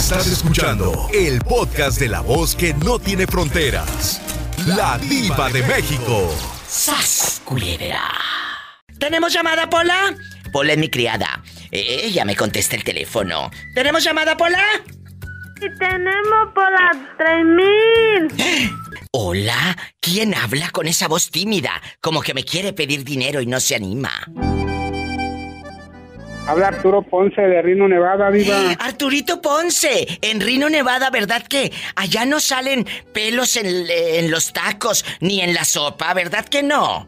Estás escuchando el podcast de la voz que no tiene fronteras. La diva de México. ¡Sas, ¿Tenemos llamada, Pola? Pola es mi criada. E-, ella me contesta el teléfono. ¿Tenemos llamada, Pola? Sí, tenemos Pola 3000. Hola, ¿quién habla con esa voz tímida? Como que me quiere pedir dinero y no se anima. Habla Arturo Ponce de Rino Nevada, viva. Arturito Ponce, en Rino Nevada, ¿verdad que allá no salen pelos en, los tacos ni en la sopa, ¿verdad que no?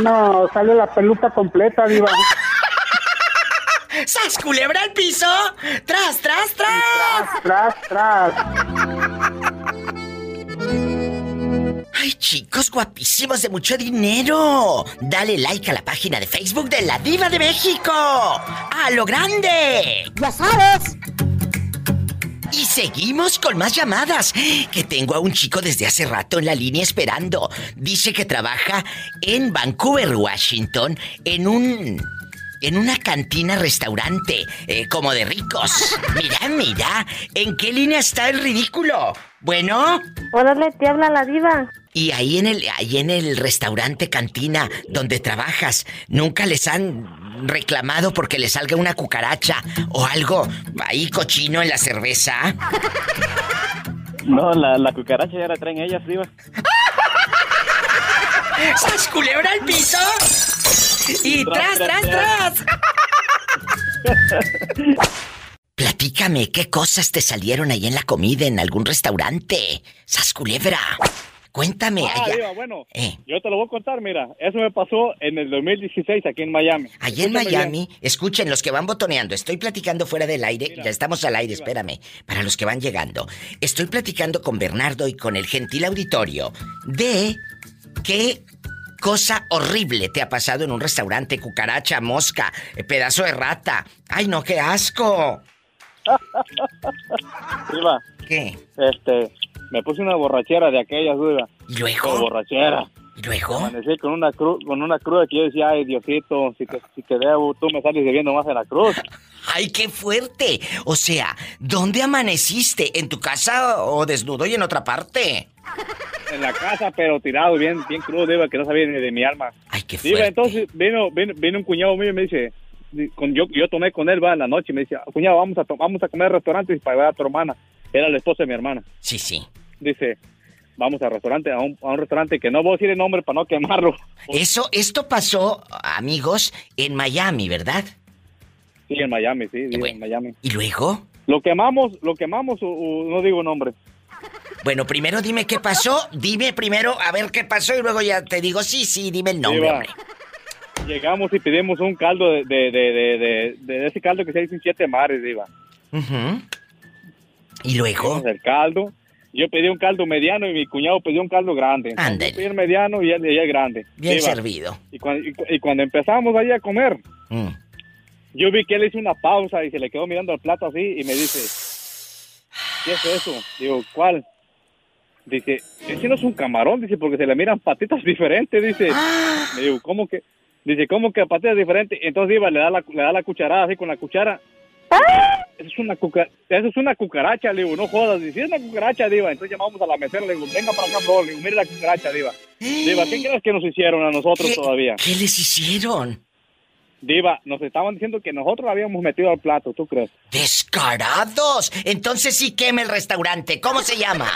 No, sale la peluca completa, viva. ¡Sas culebra al piso! ¡Tras, tras, tras! ¡Tras, tras, tras! ¡Ay, chicos guapísimos de mucho dinero! Dale like a la página de Facebook de La Diva de México. ¡A lo grande! ¡Ya sabes! Y seguimos con más llamadas. Que tengo a un chico desde hace rato en la línea esperando. Dice que trabaja en Vancouver, Washington, en un en una cantina restaurante, eh, como de ricos. Mira, mira, ¿en qué línea está el ridículo? Bueno. Órale, te habla la diva. Y ahí en el, ahí en el restaurante cantina donde trabajas, ¿nunca les han reclamado porque les salga una cucaracha o algo ahí cochino en la cerveza? No, la, la cucaracha ya la traen ellas arriba. ¿Sas culebra al piso? Y tras, tras, tras. Platícame, ¿qué cosas te salieron ahí en la comida en algún restaurante? ¡Sas culebra! Cuéntame. Ah, bueno, eh. yo te lo voy a contar, mira. Eso me pasó en el 2016 aquí en Miami. Allí en Miami, escuchen los que van botoneando. Estoy platicando fuera del aire, ya estamos al aire, espérame. Para los que van llegando, estoy platicando con Bernardo y con el gentil auditorio de qué cosa horrible te ha pasado en un restaurante, cucaracha, mosca, eh, pedazo de rata. Ay, no, qué asco. ¿Qué? Este, me puse una borrachera de aquellas, duda. ¿Y luego? borrachera. ¿Y luego? Amanecí con una cruz, con una cruz que yo decía, ay, Diosito, si te, si te debo, tú me sales debiendo más en la cruz. ¡Ay, qué fuerte! O sea, ¿dónde amaneciste? ¿En tu casa o desnudo y en otra parte? En la casa, pero tirado, bien, bien crudo, diva, que no sabía ni de mi alma. ¡Ay, qué fuerte! entonces vino, vino, un cuñado mío y me dice, con, yo, yo tomé con él, va, en la noche, y me decía, cuñado, vamos a, vamos a comer restaurantes para ver a tu hermana. Era la esposa de mi hermana. Sí, sí. Dice, vamos al restaurante, a un, a un, restaurante que no voy a decir el nombre para no quemarlo. Eso, esto pasó, amigos, en Miami, ¿verdad? Sí, en Miami, sí, en Miami. ¿Y luego? Lo quemamos, lo quemamos, no digo nombre. Bueno, primero dime qué pasó, dime primero a ver qué pasó y luego ya te digo sí, sí, dime el nombre, hombre. Llegamos y pedimos un caldo de, de, de, de, ese caldo que se dice en siete mares, Diva. ¿Y luego? El caldo. Yo pedí un caldo mediano y mi cuñado pidió un caldo grande. Ándale. Yo pedí el mediano y él, es grande. Bien servido. Y cuando, y, cuando, empezamos ahí a comer, mm. yo vi que él hizo una pausa y se le quedó mirando el plato así y me dice, ¿qué es eso? Digo, ¿cuál? Dice, ese no es un camarón, dice, porque se le miran patitas diferentes, dice. Me digo, ¿cómo que? Dice, ¿cómo que patitas diferentes? Entonces iba, le da la, le da la cucharada así con la cuchara. Eso es una, eso es una cucaracha, le digo, no jodas. Dice, es una cucaracha, diva. Entonces llamamos a la mesera, le digo, venga para acá, bro. Le digo, mire la cucaracha, diva. Diva, ¿qué crees que nos hicieron a nosotros todavía? ¿Qué les hicieron? Diva, nos estaban diciendo que nosotros la habíamos metido al plato, ¿tú crees? ¡Descarados! Entonces sí queme el restaurante. ¿Cómo se llama?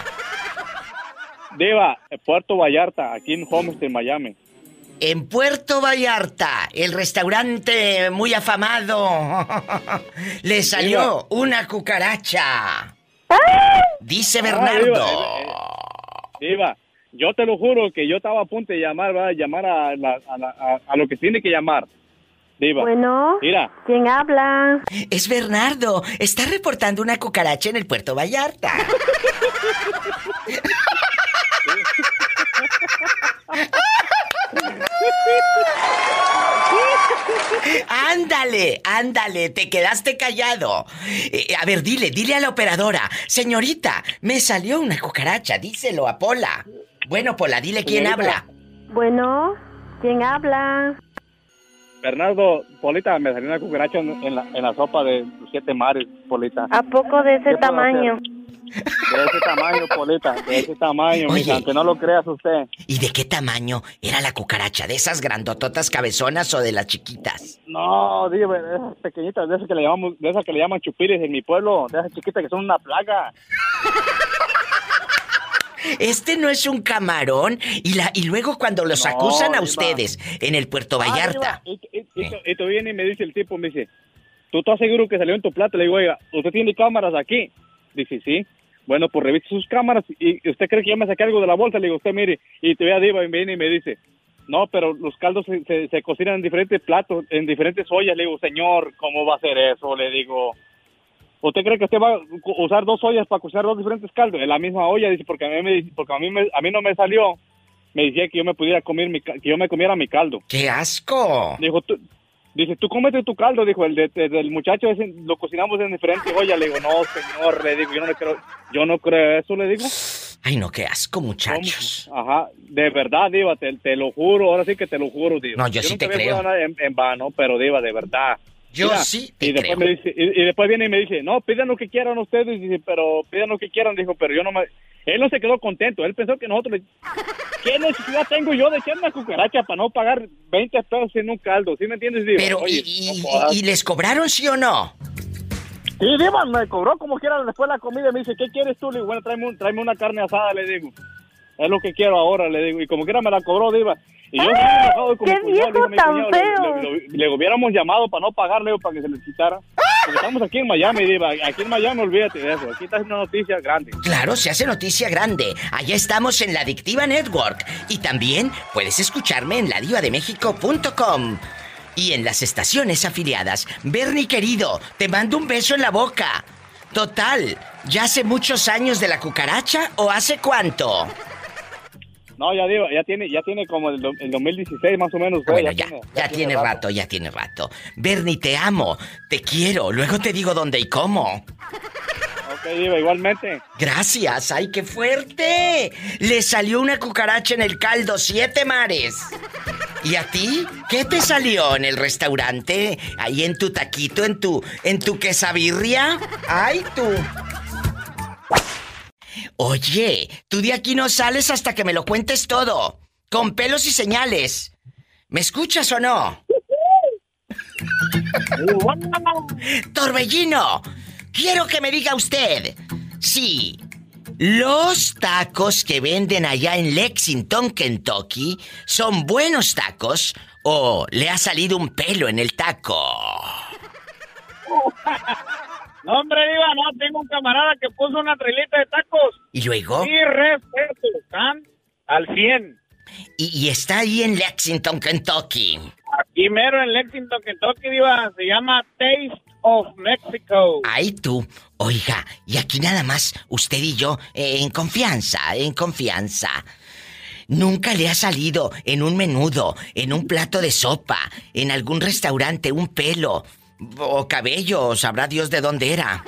Diva, Puerto Vallarta, aquí en Homestead, Miami. En Puerto Vallarta, el restaurante muy afamado, le salió una cucaracha. Dice Bernardo. Diva, yo te lo juro que yo estaba a punto de llamar, va a llamar a, a, lo que tiene que llamar. Diva. Bueno. Mira. ¿Quién habla? Es Bernardo. Está reportando una cucaracha en el Puerto Vallarta. ándale, ándale, te quedaste callado. Eh, a ver, dile, dile a la operadora, señorita, me salió una cucaracha, díselo a Pola. Bueno, Pola, dile quién habla. Bueno, ¿quién habla? Bernardo, Polita, me salió una cucaracha en, en la, en la sopa de siete mares, Polita. ¿A poco de ese ¿Qué puedo tamaño? hacer? De ese tamaño, Polita, de ese tamaño, Oye. mija, aunque no lo creas usted. ¿Y de qué tamaño era la cucaracha? ¿De esas grandototas cabezonas o de las chiquitas? No, digo, de esas pequeñitas, de esas que le llamamos, de esas que le llaman chupiris en mi pueblo, de esas chiquitas que son una plaga. Este no es un camarón. Y, la, y luego cuando los No, acusan a ustedes en el Puerto Ah, Vallarta. diva, y, y, y, y tú viene y me dice el tipo, me dice, ¿tú estás seguro que salió en tu plato? Le digo, oiga, ¿usted tiene cámaras aquí? Dice, sí. Bueno, pues revise sus cámaras. ¿Y usted cree que yo me saqué algo de la bolsa? Le digo, usted mire, y te ve a Diva y viene y me dice, no, pero los caldos se, se, se cocinan en diferentes platos, en diferentes ollas. Le digo, señor, ¿cómo va a ser eso? Le digo, ¿usted cree que usted va a usar dos ollas para cocinar dos diferentes caldos? En la misma olla, dice, porque a mí, me, porque a mí, me- a mí no me salió. Me decía que yo me pudiera comer mi, que yo me comiera mi caldo. ¡Qué asco! Dijo, tú, dice, tú cómete tu caldo, dijo, el de, de- del muchacho ese, lo cocinamos en diferente olla. Le digo, no, señor, le digo, yo no le creo, yo no creo eso, le digo. Ay, no, qué asco, muchachos. ¿Cómo? Ajá, de verdad, Diva, te, te lo juro, ahora sí que te lo juro, Diva. No, yo sí nunca te creo. En, en vano, pero Diva, de verdad. Yo Mira, sí te y después creo. me dice, y, y después viene y me dice, no, pidan lo que quieran ustedes, dice, pero pidan lo que quieran, dijo, pero yo no me... Él no se quedó contento, él pensó que nosotros le... ¿Qué necesidad tengo yo de echar una cucaracha para no pagar 20 pesos en un caldo? ¿Sí me entiendes, Diva? Pero, Oye, y, no y- jodas. y les cobraron, sí o no? Sí, Diva, me cobró como quiera después la comida. Me dice, ¿qué quieres tú? Le digo, bueno, tráeme, un- tráeme una carne asada, le digo. Es lo que quiero ahora, le digo. Y como quiera me la cobró, Diva. Y yo ¡Qué digo, viejo mi tan feo! Le, hubiéramos llamado para no pagarle para que se le quitara. Estamos aquí en Miami, Diva. Aquí en Miami, olvídate de eso. Aquí está una noticia grande. Claro, se hace noticia grande. Allá estamos en la Adictiva Network. Y también puedes escucharme en ladivademexico.com. Y en las estaciones afiliadas. Bernie querido, te mando un beso en la boca. Total, ¿ya hace muchos años de la cucaracha o hace cuánto? No, ya Diva, ya tiene, ya tiene como el, el 2016 más o menos. Bueno, ya, ya tiene rato, ya tiene rato. Bernie, te amo, te quiero. Luego te digo dónde y cómo. Ok, Diva, igualmente. Gracias, ay, qué fuerte. Le salió una cucaracha en el caldo, siete mares. ¿Y a ti? ¿Qué te salió en el restaurante? Ahí en tu taquito, en tu, en tu quesabirria. Ay, tú. Oye, tú de aquí no sales hasta que me lo cuentes todo. Con pelos y señales. ¿Me escuchas o no? Torbellino, quiero que me diga usted si los tacos que venden allá en Lexington, Kentucky, son buenos tacos o le ha salido un pelo en el taco. No, hombre, Diva, no, tengo un camarada que puso una trilita de tacos. Y luego, Y respeto, están al 100. y, y está ahí en Lexington, Kentucky. Aquí mero en Lexington, Kentucky, Diva, se llama Taste of Mexico. Ay tú, oiga, y aquí nada más usted y yo, eh, en confianza, en confianza. Nunca le ha salido en un menudo, en un plato de sopa, en algún restaurante, un pelo o cabello, sabrá Dios de dónde era.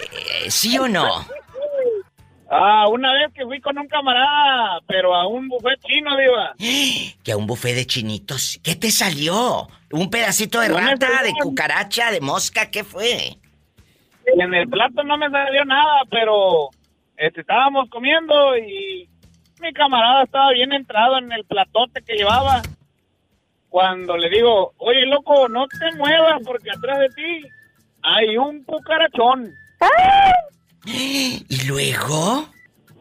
Eh, ¿Sí o no? Ah, una vez que fui con un camarada, pero a un buffet chino, Diva. Que a un buffet de chinitos. ¿Qué te salió? ¿Un pedacito de No rata, de cucaracha, de mosca? ¿Qué fue? En el plato no me salió nada, pero este, estábamos comiendo y mi camarada estaba bien entrado en el platote que llevaba. Cuando le digo, oye, loco, no te muevas porque atrás de ti hay un cucarachón. ¿Y luego?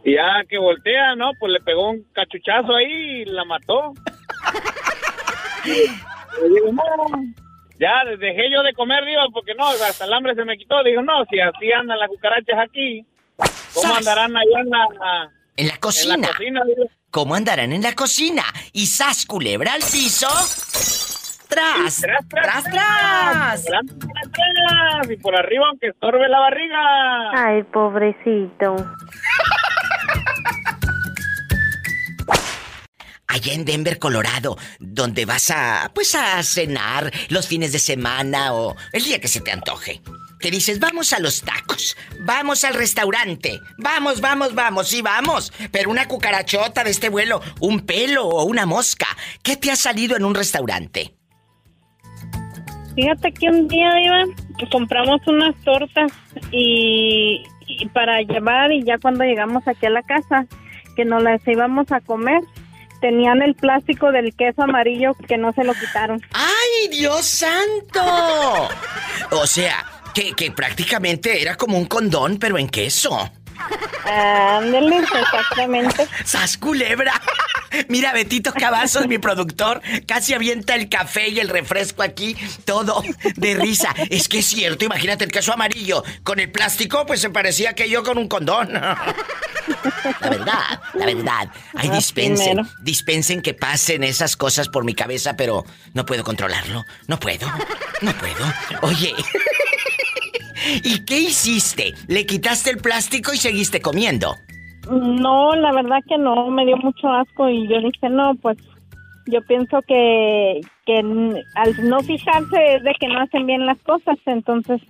Y ya que voltea, ¿no? Pues le pegó un cachuchazo ahí y la mató. Le digo, no. Ya dejé yo de comer, digo, porque no, hasta el hambre se me quitó. Digo, no, si así andan las cucarachas aquí, ¿cómo andarán allá en la, En la en cocina. la cocina? Digo, ¿Cómo andarán en la cocina? Y sas culebra al piso. ¡Tras! tras, ¡Tras, tras! adelante, tras, tras, y por arriba, aunque estorbe la barriga. Ay, pobrecito. Allá en Denver, Colorado, donde vas a, pues a cenar los fines de semana o el día que se te antoje. Te dices, vamos a los tacos, vamos al restaurante, vamos, vamos, vamos, sí, vamos. Pero una cucarachota de este vuelo, un pelo o una mosca, ¿qué te ha salido en un restaurante? Fíjate que un día, Diva, compramos unas tortas y, y para llevar y ya cuando llegamos aquí a la casa, que nos las íbamos a comer, tenían el plástico del queso amarillo que no se lo quitaron. ¡Ay, Dios santo! O sea, que, que prácticamente era como un condón, pero en queso. Ándale, exactamente. ¡Sas culebra! Mira, Betito Cavazos, mi productor, casi avienta el café y el refresco aquí, todo de risa. Es que es cierto, imagínate el queso amarillo. Con el plástico, pues se parecía que yo con un condón. La verdad, la verdad. Ay, dispensen, dispensen que pasen esas cosas por mi cabeza, pero no puedo controlarlo. No puedo, no puedo. Oye. ¿Y qué hiciste? ¿Le quitaste el plástico y seguiste comiendo? No, la verdad que no, me dio mucho asco y yo dije, no, pues yo pienso que, que al no fijarse es de que no hacen bien las cosas, entonces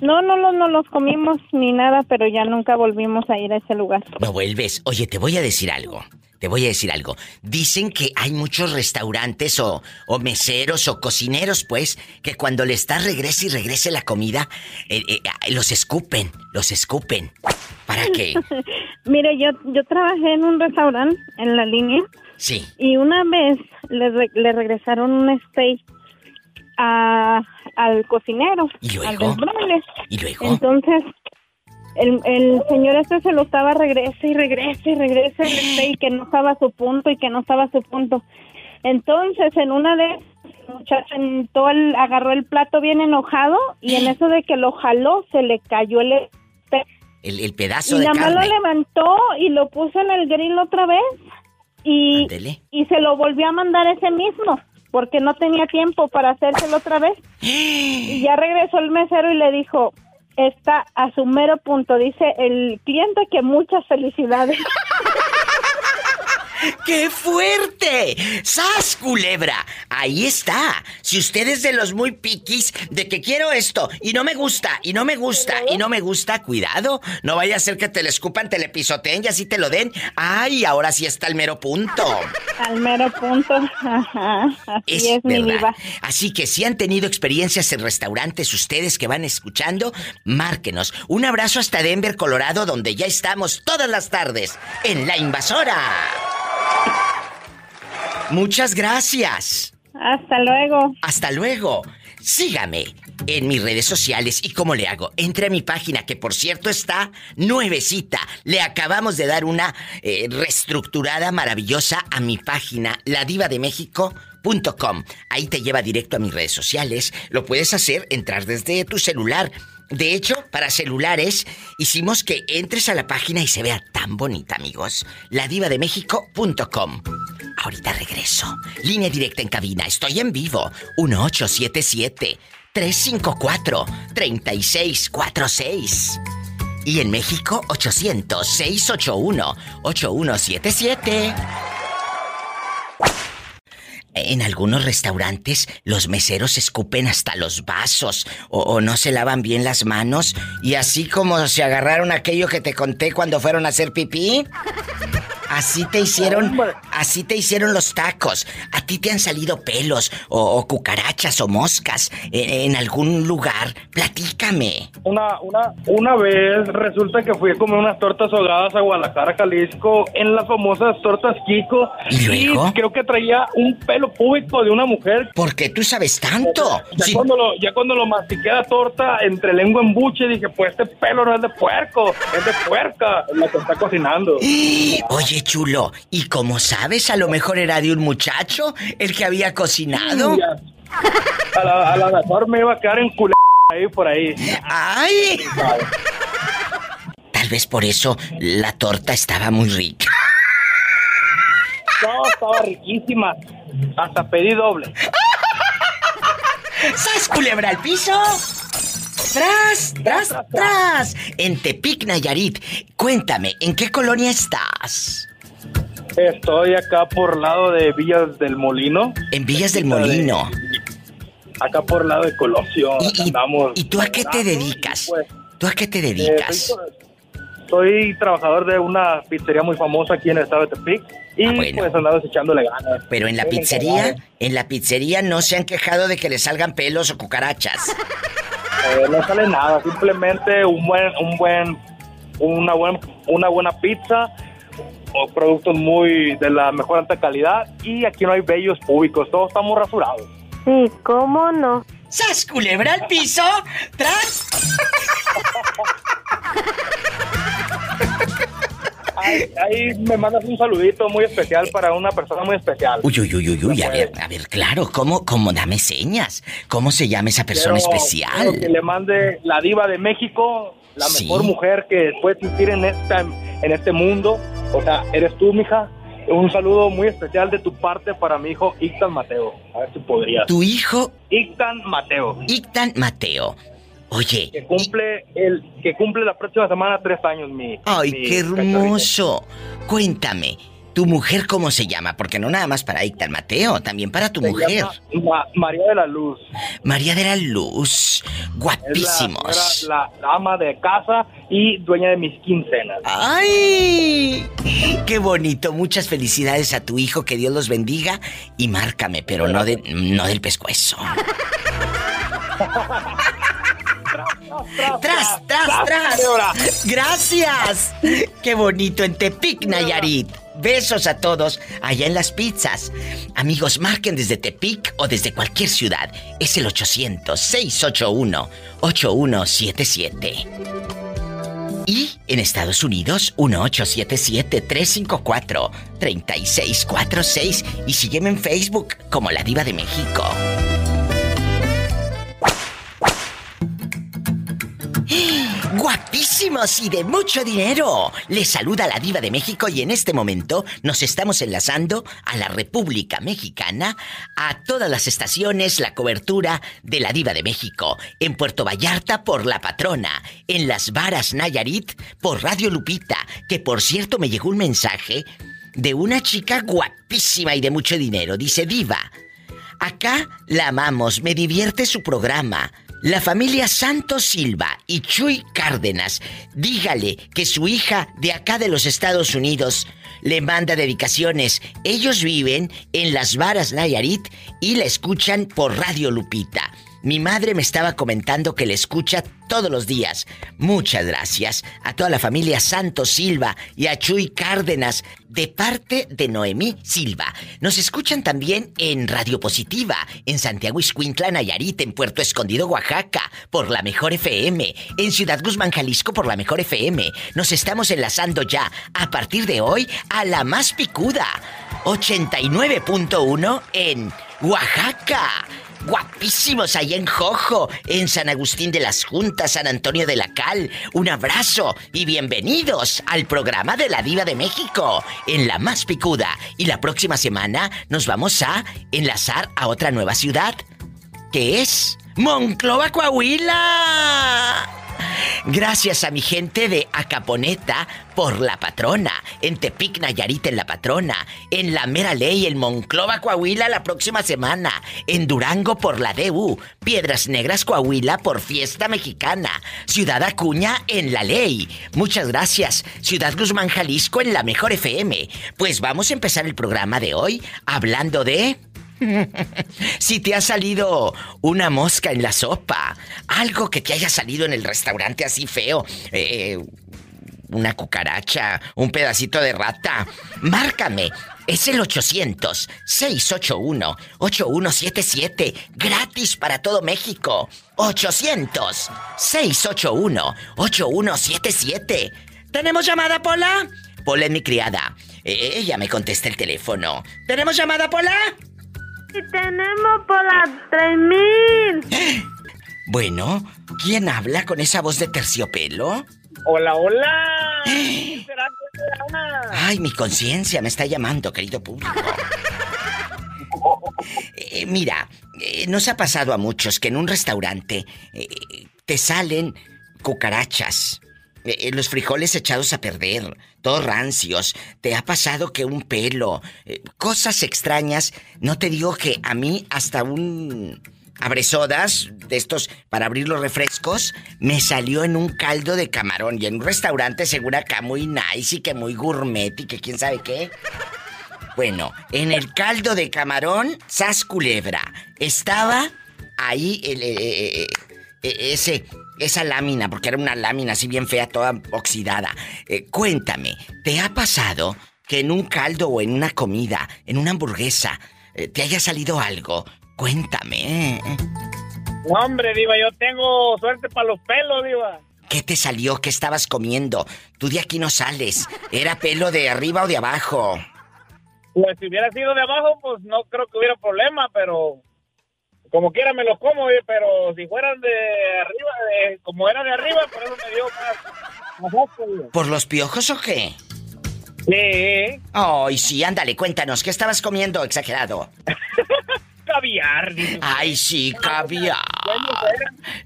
no, no, no, no los comimos ni nada, pero ya nunca volvimos a ir a ese lugar. No vuelves. Oye, te voy a decir algo. Te voy a decir algo. Dicen que hay muchos restaurantes o, o meseros o cocineros, pues, que cuando le estás regrese y regrese la comida, eh, eh, ah, los escupen, los escupen. ¿Para qué? Mire, yo, yo trabajé en un restaurante en la línea Sí. y una vez le, re- le regresaron un steak a, al cocinero, ¿Y al luego? del. ¿Y luego? Entonces, el, el señor este se lo estaba regrese y regrese y regrese el steak que no estaba a su punto y que no estaba a su punto. Entonces, en una de muchacho sentó el- agarró el plato bien enojado y en eso de que lo jaló se le cayó el. El, el pedazo Y de más lo carne. levantó y lo puso en el grill otra vez y, y se lo volvió a mandar ese mismo porque no tenía tiempo para hacérselo otra vez. Y ya regresó el mesero y le dijo, está a su mero punto. Dice el cliente que muchas felicidades. ¡Qué fuerte! ¡Sas, culebra! Ahí está. Si usted es de los muy piquis, de que quiero esto, y no me gusta, y no me gusta, y no me gusta, cuidado. No vaya a ser que te le escupan, te le pisoteen y así te lo den. ¡Ay, ahora sí está el mero punto! Al mero punto. Ajá, así es, mi diva. Así que si han tenido experiencias en restaurantes ustedes que van escuchando, márquenos. Un abrazo hasta Denver, Colorado, donde ya estamos todas las tardes en La Invasora. Muchas gracias. Hasta luego. Hasta luego. Sígame en mis redes sociales y cómo le hago. Entre a mi página, que por cierto está nuevecita. Le acabamos de dar una eh, reestructurada maravillosa a mi página, ladivademéxico.com. Ahí te lleva directo a mis redes sociales. Lo puedes hacer, entrar desde tu celular. De hecho, para celulares, hicimos que entres a la página y se vea tan bonita, amigos. Ladivademéxico.com. Ahorita regreso. Línea directa en cabina. Estoy en vivo. 1877-354-3646. Y en México, 800-681-8177. En algunos restaurantes los meseros escupen hasta los vasos o, o no se lavan bien las manos y así como se agarraron aquello que te conté cuando fueron a hacer pipí. Así te hicieron, así te hicieron los tacos. A ti te han salido pelos o, o cucarachas o moscas en, en algún lugar. Platícame. Una, una, una vez resulta que fui a comer unas tortas ahogadas a Guadalajara, Jalisco, en las famosas tortas Kiko. ¿Y luego? creo que traía un pelo púbico de una mujer. ¿Por qué tú sabes tanto? Ya, Si- cuando lo, ya cuando lo mastiqué la torta entre lengua en buche, dije, pues este pelo no es de puerco, es de puerca, la que está cocinando. Oye, chulo, ¿y cómo sabes? A lo mejor era de un muchacho el que había cocinado. Ya. A la, a la mejor me iba a quedar en culo ahí por ahí. ¡Ay! Tal vez por eso la torta estaba muy rica. No, estaba riquísima. Hasta pedí doble. ¡Sas culebra al piso! ¡Tras, tras, tras! En Tepic, Nayarit. Cuéntame, ¿en qué colonia estás? Estoy acá por lado de Villas del Molino. En Villas del Molino. Acá por lado de Colosio. ¿Y, y- andamos. y tú a qué te dedicas? Pues, ¿Tú a qué te eh, dedicas? soy, soy trabajador de una pizzería muy famosa aquí en el estado de Tepic y Ah, bueno. pues andaba echándole ganas. Pero en la pizzería, en la pizzería no se han quejado de que le salgan pelos o cucarachas. Eh, no sale nada, simplemente un buen, un buen, una buen, una buena pizza o productos muy de la mejor alta calidad y aquí no hay vellos públicos, todos estamos rasurados. Sí, ¿cómo no? ¡Sas, culebra al piso! ¡Tras! Ahí, ahí me mandas un saludito muy especial para una persona muy especial. Uy, uy, uy, uy, uy, a ver, a ver, claro, ¿cómo, cómo, dame señas? ¿Cómo se llama esa persona Quiero- especial? quiero que le mande la diva de México, la Sí. mejor mujer que puede existir en esta, en este mundo. O sea, eres tú, mija. Un saludo muy especial de tu parte para mi hijo Ictan Mateo. A ver si podrías. Tu hijo, Ictan Mateo, Ictan Mateo. Oye, que cumple el que cumple la próxima semana tres años mi. ay, mi qué hermoso. Cuéntame, ¿tu mujer cómo se llama? Porque no nada más para Ictan Mateo, también para tu Se mujer. llama María de la Luz. María de la Luz, Es la, guapísimos. señora- la, la ama de casa y dueña de mis quincenas. ¡Ay! ¡Qué bonito! Muchas felicidades a tu hijo, que Dios los bendiga y márcame, pero no, de, no del pescuezo. ¡Tras, tras, tras! ¡Gracias! ¡Qué bonito en Tepic, Nayarit! Besos a todos allá en las pizzas. Amigos, marquen desde Tepic o desde cualquier ciudad. Es el 800-681-8177. Y en Estados Unidos, 1877-354-3646. Y sígueme en Facebook como La Diva de México. Guapísimos y de mucho dinero. Les saluda la diva de México y en este momento nos estamos enlazando a la República Mexicana, a todas las estaciones, la cobertura de la diva de México, en Puerto Vallarta por La Patrona, en Las Varas Nayarit por Radio Lupita, que por cierto me llegó un mensaje de una chica guapísima y de mucho dinero. Dice, diva, Acá la amamos, me divierte su programa. La familia Santos Silva y Chuy Cárdenas, dígale que su hija de acá de los Estados Unidos le manda dedicaciones. Ellos viven en Las Varas Nayarit y la escuchan por Radio Lupita. Mi madre me estaba comentando que le escucha todos los días. Muchas gracias a toda la familia Santos Silva y a Chuy Cárdenas de parte de Noemí Silva. Nos escuchan también en Radio Positiva, en Santiago Iscuintla, Nayarit, en Puerto Escondido, Oaxaca, por la Mejor FM, en Ciudad Guzmán, Jalisco, por la Mejor FM. Nos estamos enlazando ya, a partir de hoy, a la más picuda, 89.1 en Oaxaca. Guapísimos ahí en Jojo, en San Agustín de las Juntas, San Antonio de la Cal. Un abrazo y bienvenidos al programa de la Diva de México, en la más picuda. Y la próxima semana nos vamos a enlazar a otra nueva ciudad, que es Monclova, Coahuila. Gracias a mi gente de Acaponeta por La Patrona, en Tepic Nayarit en La Patrona, en La Mera Ley en Monclova, Coahuila la próxima semana, en Durango por la DU, Piedras Negras, Coahuila por Fiesta Mexicana, Ciudad Acuña en La Ley. Muchas gracias. Ciudad Guzmán, Jalisco en La Mejor FM. Pues vamos a empezar el programa de hoy hablando de... si te ha salido una mosca en la sopa, algo que te haya salido en el restaurante así feo, eh, una cucaracha, un pedacito de rata, márcame. Es el 800-681-8177, gratis para todo México. 800-681-8177. ¿Tenemos llamada, Pola? Pola es mi criada. Eh, ella me contesta el teléfono. ¿Tenemos llamada, Pola? Y tenemos por las 3000. Bueno, ¿quién habla con esa voz de terciopelo? Hola, hola. Ay, mi conciencia me está llamando, querido público. Eh, mira, eh, nos ha pasado a muchos que en un restaurante eh, te salen cucarachas, eh, eh, los frijoles echados a perder, todos rancios. Te ha pasado que un pelo, eh, cosas extrañas. No te digo que a mí hasta un abresodas de estos para abrir los refrescos, me salió en un caldo de camarón y en un restaurante seguro acá muy nice y que muy gourmet y que quién sabe qué. Bueno, en el caldo de camarón, sas culebra, estaba ahí el, eh, ese, esa lámina, porque era una lámina así bien fea, toda oxidada. cuéntame, ¿te ha pasado que en un caldo o en una comida, en una hamburguesa, te haya salido algo? Cuéntame. hombre, Diva, yo tengo suerte para los pelos, Diva. ¿Qué te salió? ¿Qué estabas comiendo? Tú de aquí no sales. ¿Era pelo de arriba o de abajo? Pues si hubiera sido de abajo, pues no creo que hubiera problema, pero como quiera me los como, eh, pero si fueran de arriba, como era de arriba, por eso me dio más, ¿Por los piojos o qué? Sí. Ay, sí, ándale, cuéntanos, ¿qué estabas comiendo exagerado? caviar. Ay, sí, caviar.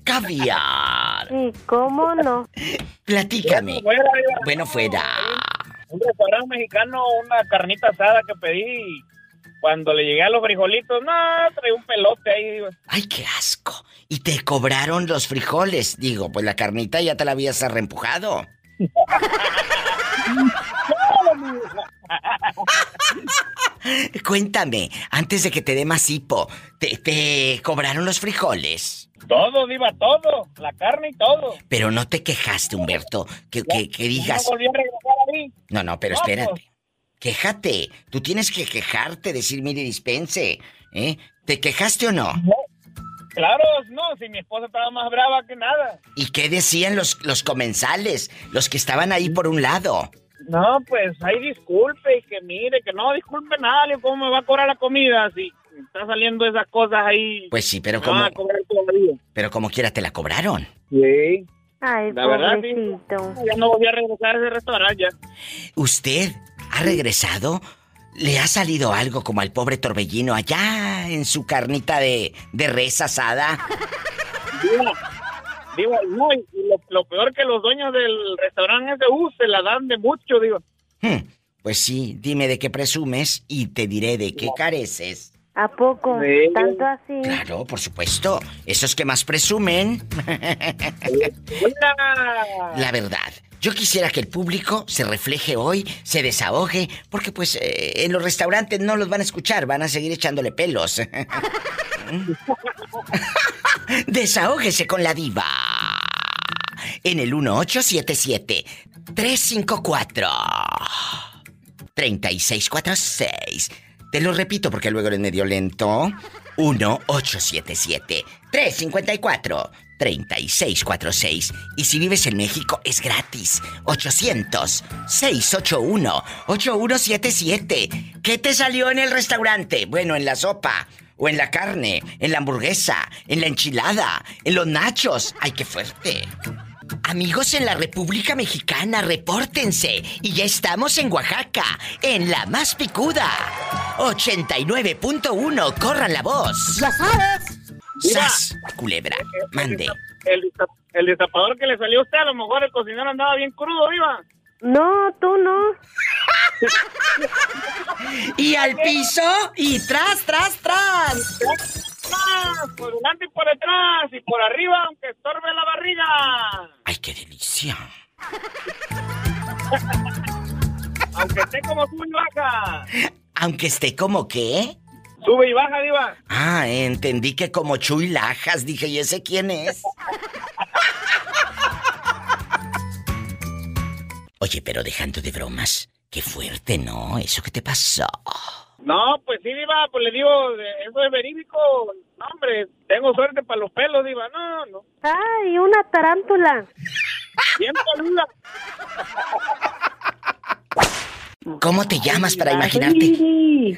Caviar. ¿Y cómo no? Platícame. Bueno, fuera. Un restaurante mexicano, una carnita asada que pedí. Cuando le llegué a los frijolitos, no, trae un pelote ahí. Ay, qué asco. ¿Y te cobraron los frijoles? Digo, pues la carnita ya te la habías reempujado. Cuéntame, antes de que te dé más hipo, ¿te, cobraron los frijoles? Todo, Diva, todo. La carne y todo. Pero no te quejaste, Humberto. Que, que, digas. No, no, pero espérate. Quéjate. Tú tienes que quejarte, decir, mire, dispense. ¿Eh? ¿Te quejaste o no? Claro, no, si mi esposa estaba más brava que nada. ¿Y qué decían los, los comensales? Los que estaban ahí por un lado. No, pues ahí disculpe y que mire, que no disculpe nada, ¿cómo me va a cobrar la comida si está saliendo esas cosas ahí? Pues sí, pero como... Pero como quiera te la cobraron. Sí. Ay, la verdad, sí. Ya no voy a regresar a ese restaurante ya. ¿Usted ha regresado? ¿Le ha salido algo como al pobre Torbellino allá en su carnita de, de res asada? Digo, no, y lo, peor que los dueños del restaurante de U se la dan de mucho, digo. Hmm, pues sí, dime de qué presumes y te diré de qué careces. ¿A poco? ¿Tanto así? Claro, por supuesto. Esos que más presumen. la verdad. Yo quisiera que el público se refleje hoy, se desahogue, porque pues eh, en los restaurantes no los van a escuchar, van a seguir echándole pelos. Desahógese con la diva. En el 1877 354 3646. Te lo repito porque luego eres medio lento. 1877 354 3646. Y si vives en México es gratis. 800 681 8177. ¿Qué te salió en el restaurante? Bueno, en la sopa o en la carne, en la hamburguesa, en la enchilada, en los nachos. ¡Ay, qué fuerte! Amigos en la República Mexicana, repórtense. Y ya estamos en Oaxaca, en la más picuda. 89.1, corran la voz. ¡Ya sabes! ¡Sas! Culebra, mande. El, el, destapador que le salió a usted, a lo mejor el cocinero andaba bien crudo, viva. No, tú no. y al piso y tras, tras, tras. por delante y por detrás y por arriba aunque estorbe la barriga. Ay, qué delicia. aunque esté como y baja. Aunque esté como qué? Sube y baja, diva. Ah, entendí que como Chuy Lajas. Dije, ¿y ese quién es? Oye, pero dejando de bromas, qué fuerte, ¿no? ¿Eso qué te pasó? No, pues sí, Diva, pues le digo, eso es verídico. No, hombre, tengo suerte para los pelos, Diva. No, no. Ay, una tarántula. Bien peluda. ¿Cómo te llamas para imaginarte?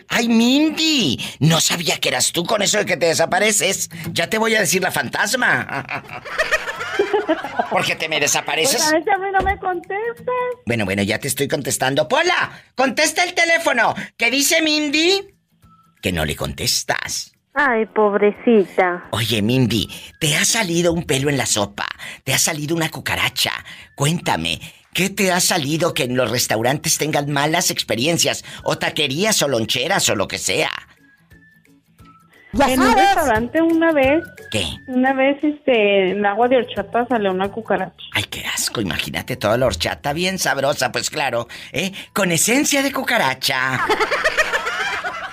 ¡Ay, Mindy! No sabía que eras tú con eso de que te desapareces. Ya te voy a decir la fantasma. Porque te me desapareces. Pues a veces a mí no me contestas. Bueno, bueno, ya te estoy contestando. Pola, contesta el teléfono. ¿Qué dice Mindy? Que no le contestas. Ay, pobrecita. Oye, Mindy, ¿te ha salido un pelo en la sopa? ¿Te ha salido una cucaracha? Cuéntame, ¿qué te ha salido que en los restaurantes tengan malas experiencias? O taquerías o loncheras o lo que sea. en un restaurante una vez, ¿Qué? una vez este, en agua de horchata salió una cucaracha. Ay, qué asco, imagínate toda la horchata bien sabrosa, pues claro, ¿eh? Con esencia de cucaracha.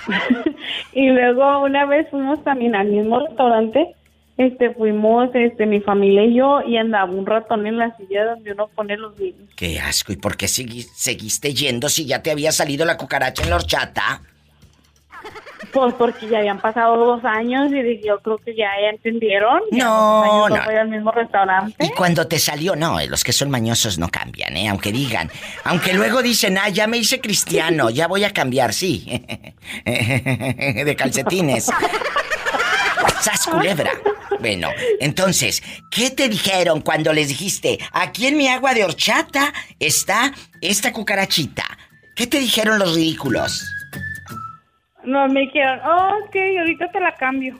y luego una vez fuimos también al mismo restaurante, este, fuimos, este, mi familia y yo, y andaba un ratón en la silla donde uno pone los vinos. Qué asco, ¿y por qué segui- seguiste yendo si ya te había salido la cucaracha en la horchata? Pues porque ya habían pasado dos años y yo creo que ya, ya entendieron. No, no. voy al mismo restaurante. Y cuando te salió, no, eh, los que son mañosos no cambian, ¿eh? Aunque digan, aunque luego dicen, ah, ya me hice cristiano, ya voy a cambiar, sí. De calcetines. ¡Sas culebra! Bueno, entonces, ¿qué te dijeron cuando les dijiste, aquí en mi agua de horchata está esta cucarachita? ¿Qué te dijeron los ridículos? No, me dijeron, oh, ok, ahorita te la cambio.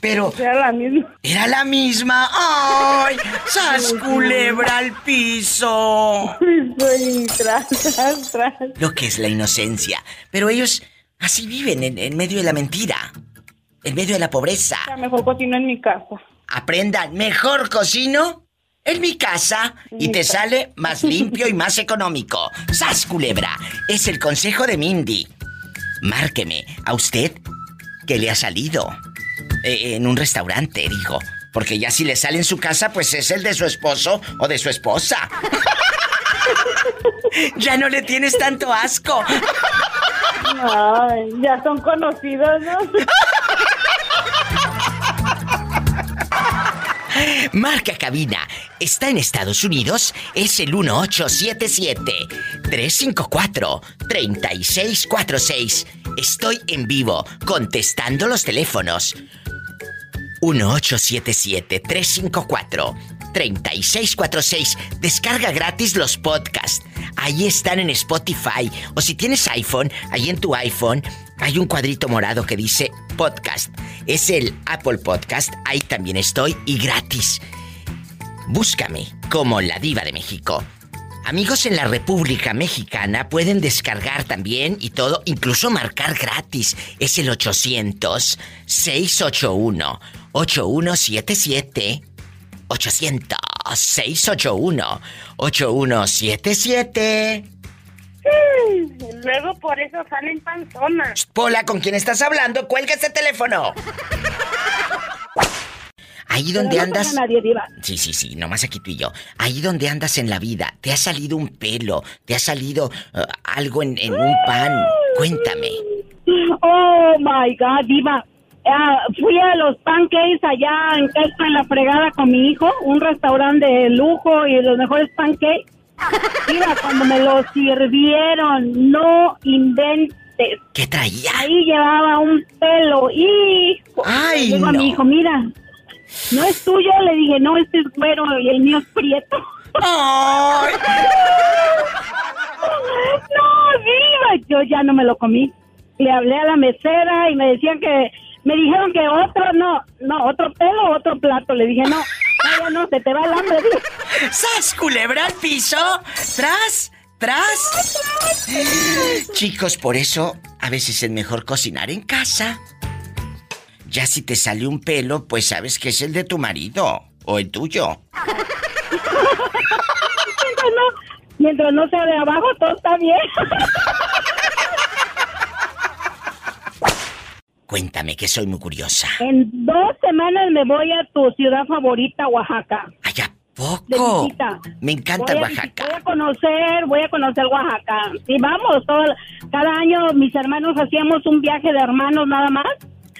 Pero Era la misma. era la misma. ¡Ay! ¡Sas culebra al piso! Soy tras, tras, tras. Lo que es la inocencia. Pero ellos así viven en, en medio de la mentira. En medio de la pobreza. Ya mejor cocino en mi casa. Aprendan, mejor cocino en mi casa y te sale más limpio y más económico. ¡Sas culebra! Es el consejo de Mindy. Márqueme a usted que le ha salido eh, en un restaurante, digo. Porque ya si le sale en su casa, pues es el de su esposo o de su esposa. ya no le tienes tanto asco. Ay, ya son conocidos, ¿no? Marca cabina. Está en Estados Unidos. Es el 1877-354-3646. Estoy en vivo contestando los teléfonos. 1877-354-3646. Descarga gratis los podcasts. Ahí están en Spotify. O si tienes iPhone, ahí en tu iPhone hay un cuadrito morado que dice podcast. Es el Apple Podcast. Ahí también estoy y gratis. Búscame como la diva de México. Amigos en la República Mexicana pueden descargar también y todo, incluso marcar gratis. Es el 800-681-8177. 800-681-8177. Luego por eso salen panzonas. Pola, ¿con quién estás hablando? Cuelga ese teléfono. Ahí donde no andas. nadie, diva. Sí, sí, sí, nomás aquí tú y yo. Ahí donde andas en la vida, ¿te ha salido un pelo? ¿Te ha salido eh, algo en, en un pan? Cuéntame. Oh my God, Diva. Ah, fui a los pancakes allá en Texas en la fregada con mi hijo, un restaurante de lujo y los mejores pancakes. Diva, cuando me los sirvieron, no inventes. ¿Qué traía? Ahí llevaba un pelo y Ay, digo a mi hijo, mira, no es tuyo, le dije, no, este es güero y el mío es prieto. ¡Ay! No, viva, yo ya no me lo comí. Le hablé a la mesera y me decían que, me dijeron que otro, no, no, otro pelo, otro plato. Le dije, no, no, no, se te va el hambre. ¡Sas, culebra al piso! ¡Tras! ¡Tras! Chicos, por eso a veces es mejor cocinar en casa. Ya si te sale un pelo, pues sabes que es el de tu marido o el tuyo. mientras no, mientras no sea de abajo, todo está bien. Cuéntame que soy muy curiosa. En dos semanas me voy a tu ciudad favorita, Oaxaca. ¡Allá de poco! Me encanta Voy a- Oaxaca. Voy a conocer, voy a conocer Oaxaca. Y vamos, todo, cada año mis hermanos hacíamos un viaje de hermanos nada más.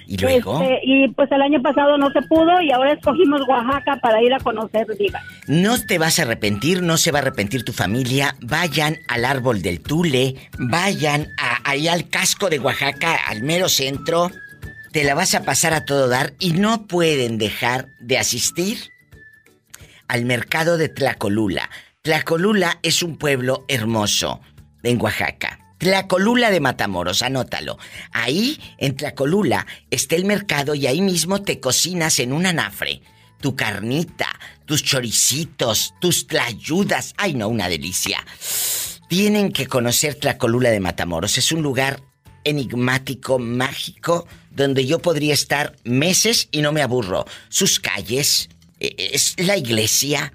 ¿Y luego? Este, y pues el año pasado no se pudo y ahora escogimos Oaxaca para ir a conocer Diva. No te vas a arrepentir, no se va a arrepentir tu familia. Vayan al árbol del Tule, vayan a, ahí al casco de Oaxaca, al mero centro. Te la vas a pasar a todo dar y no pueden dejar de asistir al mercado de Tlacolula. Tlacolula es un pueblo hermoso en Oaxaca. Tlacolula de Matamoros, anótalo. Ahí, en Tlacolula, está el mercado y ahí mismo te cocinas en un anafre. Tu carnita, tus choricitos, tus tlayudas. Ay, no, una delicia. Tienen que conocer Tlacolula de Matamoros. Es un lugar enigmático, mágico, donde yo podría estar meses y no me aburro. Sus calles, e, es la iglesia,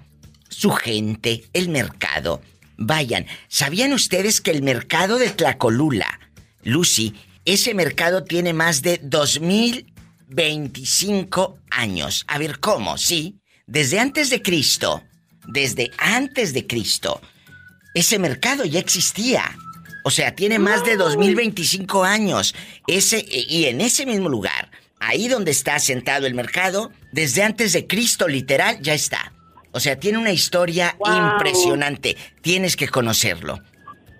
su gente, el mercado. Vayan, ¿sabían ustedes que el mercado de Tlacolula, Lucy, ese mercado tiene más de 2025 años? A ver, ¿cómo? Sí, desde antes de Cristo, desde antes de Cristo, ese mercado ya existía. O sea, tiene más de 2025 años. Ese, y en ese mismo lugar, ahí donde está sentado el mercado, desde antes de Cristo, literal, ya está. O sea, tiene una historia impresionante. Tienes que conocerlo.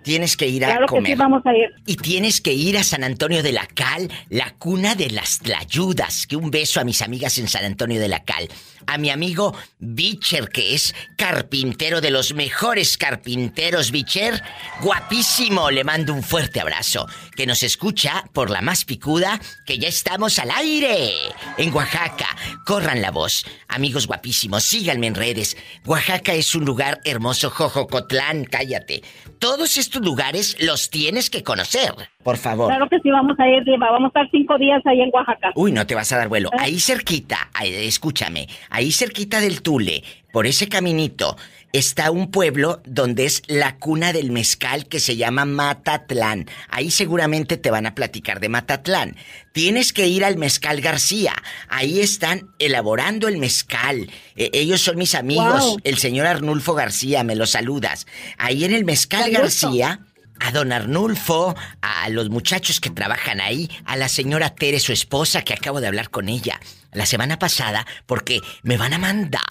Tienes que ir a claro comer. Que sí, vamos a ir. Y tienes que ir a San Antonio de la Cal, la cuna de las tlayudas. Que un beso a mis amigas en San Antonio de la Cal. A mi amigo Bicher, que es carpintero de los mejores carpinteros, Bicher. Guapísimo, le mando un fuerte abrazo. Que nos escucha por la más picuda, que ya estamos al aire. En Oaxaca. Corran la voz. Amigos guapísimos, síganme en redes. Oaxaca es un lugar hermoso, Jojocotlán, cállate. Todos estos lugares los tienes que conocer, por favor. Claro que sí, vamos a ir, Diva. Vamos a estar cinco días ahí en Oaxaca. Uy, no te vas a dar vuelo. Ahí cerquita, ahí, escúchame, ahí cerquita del Tule, por ese caminito, está un pueblo donde es la cuna del mezcal que se llama Matatlán. Ahí seguramente te van a platicar de Matatlán. Tienes que ir al Mezcal García. Ahí están elaborando el mezcal. E- ellos son mis amigos. Wow. El señor Arnulfo García, me lo saludas. Ahí en el Mezcal. García a don Arnulfo, a los muchachos que trabajan ahí, a la señora Tere, su esposa, que acabo de hablar con ella la semana pasada, porque me van a mandar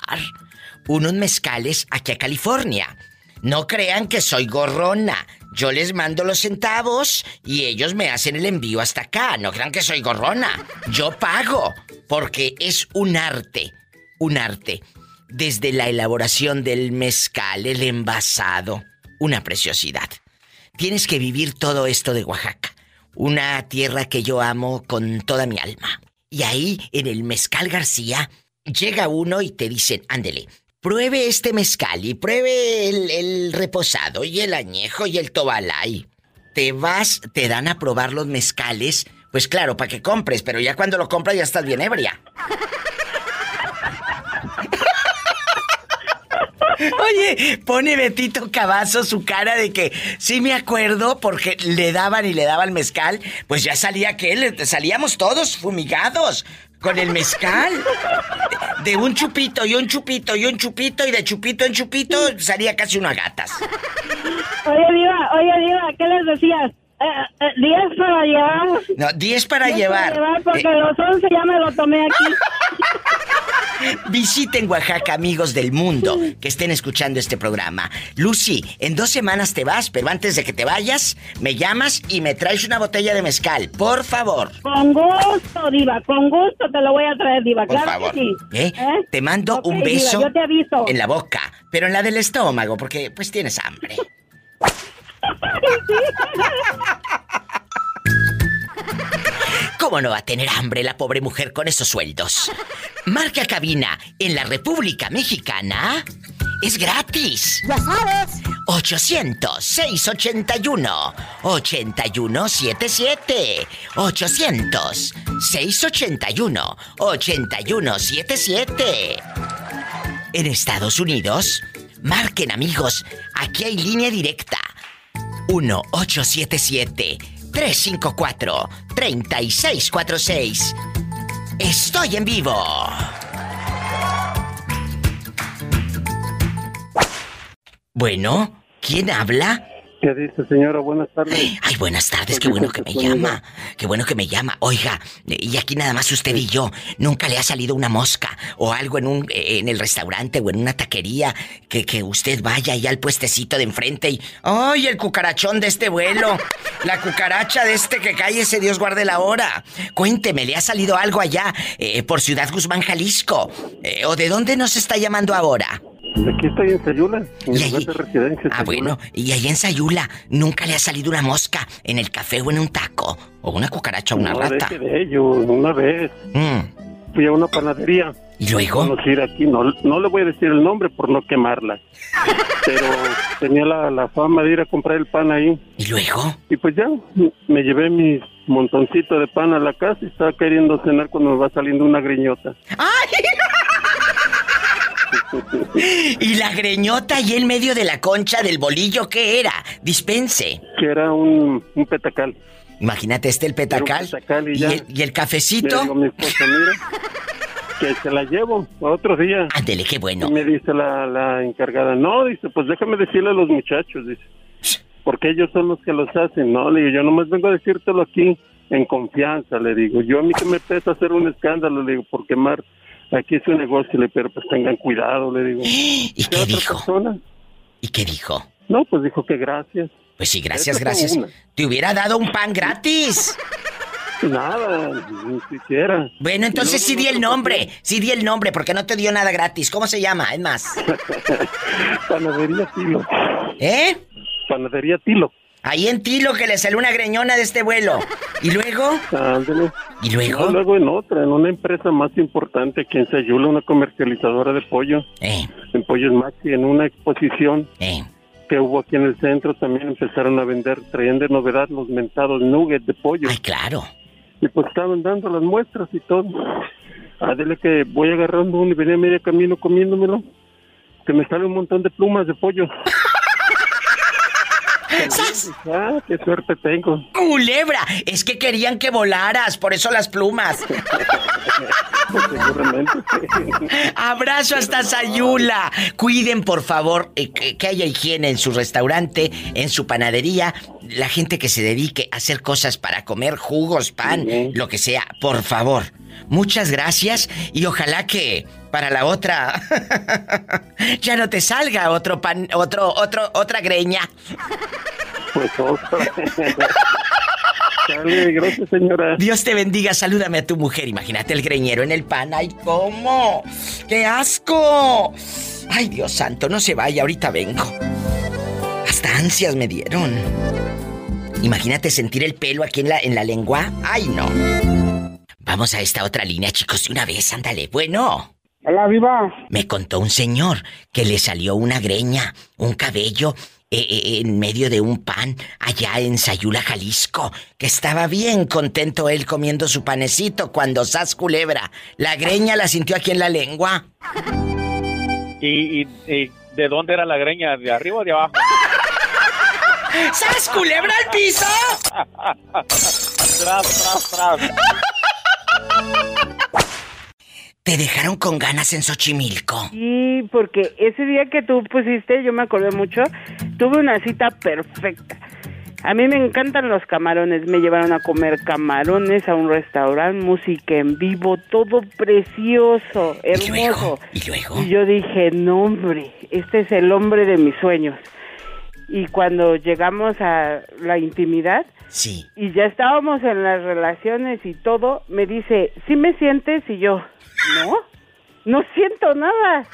unos mezcales aquí a California. No crean que soy gorrona. Yo les mando los centavos y ellos me hacen el envío hasta acá. No crean que soy gorrona. Yo pago, porque es un arte, un arte. Desde la elaboración del mezcal, el envasado, una preciosidad. Tienes que vivir todo esto de Oaxaca, una tierra que yo amo con toda mi alma. Y ahí, en el Mezcal García, llega uno y te dicen, ándele, pruebe este mezcal y pruebe el, reposado y el añejo y el tobalay. Te vas, te dan a probar los mezcales, pues claro, para que compres, pero ya cuando lo compras ya estás bien ebria. Oye, pone Betito Cavazo su cara de que sí me acuerdo porque le daban y le daban mezcal, pues ya salía aquel, salíamos todos fumigados con el mezcal. De un chupito y un chupito y un chupito y de chupito en chupito salía casi una gatas. Oye, Diva, oye, Diva, ¿qué les decías? Eh, eh, diez para llevar. No, 10 para Diez llevar. porque Eh, los once ya me lo tomé aquí. Visiten Oaxaca, amigos del mundo, que estén escuchando este programa. Lucy, en dos semanas te vas, pero antes de que te vayas, me llamas y me traes una botella de mezcal, por favor. Con gusto, Diva, con gusto te lo voy a traer, Diva. Por claro favor. que sí. ¿Eh? Te mando un Diva, beso yo te aviso. en la boca, pero en la del estómago, porque pues tienes hambre. ¿Cómo no va a tener hambre la pobre mujer con esos sueldos? Marca cabina en la República Mexicana. Es gratis. Ya sabes. 800-681-8177. 800-681-8177. En Estados Unidos, marquen amigos, aquí hay línea directa. 1-877-354-3646. Estoy en vivo. Bueno, ¿quién habla? ¿Qué dice, señora? Buenas tardes. Ay, buenas tardes, qué bueno que me llama. Qué bueno que me llama. Oiga, y aquí nada más usted y yo. ¿Nunca le ha salido una mosca o algo en un en el restaurante o en una taquería que, que usted vaya allá al puestecito de enfrente y ¡ay, el cucarachón de este vuelo! La cucaracha de este que cae ese Dios guarde la hora. Cuénteme, ¿le ha salido algo allá eh, por Ciudad Guzmán, Jalisco? Eh, ¿O de dónde nos está llamando ahora? Aquí estoy en Sayula, en allí- lugar de residencia. Ah, bueno, y ahí en Sayula, ¿nunca le ha salido una mosca en el café o en un taco? ¿O una cucaracha o una no, rata? de ello, una vez. Mm. fui a una panadería. ¿Y luego? Conocer aquí, no, no le voy a decir el nombre por no quemarla. Pero tenía la, la fama de ir a comprar el pan ahí. ¿Y luego? Y pues ya, me llevé mi montoncito de pan a la casa y estaba queriendo cenar cuando me va saliendo una griñota. ¡Ay! y la greñota y en medio de la concha del bolillo, ¿qué era? Dispense. Que era un, un petacal. Imagínate este el petacal. Y, ¿Y, el, y el cafecito. Le digo a mi esposa, mira, que se la llevo a otro día. Ándele, qué bueno. Y me dice la, la encargada, no, dice, pues déjame decirle a los muchachos, dice, porque ellos son los que los hacen, no, le digo, yo nomás vengo a decírtelo aquí en confianza, le digo, yo a mí que me pesa hacer un escándalo, le digo, por quemar, aquí es un negocio, le pero pues tengan cuidado, le digo. ¿Y qué dijo? persona? ¿Y qué dijo? No, pues dijo que gracias. Pues sí, gracias, gracias. Te hubiera dado un pan gratis. Nada, ni siquiera. Bueno, entonces sí di el nombre, sí di el nombre, porque no te dio nada gratis. ¿Cómo se llama? Es más. Panadería Tilo. ¿Eh? Panadería Tilo. Ahí en Tilo que le salió una greñona de este vuelo. ¿Y luego? Ándale. ¿Y luego? No, luego en otra, en una empresa más importante aquí en Sayula, una comercializadora de pollo. Eh, En Pollos Maxi, en una exposición eh. que hubo aquí en el centro, también empezaron a vender, traían de novedad los mentados nuggets de pollo. Ay, claro. Y pues estaban dando las muestras y todo. Dile que voy agarrando uno y venía medio camino comiéndomelo. Que me sale un montón de plumas de pollo. Ah, qué suerte tengo. ¡Culebra! Es que querían que volaras, por eso las plumas. Abrazo hasta Sayula. Cuiden, por favor, eh, que haya higiene en su restaurante, en su panadería. La gente que se dedique a hacer cosas para comer jugos, pan, lo que sea, por favor. Muchas gracias y ojalá que para la otra ya no te salga otro pan, otro, otro, otra greña. Pues otra. Dale, gracias señora. Dios te bendiga, salúdame a tu mujer. Imagínate el greñero en el pan. ¡Ay, cómo! ¡Qué asco! Ay, Dios santo, no se vaya, ahorita vengo. Hasta ansias me dieron. Imagínate sentir el pelo aquí en la, en la lengua. ¡Ay, no! Vamos a esta otra línea, chicos, de una vez, ándale. Bueno. Hola, viva. Me contó un señor que le salió una greña, un cabello eh, eh, en medio de un pan allá en Sayula, Jalisco, que estaba bien contento él comiendo su panecito cuando sas culebra. La greña la sintió aquí en la lengua. ¿Y, y, y de dónde era la greña? ¿De arriba o de abajo? ¡Sas culebra al piso! tras, tras, tras. Te dejaron con ganas en Xochimilco. Sí, porque ese día que tú pusiste, yo me acordé mucho, tuve una cita perfecta. A mí me encantan los camarones. Me llevaron a comer camarones a un restaurante, música en vivo, todo precioso, hermoso. ¿Y luego? Y yo dije, no hombre, este es el hombre de mis sueños. Y cuando llegamos a la intimidad Sí. y ya estábamos en las relaciones y todo, me dice, ¿sí me sientes? Y yo, no, no siento nada.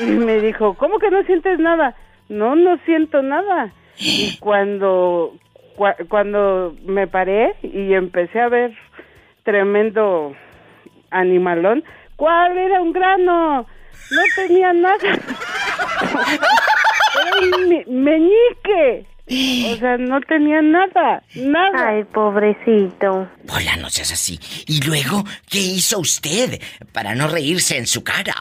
Y me dijo, ¿cómo que no sientes nada? No, no siento nada. Y cuando, cua- cuando me paré y empecé a ver tremendo animalón, ¿cuál era un grano? No tenía nada. Meñique. O sea, no tenía nada, nada. Ay, pobrecito. Hola, no seas así. ¿Y luego qué hizo usted para no reírse en su cara?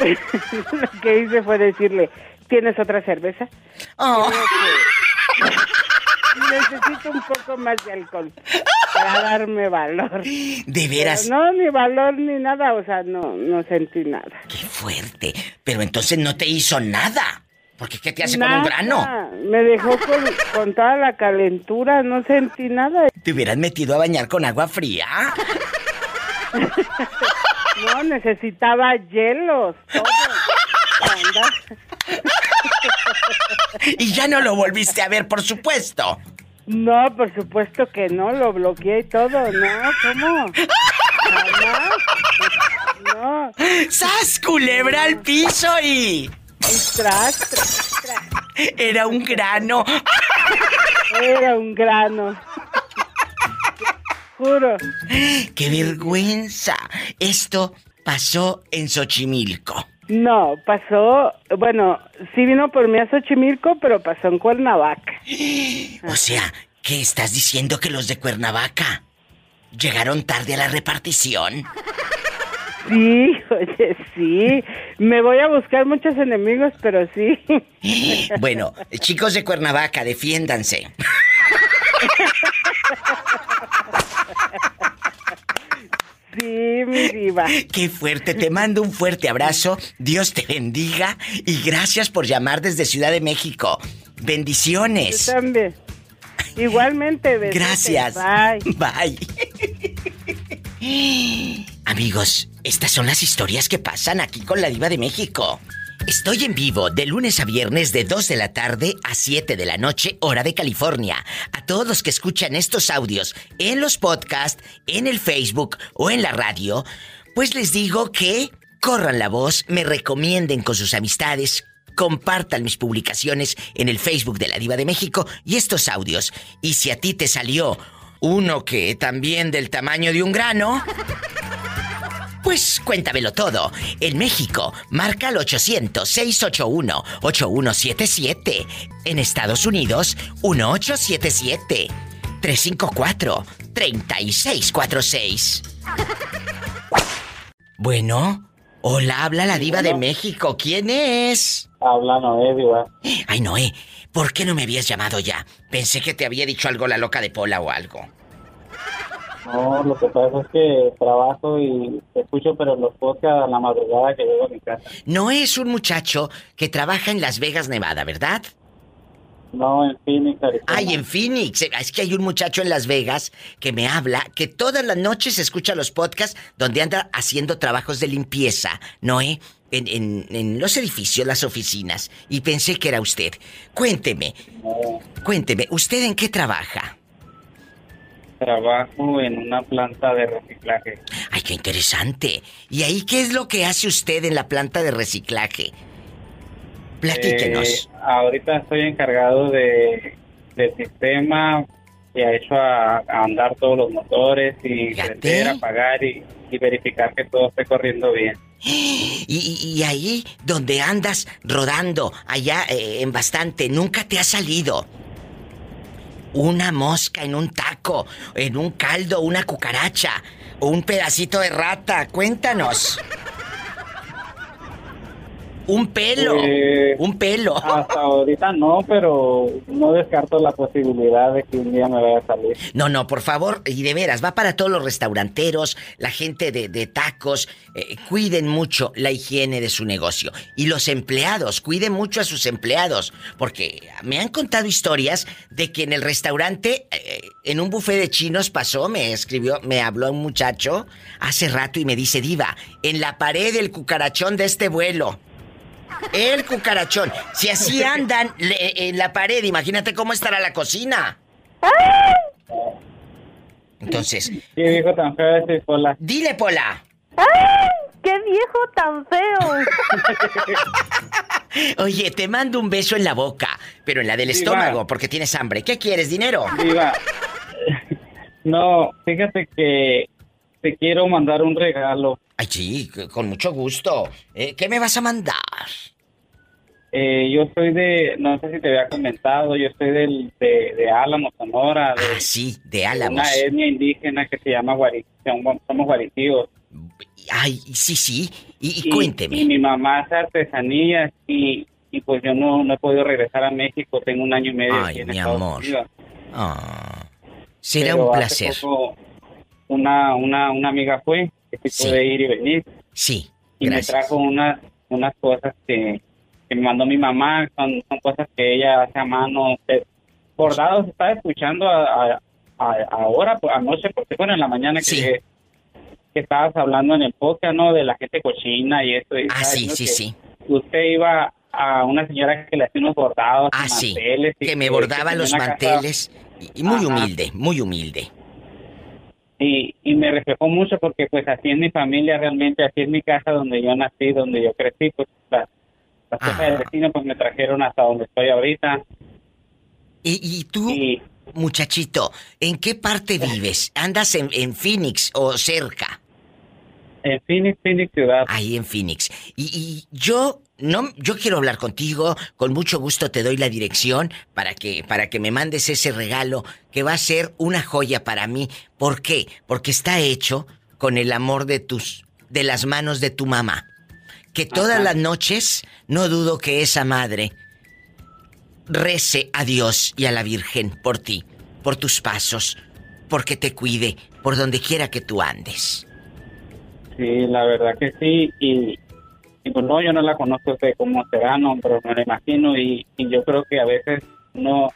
Lo que hice fue decirle, ¿tienes otra cerveza? Oh. Necesito un poco más de alcohol para darme valor. De veras, Pero no, ni valor ni nada, o sea, no, no sentí nada. qué fuerte. Pero entonces no te hizo nada. Porque ¿qué te hace con un Nada. grano? Me dejó con, con toda la calentura, no sentí nada. ¿Te hubieras metido a bañar con agua fría? No, necesitaba hielos. Y ya no lo volviste a ver, por supuesto. No, por supuesto que no, lo bloqueé y todo, no, ¿cómo? Jamás. No, ¡Sas, culebra al piso y... tras, tras, tras. Era un grano. Era un grano. juro. ¡Qué vergüenza! Esto pasó en Xochimilco. No, pasó, bueno, sí vino por mí a Xochimilco, pero pasó en Cuernavaca. O sea, ¿qué estás diciendo que los de Cuernavaca llegaron tarde a la repartición? Sí, oye, sí. Me voy a buscar muchos enemigos, pero sí. Bueno, chicos de Cuernavaca, defiéndanse. Sí, mi diva. Qué fuerte, te mando un fuerte abrazo. Dios te bendiga y gracias por llamar desde Ciudad de México. Bendiciones. Yo también. Igualmente, besotes. Gracias. Bye. Bye. Amigos, estas son las historias que pasan aquí con la Diva de México. Estoy en vivo de lunes a viernes de 2 de la tarde a 7 de la noche, hora de California. A todos los que escuchan estos audios en los podcasts, en el Facebook o en la radio, pues les digo que corran la voz, me recomienden con sus amistades, compartan mis publicaciones en el Facebook de la Diva de México y estos audios. Y si a ti te salió uno que también del tamaño de un grano, pues cuéntamelo todo. En México, marca al 800-681-8177. En Estados Unidos, 1877-354-3646. Bueno, hola, habla la diva de México. ¿Quién es? Habla Noé, diva. Ay, Noé, ¿por qué no me habías llamado ya? Pensé que te había dicho algo la loca de Pola o algo. No, lo que pasa es que trabajo y te escucho, pero los podcasts a la madrugada que llego a mi casa. No es un muchacho que trabaja en Las Vegas, Nevada, ¿verdad? No, en Phoenix, Arizona. Ay, en Phoenix. Es que hay un muchacho en Las Vegas que me habla que todas las noches escucha los podcasts donde anda haciendo trabajos de limpieza, ¿no? eh? En, en- en los edificios, las oficinas. Y pensé que era usted. Cuénteme, No, cuénteme, ¿usted en qué trabaja? Trabajo en una planta de reciclaje. Ay, qué interesante. ¿Y ahí qué es lo que hace usted en la planta de reciclaje? Platíquenos. Eh, ahorita estoy encargado de del sistema que ha hecho a, a andar todos los motores y prender, apagar y, y verificar que todo esté corriendo bien. Y, y- y ahí donde andas rodando, allá eh, en bastante, nunca te ha salido una mosca en un taco, en un caldo, una cucaracha un pedacito de rata. Cuéntanos. Un pelo. Eh, un pelo. Hasta ahorita no, pero no descarto la posibilidad de que un día me vaya a salir. No, no, por favor, y de veras, va para todos los restauranteros, la gente de, de tacos, eh, cuiden mucho la higiene de su negocio. Y los empleados, cuiden mucho a sus empleados, porque me han contado historias de que en el restaurante, eh, en un buffet de chinos pasó, me escribió, me habló un muchacho hace rato y me dice, diva, en la pared del cucarachón de este vuelo. El cucarachón. Si así andan le- en la pared, imagínate cómo estará la cocina. Entonces, ¿Qué dijo tan feo ese Pola? dile, Pola. ¡Ay! ¡Qué viejo tan feo! Oye, te mando un beso en la boca, pero en la del estómago, porque tienes hambre. ¿Qué quieres, dinero? Diva, no, fíjate que te quiero mandar un regalo. Ay, sí, con mucho gusto. Eh, ¿Qué me vas a mandar? Eh, yo soy de, no sé si te había comentado, yo soy del, de, de Álamo, Sonora, de Ah, sí, de Álamos. una etnia indígena que se llama Guari, somos guaritíos. Ay, sí, sí. Y, cuénteme. Y mi mamá hace artesanías y, y pues yo no, no he podido regresar a México, tengo un año y medio Ay, aquí en mi Estados amor. Unidos. Ah, será Pero un hace placer. poco una, una, una amiga fue, que Sí. puede ir y venir, Sí, y gracias. me trajo unas, unas cosas que, que me mandó mi mamá, son, son cosas que ella hace a mano, bordados, estaba escuchando a, a- a- ahora, pues, anoche, porque bueno, en la mañana que, Sí. que estabas hablando en el podcast, ¿no? De la gente cochina y esto. y Ah, sí, sí, sí. Usted iba a una señora que le hacía unos bordados, Ah, sí. manteles. Que me bordaba los una casa- manteles. Y, y muy Ajá. humilde, muy humilde. Y, y me reflejó mucho porque pues así en mi familia realmente, así en mi casa donde yo nací, donde yo crecí, pues las, las cosas del vecino pues me trajeron hasta donde estoy ahorita ¿Y, y tú? y muchachito, ¿en qué parte vives? ¿Andas en, en Phoenix o cerca? En Phoenix, Phoenix ciudad. Ahí en Phoenix. Y, y yo no, yo quiero hablar contigo. Con mucho gusto te doy la dirección para que, para que me mandes ese regalo que va a ser una joya para mí. ¿Por qué? Porque está hecho con el amor de tus, de las manos de tu mamá. Que todas las noches, no dudo que esa madre rece a Dios y a la Virgen por ti, por tus pasos, porque te cuide por donde quiera que tú andes. Sí, la verdad que sí. Y, y pues no, yo no la conozco sé cómo será, no, pero me lo imagino. Y, y yo creo que a veces uno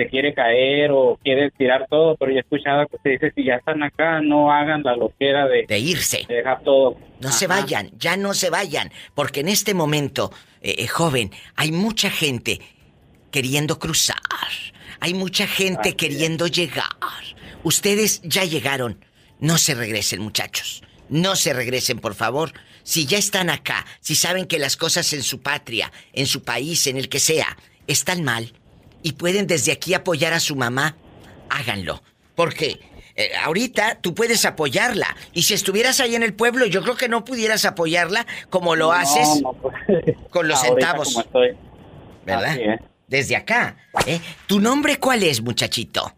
se quiere caer o quiere tirar todo, pero yo he escuchado que se dice, si ya están acá, no hagan la loquera de, de irse. De dejar todo. No se vayan, ya no se vayan, porque en este momento, eh, eh, joven, hay mucha gente queriendo cruzar, hay mucha gente Así queriendo llegar. Ustedes ya llegaron, no se regresen muchachos, no se regresen por favor. Si ya están acá, si saben que las cosas en su patria, en su país, en el que sea, están mal y pueden desde aquí apoyar a su mamá, háganlo. Porque eh, ahorita tú puedes apoyarla. Y si estuvieras ahí en el pueblo, yo creo que no pudieras apoyarla como lo No, haces no, pues, con los centavos. como estoy. ¿Verdad? Así es. Desde acá. ¿eh? ¿Tu nombre cuál es, muchachito?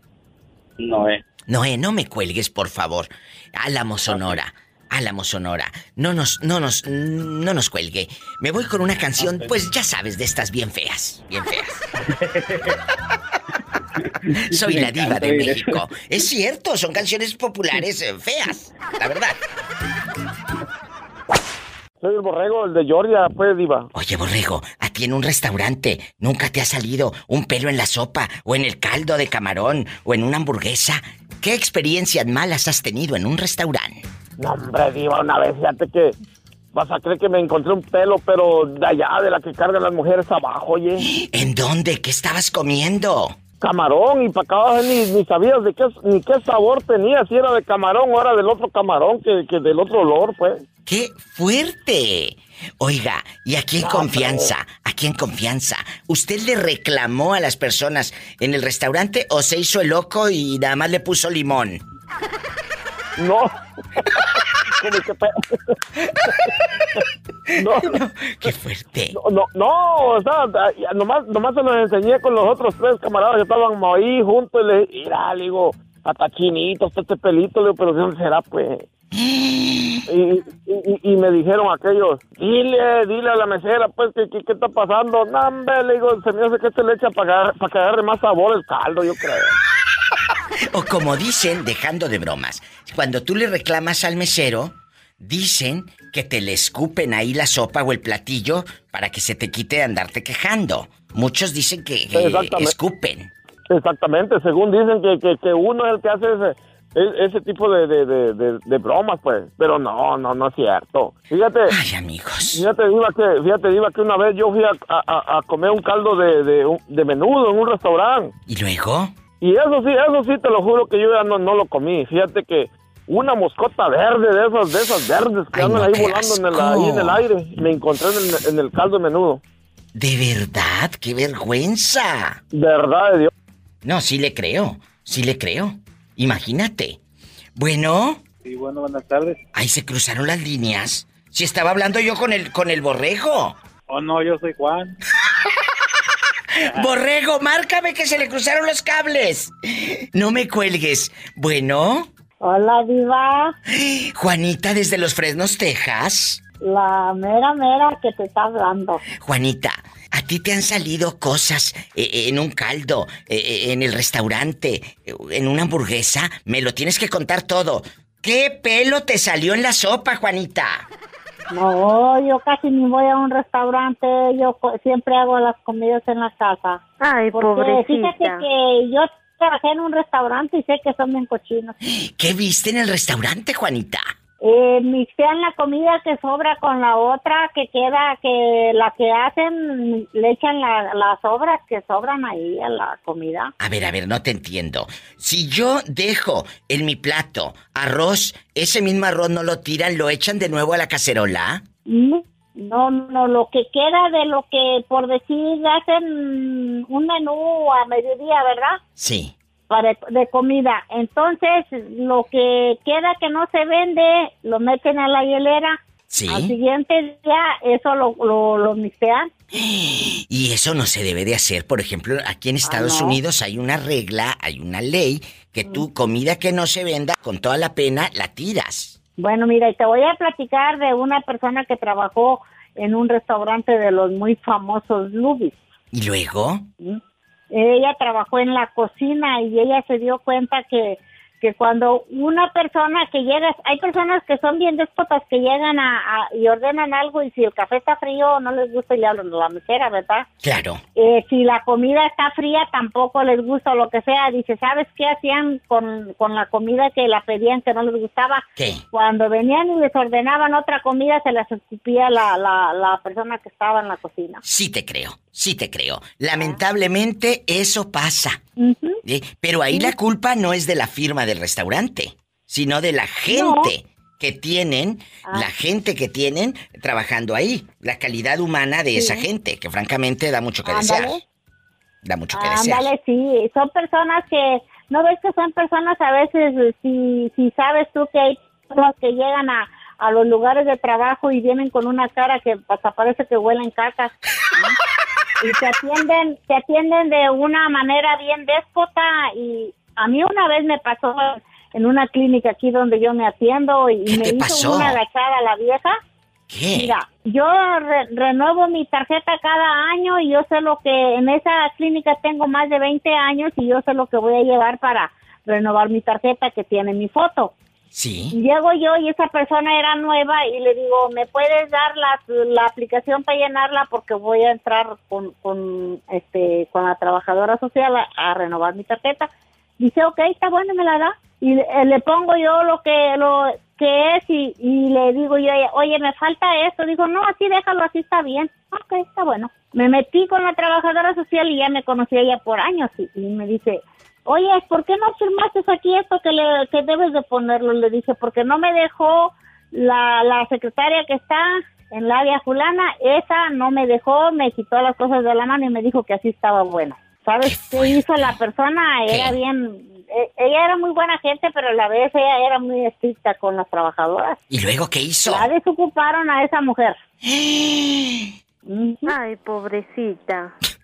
Noé. Noé, no me cuelgues, por favor. Álamo Sonora. Álamo Sonora. No nos, no nos, no nos cuelgue. Me voy con una canción, pues ya sabes, de estas bien feas. Bien feas. Soy Me la diva de México. Es cierto, son canciones populares eh, feas. La verdad. Soy el borrego, el de Georgia, pues, diva. Oye, Borrego, a ti en un restaurante nunca te ha salido un pelo en la sopa o en el caldo de camarón o en una hamburguesa. ¿Qué experiencias malas has tenido en un restaurante? No, hombre, diva, una vez, fíjate que... Vas a creer que me encontré un pelo, pero de allá, de la que cargan las mujeres abajo, oye. ¿En dónde? ¿Qué estabas comiendo? Camarón, y para acá abajo ni, ni sabías de qué, ni qué sabor tenía, si era de camarón o era del otro camarón, que, que del otro olor, pues. ¡Qué fuerte! Oiga, y aquí en No, confianza, aquí en confianza, ¿usted le reclamó a las personas en el restaurante o se hizo el loco y nada más le puso limón? No. Pe- no, ¡Qué fuerte! no, no, no, nomás, nomás se los enseñé con los otros tres camaradas que estaban ahí juntos y le dije, mira, le digo, hasta chinito, hasta este pelito, le digo, pero ¿de dónde será, pues? Y, y, y- me dijeron aquellos, dile, dile a la mesera, pues, ¿qué, qué, qué está pasando? No, le digo, se me hace que este le echa para para que agarre más sabor el caldo, yo creo. O como dicen, dejando de bromas, cuando tú le reclamas al mesero, dicen que te le escupen ahí la sopa o el platillo para que se te quite de andarte quejando. Muchos dicen que, escupen. Exactamente, según dicen que, que, que uno es el que hace ese, e- ese tipo de, de, de, de- bromas, pues. Pero no, no, no es cierto. Fíjate. Ay, amigos. Fíjate, Diva, que, fíjate, Diva, que una vez yo fui a, a- a comer un caldo de, de menudo en un restaurante. ¿Y luego? Y eso sí, eso sí, te lo juro que yo ya no, no lo comí. Fíjate que una moscota verde de esas, de esas verdes que Ay, andan no, ahí volando en el, ahí en el aire, me encontré en el, en el caldo de menudo. ¿De verdad? ¡Qué vergüenza! Verdad de Dios. No, sí le creo. Sí le creo. Imagínate. Bueno, Sí, bueno, buenas tardes. ahí se cruzaron las líneas. Si estaba hablando yo con el con el borrego. Oh, no, yo soy Juan. Borrego, márcame que se le cruzaron los cables. No me cuelgues. Bueno, Hola, Diva. Juanita desde Los Fresnos, Texas. La mera mera que te está hablando. Juanita, ¿a ti te han salido cosas eh, eh, en un caldo, eh, en el restaurante, en una hamburguesa? Me lo tienes que contar todo. ¿Qué pelo te salió en la sopa, Juanita? No, yo casi ni voy a un restaurante. Yo co- siempre hago las comidas en la casa. Ay, Porque pobrecita. fíjate que yo trabajé en un restaurante y sé que son bien cochinos. ¿Qué viste en el restaurante, Juanita? Eh, mixean la comida que sobra con la otra que queda, que la que hacen, le echan la- las sobras que sobran ahí a la comida. A ver, a ver, no te entiendo. Si yo dejo en mi plato arroz, ese mismo arroz no lo tiran, lo echan de nuevo a la cacerola. No, no, no, lo que queda de lo que, por decir, hacen un menú a mediodía, ¿verdad? Sí. Para de comida. Entonces, lo que queda que no se vende, lo meten a la hielera. Sí. Al siguiente día, eso lo, lo, lo mixtean. Y eso no se debe de hacer. Por ejemplo, aquí en Estados no. Unidos hay una regla, hay una ley que tú comida que no se venda con toda la pena la tiras. Bueno, mira, y te voy a platicar de una persona que trabajó en un restaurante de los muy famosos Lubis. ¿Y luego? Ella trabajó en la cocina y ella se dio cuenta que, que cuando una persona que llega, hay personas que son bien déspotas que llegan a, a- y ordenan algo y si el café está frío no les gusta y le hablan a la mesera, ¿verdad? Claro. Eh, si la comida está fría tampoco les gusta o lo que sea. Dice, ¿sabes qué hacían con, con la comida que la pedían que no les gustaba? ¿Qué? Cuando venían y les ordenaban otra comida se las escupía la, la, la persona que estaba en la cocina. Sí te creo, sí te creo. Lamentablemente eso pasa. ¿eh? Pero ahí la culpa no es de la firma del restaurante, sino de la gente que tienen, Ah. la gente que tienen trabajando ahí, la calidad humana de esa gente, que francamente da mucho que Ándale. desear. Da mucho que desear. Ándale, sí, son personas que, ¿no ves que son personas a veces, si, si sabes tú que hay personas que llegan a, a los lugares de trabajo y vienen con una cara que hasta parece que huelen caca ¿no? y te atienden, te atienden de una manera bien déspota y a mí una vez me pasó en una clínica aquí donde yo me atiendo y me hizo pasó? una agachada la vieja. ¿Qué? Mira, yo re- renuevo mi tarjeta cada año y yo sé lo que en esa clínica tengo más de 20 años y yo sé lo que voy a llevar para renovar mi tarjeta que tiene mi foto. Sí. Llego yo y esa persona era nueva y le digo, ¿me puedes dar la, la aplicación para llenarla? Porque voy a entrar con, con, este, con la trabajadora social a, a renovar mi tarjeta. Dice, ok, está bueno, me la da. Y le, eh, le pongo yo lo que lo que es y, le digo yo, oye, me falta esto. Dijo, no, así déjalo, así está bien. Ok, está bueno. Me metí con la trabajadora social y ya me conocía ella por años y, y me dice, oye, ¿por qué no firmaste aquí esto que, le, que debes de ponerlo? Le dije, porque no me dejó la, la secretaria que está en la área fulana, esa no me dejó, me quitó las cosas de la mano y me dijo que así estaba bueno. ¿Sabes qué, hizo la persona? Era bien, eh, ella era muy buena gente, pero a la vez ella era muy estricta con las trabajadoras. ¿Y luego qué hizo? La desocuparon a esa mujer. Ay, pobrecita. Sí,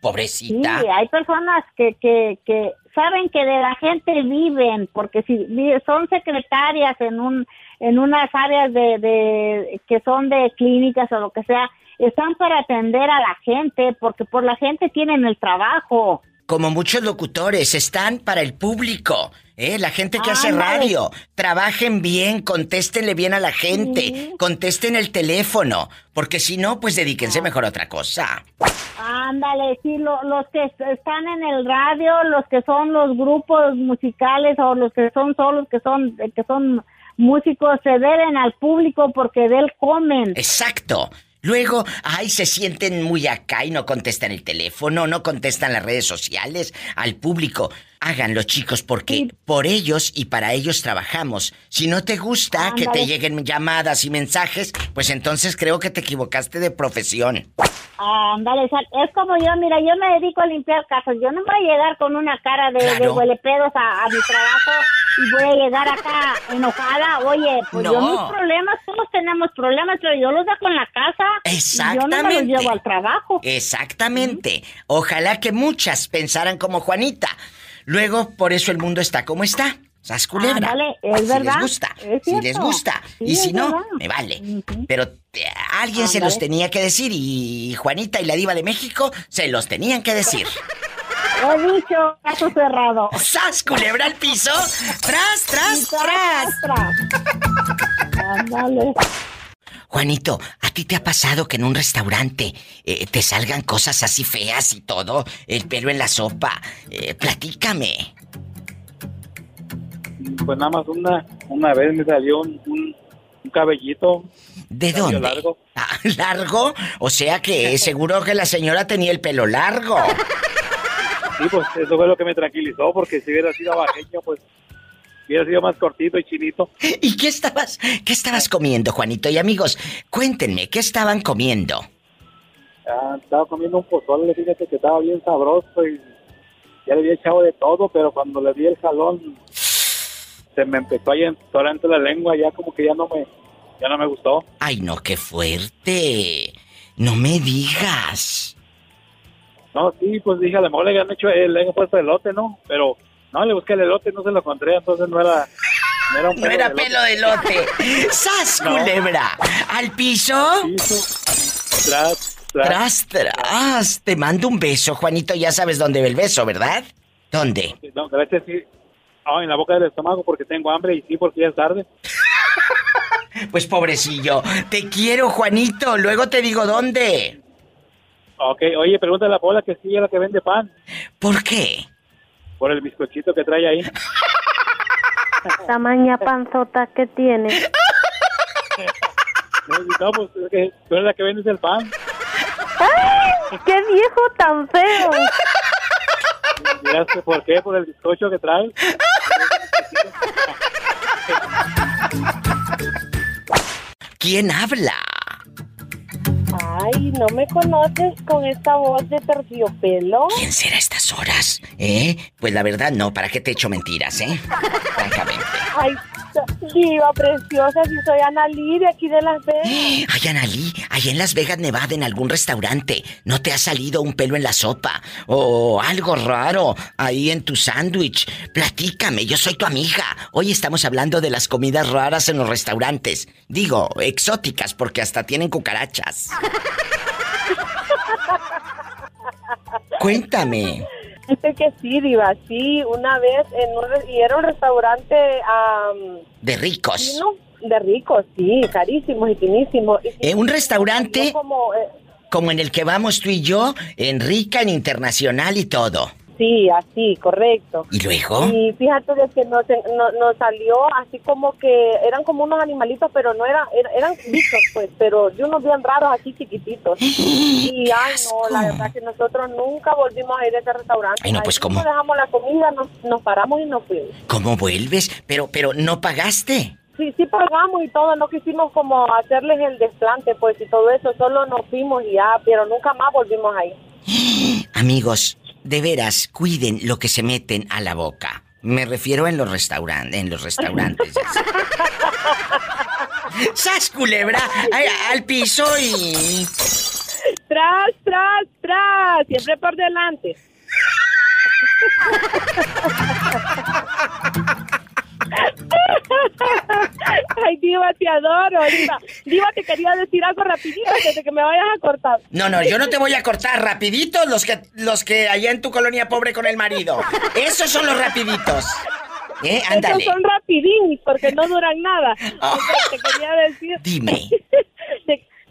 Pobrecita. hay personas que, que, que saben que de la gente viven, porque si son secretarias en un en unas áreas de, de que son de clínicas o lo que sea, están para atender a la gente, porque por la gente tienen el trabajo. Como muchos locutores, están para el público. ¿eh? La gente que hace radio. Trabajen bien, contéstenle bien a la gente. Contesten el teléfono. Porque si no, pues dedíquense mejor a otra cosa. Ándale, sí, lo- los que est- están en el radio, los que son los grupos musicales o los que son solos, que son que son músicos, se deben al público porque de él comen. Exacto. Luego, ay, se sienten muy acá y no contestan el teléfono, no contestan las redes sociales, al público. Háganlo, chicos, porque por ellos y para ellos trabajamos. Si no te gusta que te lleguen llamadas y mensajes, pues entonces creo que te equivocaste de profesión. Ándale, es como yo, mira, yo me dedico a limpiar casas. Yo no voy a llegar con una cara de, de Claro. huelepedos a, a mi trabajo y voy a llegar acá enojada. Oye, pues yo mis problemas, todos tenemos problemas, pero yo los dejo en la casa. Y yo no me los Exactamente. llevo al trabajo. Exactamente. Ojalá que muchas pensaran como Juanita. Luego, por eso el mundo está como está. Sas culebra. Ándale, es si verdad, les gusta, si les gusta. Sí, y si no, verdad. me vale. Pero eh, alguien se los tenía que decir y Juanita y la diva de México se los tenían que decir. He dicho, caso cerrado. ¡Sas, culebra al piso! ¡Tras, tras, tras! Ándale. Juanito, ¿a ti te ha pasado que en un restaurante eh, te salgan cosas así feas y todo? El pelo en la sopa. Eh, platícame. Pues nada más una, una vez me salió un, un, un cabellito. ¿De dónde? largo. Ah, ¿Largo? O sea que seguro que la señora tenía el pelo largo. Sí, pues eso fue lo que me tranquilizó, porque si hubiera sido bajeño, pues hubiera sido más cortito y chinito. ¿Y qué estabas, qué estabas comiendo, Juanito? Y amigos, cuéntenme, ¿qué estaban comiendo? Ah, estaba comiendo un pozole, fíjate que estaba bien sabroso y ya le había echado de todo, pero cuando le di el jalón, se me empezó a entrar entre la lengua, ya como que ya no me, ya no me gustó. Ay, no, qué fuerte. No me digas. No, sí, pues dije, a lo mejor le habían hecho, eh, le habían puesto elote, ¿no? Pero no, le busqué el elote, no se lo encontré, entonces no era... No era, un No era pelo de elote. ¡Sas, No. culebra! ¿Al piso? Tras, Tras, tras. Te mando un beso, Juanito. Ya sabes dónde ve el beso, ¿verdad? ¿Dónde? No, gracias, sí. Ah, en la boca del estómago porque tengo hambre y sí, porque ya es tarde. Pues pobrecillo. Te quiero, Juanito. Luego te digo dónde. Ok, oye, pregúntale a la bola que sí es la que vende pan. ¿Por qué? Por el bizcochito que trae ahí. Tamaña panzota que tiene. No, pues es que tú eres la que vendes el pan. ¡Ay! ¡Qué viejo tan feo! Miraste por qué, por el bizcocho que trae. ¿Quién habla? Ay, ¿no me conoces con esta voz de terciopelo? ¿Quién será a estas horas? ¿Eh? Pues la verdad no, ¿para qué te echo mentiras, eh? Francamente. Ay, diva preciosa, si soy Ana Lee de aquí de Las Vegas. Ay, Analí, allá en Las Vegas, Nevada, en algún restaurante, ¿no te ha salido un pelo en la sopa? O algo raro ahí en tu sándwich. Platícame, yo soy tu amiga. Hoy estamos hablando de las comidas raras en los restaurantes. Digo, exóticas, porque hasta tienen cucarachas. Cuéntame. Dice que sí, diva, sí, una vez en un, y era un restaurante am, De ricos. de ricos, sí, carísimos y finísimos. Eh, un restaurante como, eh, como en el que vamos tú y yo, en rica, en internacional y todo. Sí, así, correcto. ¿Y luego? Y fíjate de que nos, no- nos salió así como que eran como unos animalitos, pero no eran, er- eran bichos, pues, pero de unos bien raros, así chiquititos. Y ay, no, la verdad que nosotros nunca volvimos a ir a ese restaurante. Ay, no, pues, ¿cómo? dejamos la comida, nos, nos paramos y nos fuimos. ¿Cómo vuelves? Pero, pero no pagaste. Sí, sí pagamos y todo, no quisimos como hacerles el desplante, pues, y todo eso, solo nos fuimos y ya, pero nunca más volvimos ahí. Amigos, de veras, cuiden lo que se meten a la boca. Me refiero en los restaurantes, en los restaurantes. ¡Sas, culebra! Ay, al piso y... Tras, tras, tras, siempre por delante. Ay, Diva, te adoro, Diva. Diva, te quería decir algo rapidito antes de que me vayas a cortar. No, no, yo no te voy a cortar rapidito los que los que allá en tu colonia pobre con el marido. Esos son los rapiditos. ¿Eh? Ándale. Esos son rapidín, porque no duran nada. Entonces, te quería decir... Dime.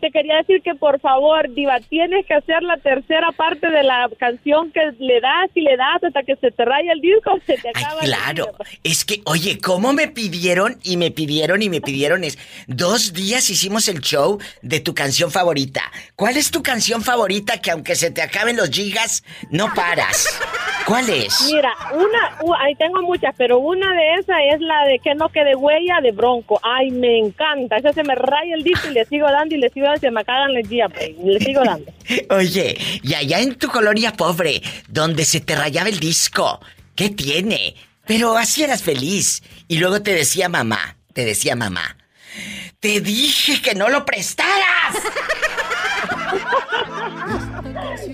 te, quería decir que por favor, Diva, tienes que hacer la tercera parte de la canción que le das y le das hasta que se te raya el disco, se te acaba. el Claro, es que, oye, ¿cómo me pidieron y me pidieron y me pidieron? Es dos días hicimos el show de tu canción favorita. ¿Cuál es tu canción favorita que aunque se te acaben los gigas, no paras? ¿Cuál es? Mira, una, u- ahí tengo muchas, pero una de esas es la de que no quede huella de Bronco. Ay, me encanta. Esa se me raya el disco y le sigo dando y le sigo dando, se me cagan el día, pues, y le sigo dando. Oye, y allá en tu colonia pobre, donde se te rayaba el disco, ¿qué tiene? Pero así eras feliz. Y luego te decía mamá, te decía mamá, te dije que no lo prestaras.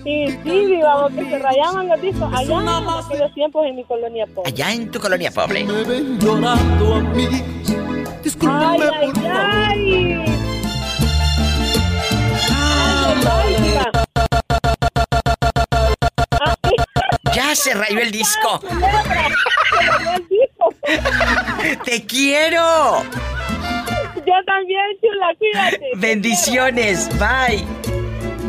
Sí, sí, digamos que se rayaban los discos allá en aquellos tiempos en mi colonia pobre. Allá en tu colonia pobre. llorando a mí. Ay, ay, ay. Ay, ay, diva. Ya se rayó el disco. Se rayó el disco. ¡Te quiero! Yo también, chula, cuídate. Bendiciones, bye.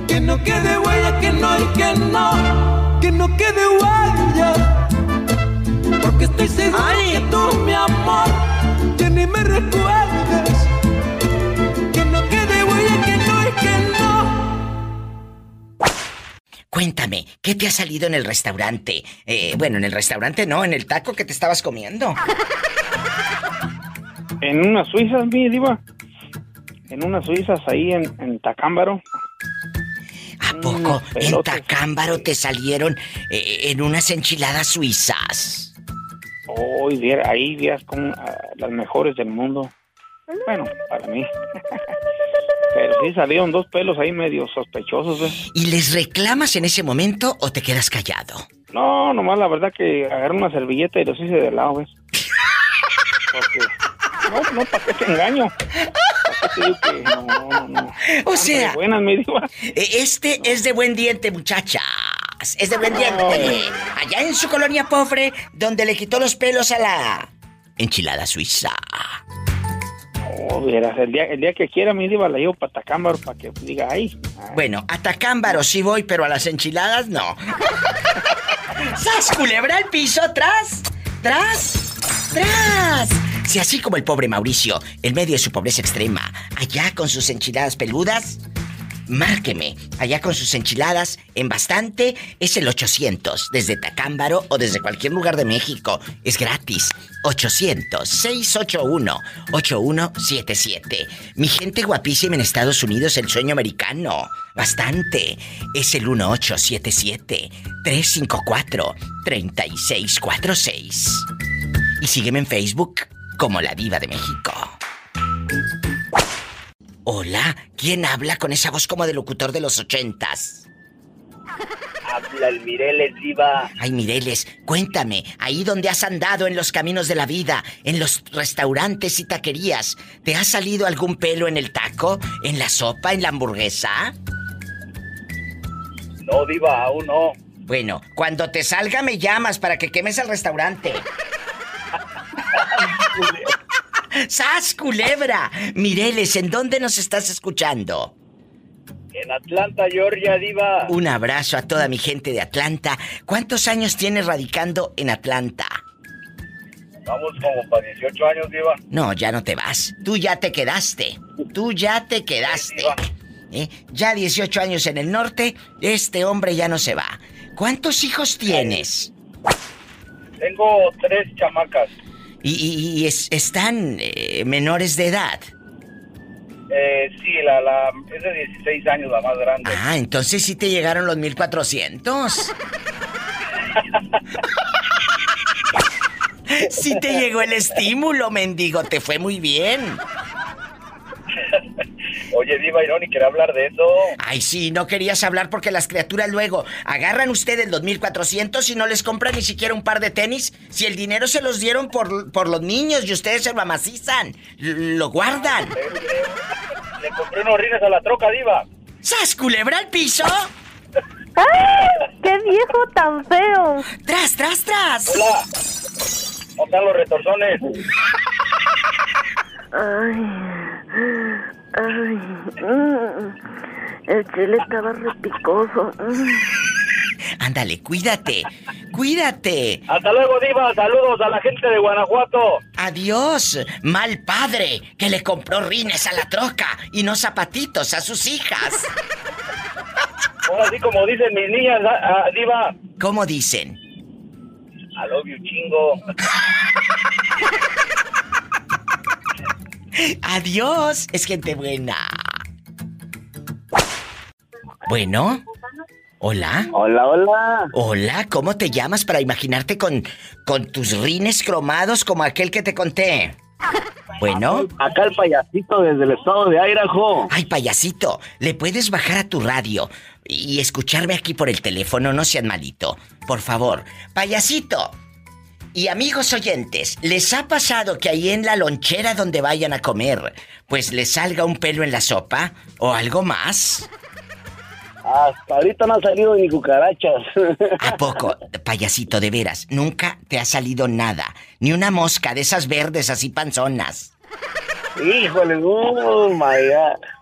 Que no quede huella, que no y que no, que no quede huella. Porque estoy seguro que tú, mi amor, que ni me recuerdes. Cuéntame, ¿qué te ha salido en el restaurante? Eh, bueno, en el restaurante no, en el taco que te estabas comiendo. En unas suizas, mi diva. En unas suizas ahí en, en Tacámbaro. ¿A poco en. Tacámbaro te salieron eh, en unas enchiladas suizas? Oh, ahí vieras como ah, las mejores del mundo. Bueno, para mí. Pero sí salieron dos pelos ahí medio sospechosos, ¿ves? ¿Y les reclamas en ese momento o te quedas callado? No, nomás la verdad que agarré una servilleta y los hice de lado, ¿ves? Porque... No, no, ¿para qué te engaño? ¿Para qué te digo que no, no, no? O sea, buenas, mi diva. eh, este es de buen diente, muchachas. Es de buen diente. Allá en su colonia pobre, donde le quitó los pelos a la enchilada suiza. Oh, vieras, el día, el día que quiera, mi diva, la llevo para Tacámbaro para que diga, ay, Bueno, a Tacámbaro sí voy, pero a las enchiladas no. ¡Sas, culebra al piso! ¡Tras! ¡Tras! ¡Tras! Si así como el pobre Mauricio, en medio de su pobreza extrema, allá con sus enchiladas peludas, márqueme, allá con sus enchiladas, en bastante, es el 800, desde Tacámbaro o desde cualquier lugar de México. Es gratis. 800-681-8177. Mi gente guapísima en Estados Unidos, el sueño americano. Bastante. Es el 1877-354-3646. Y sígueme en Facebook como La Diva de México. Hola, ¿quién habla con esa voz como de locutor de los ochentas? Habla el Mireles, Diva. Ay, Mireles, cuéntame, ahí donde has andado en los caminos de la vida, en los restaurantes y taquerías, ¿te ha salido algún pelo en el taco, en la sopa, en la hamburguesa? No, Diva, aún no. Bueno, cuando te salga me llamas para que quemes el restaurante. ¡Sas, culebra! Mireles, ¿en dónde nos estás escuchando? En Atlanta, Georgia, Diva. Un abrazo a toda mi gente de Atlanta. ¿Cuántos años tienes radicando en Atlanta? Vamos como para 18 años, Diva. No, ya no te vas. Tú ya te quedaste. Tú ya te quedaste. ¿Eh? Ya 18 años en el norte, este hombre ya no se va. ¿Cuántos hijos tienes? Tengo tres chamacas. ¿Y, y- y es- están eh, menores de edad? Eh, sí, la, la, es de 16 años, la más grande. Ah, entonces sí te llegaron los 1400. sí te llegó el estímulo, mendigo. Te fue muy bien. Oye, Diva, y no ni quería hablar de eso. Ay, sí, no querías hablar porque las criaturas luego agarran ustedes los 1400 y no les compran ni siquiera un par de tenis. Si el dinero se los dieron por, por los niños y ustedes se lo amacizan, lo guardan. Le compré unos rines a la troca, Diva. ¿Sas culebra al piso? ¡Ay! ¡Qué viejo tan feo! ¡Tras, tras, tras! Hola. ¿Cómo están los retorzones? Ay, ay, mm, el chile estaba repicoso. mm. Ándale, cuídate, cuídate. Hasta luego, Diva. Saludos a la gente de Guanajuato. Adiós, mal padre que le compró rines a la troca y no zapatitos a sus hijas. Ahora sí, como dicen mis niñas, ah, ah, Diva. ¿Cómo dicen? I love you, chingo. Adiós, es gente buena. Bueno, hola. Hola, hola. Hola, ¿cómo te llamas para imaginarte con, con tus rines cromados como aquel que te conté? Bueno. Acá el payasito desde el estado de Idaho. Ay, payasito, ¿le puedes bajar a tu radio y escucharme aquí por el teléfono? No sean malito. Por favor. Payasito. Y amigos oyentes, ¿les ha pasado que ahí en la lonchera donde vayan a comer, pues les salga un pelo en la sopa o algo más? Hasta ahorita no ha salido ni cucarachas. ¿A poco, payasito, de veras? Nunca te ha salido nada. Ni una mosca de esas verdes así panzonas. Híjole, oh my God.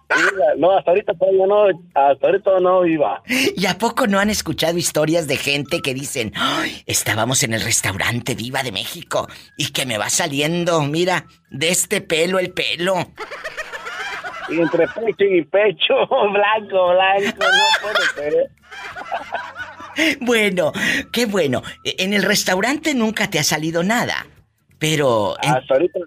No, hasta ahorita todavía no, hasta ahorita no iba. ¿Y a poco no han escuchado historias de gente que dicen, "Ay, estábamos en el restaurante Diva de México y que me va saliendo, mira, de este pelo el pelo? Y entre pecho y pecho, blanco, blanco, no puede ser. Bueno, qué bueno. E- En el restaurante nunca te ha salido nada. Pero en, Hasta ahorita.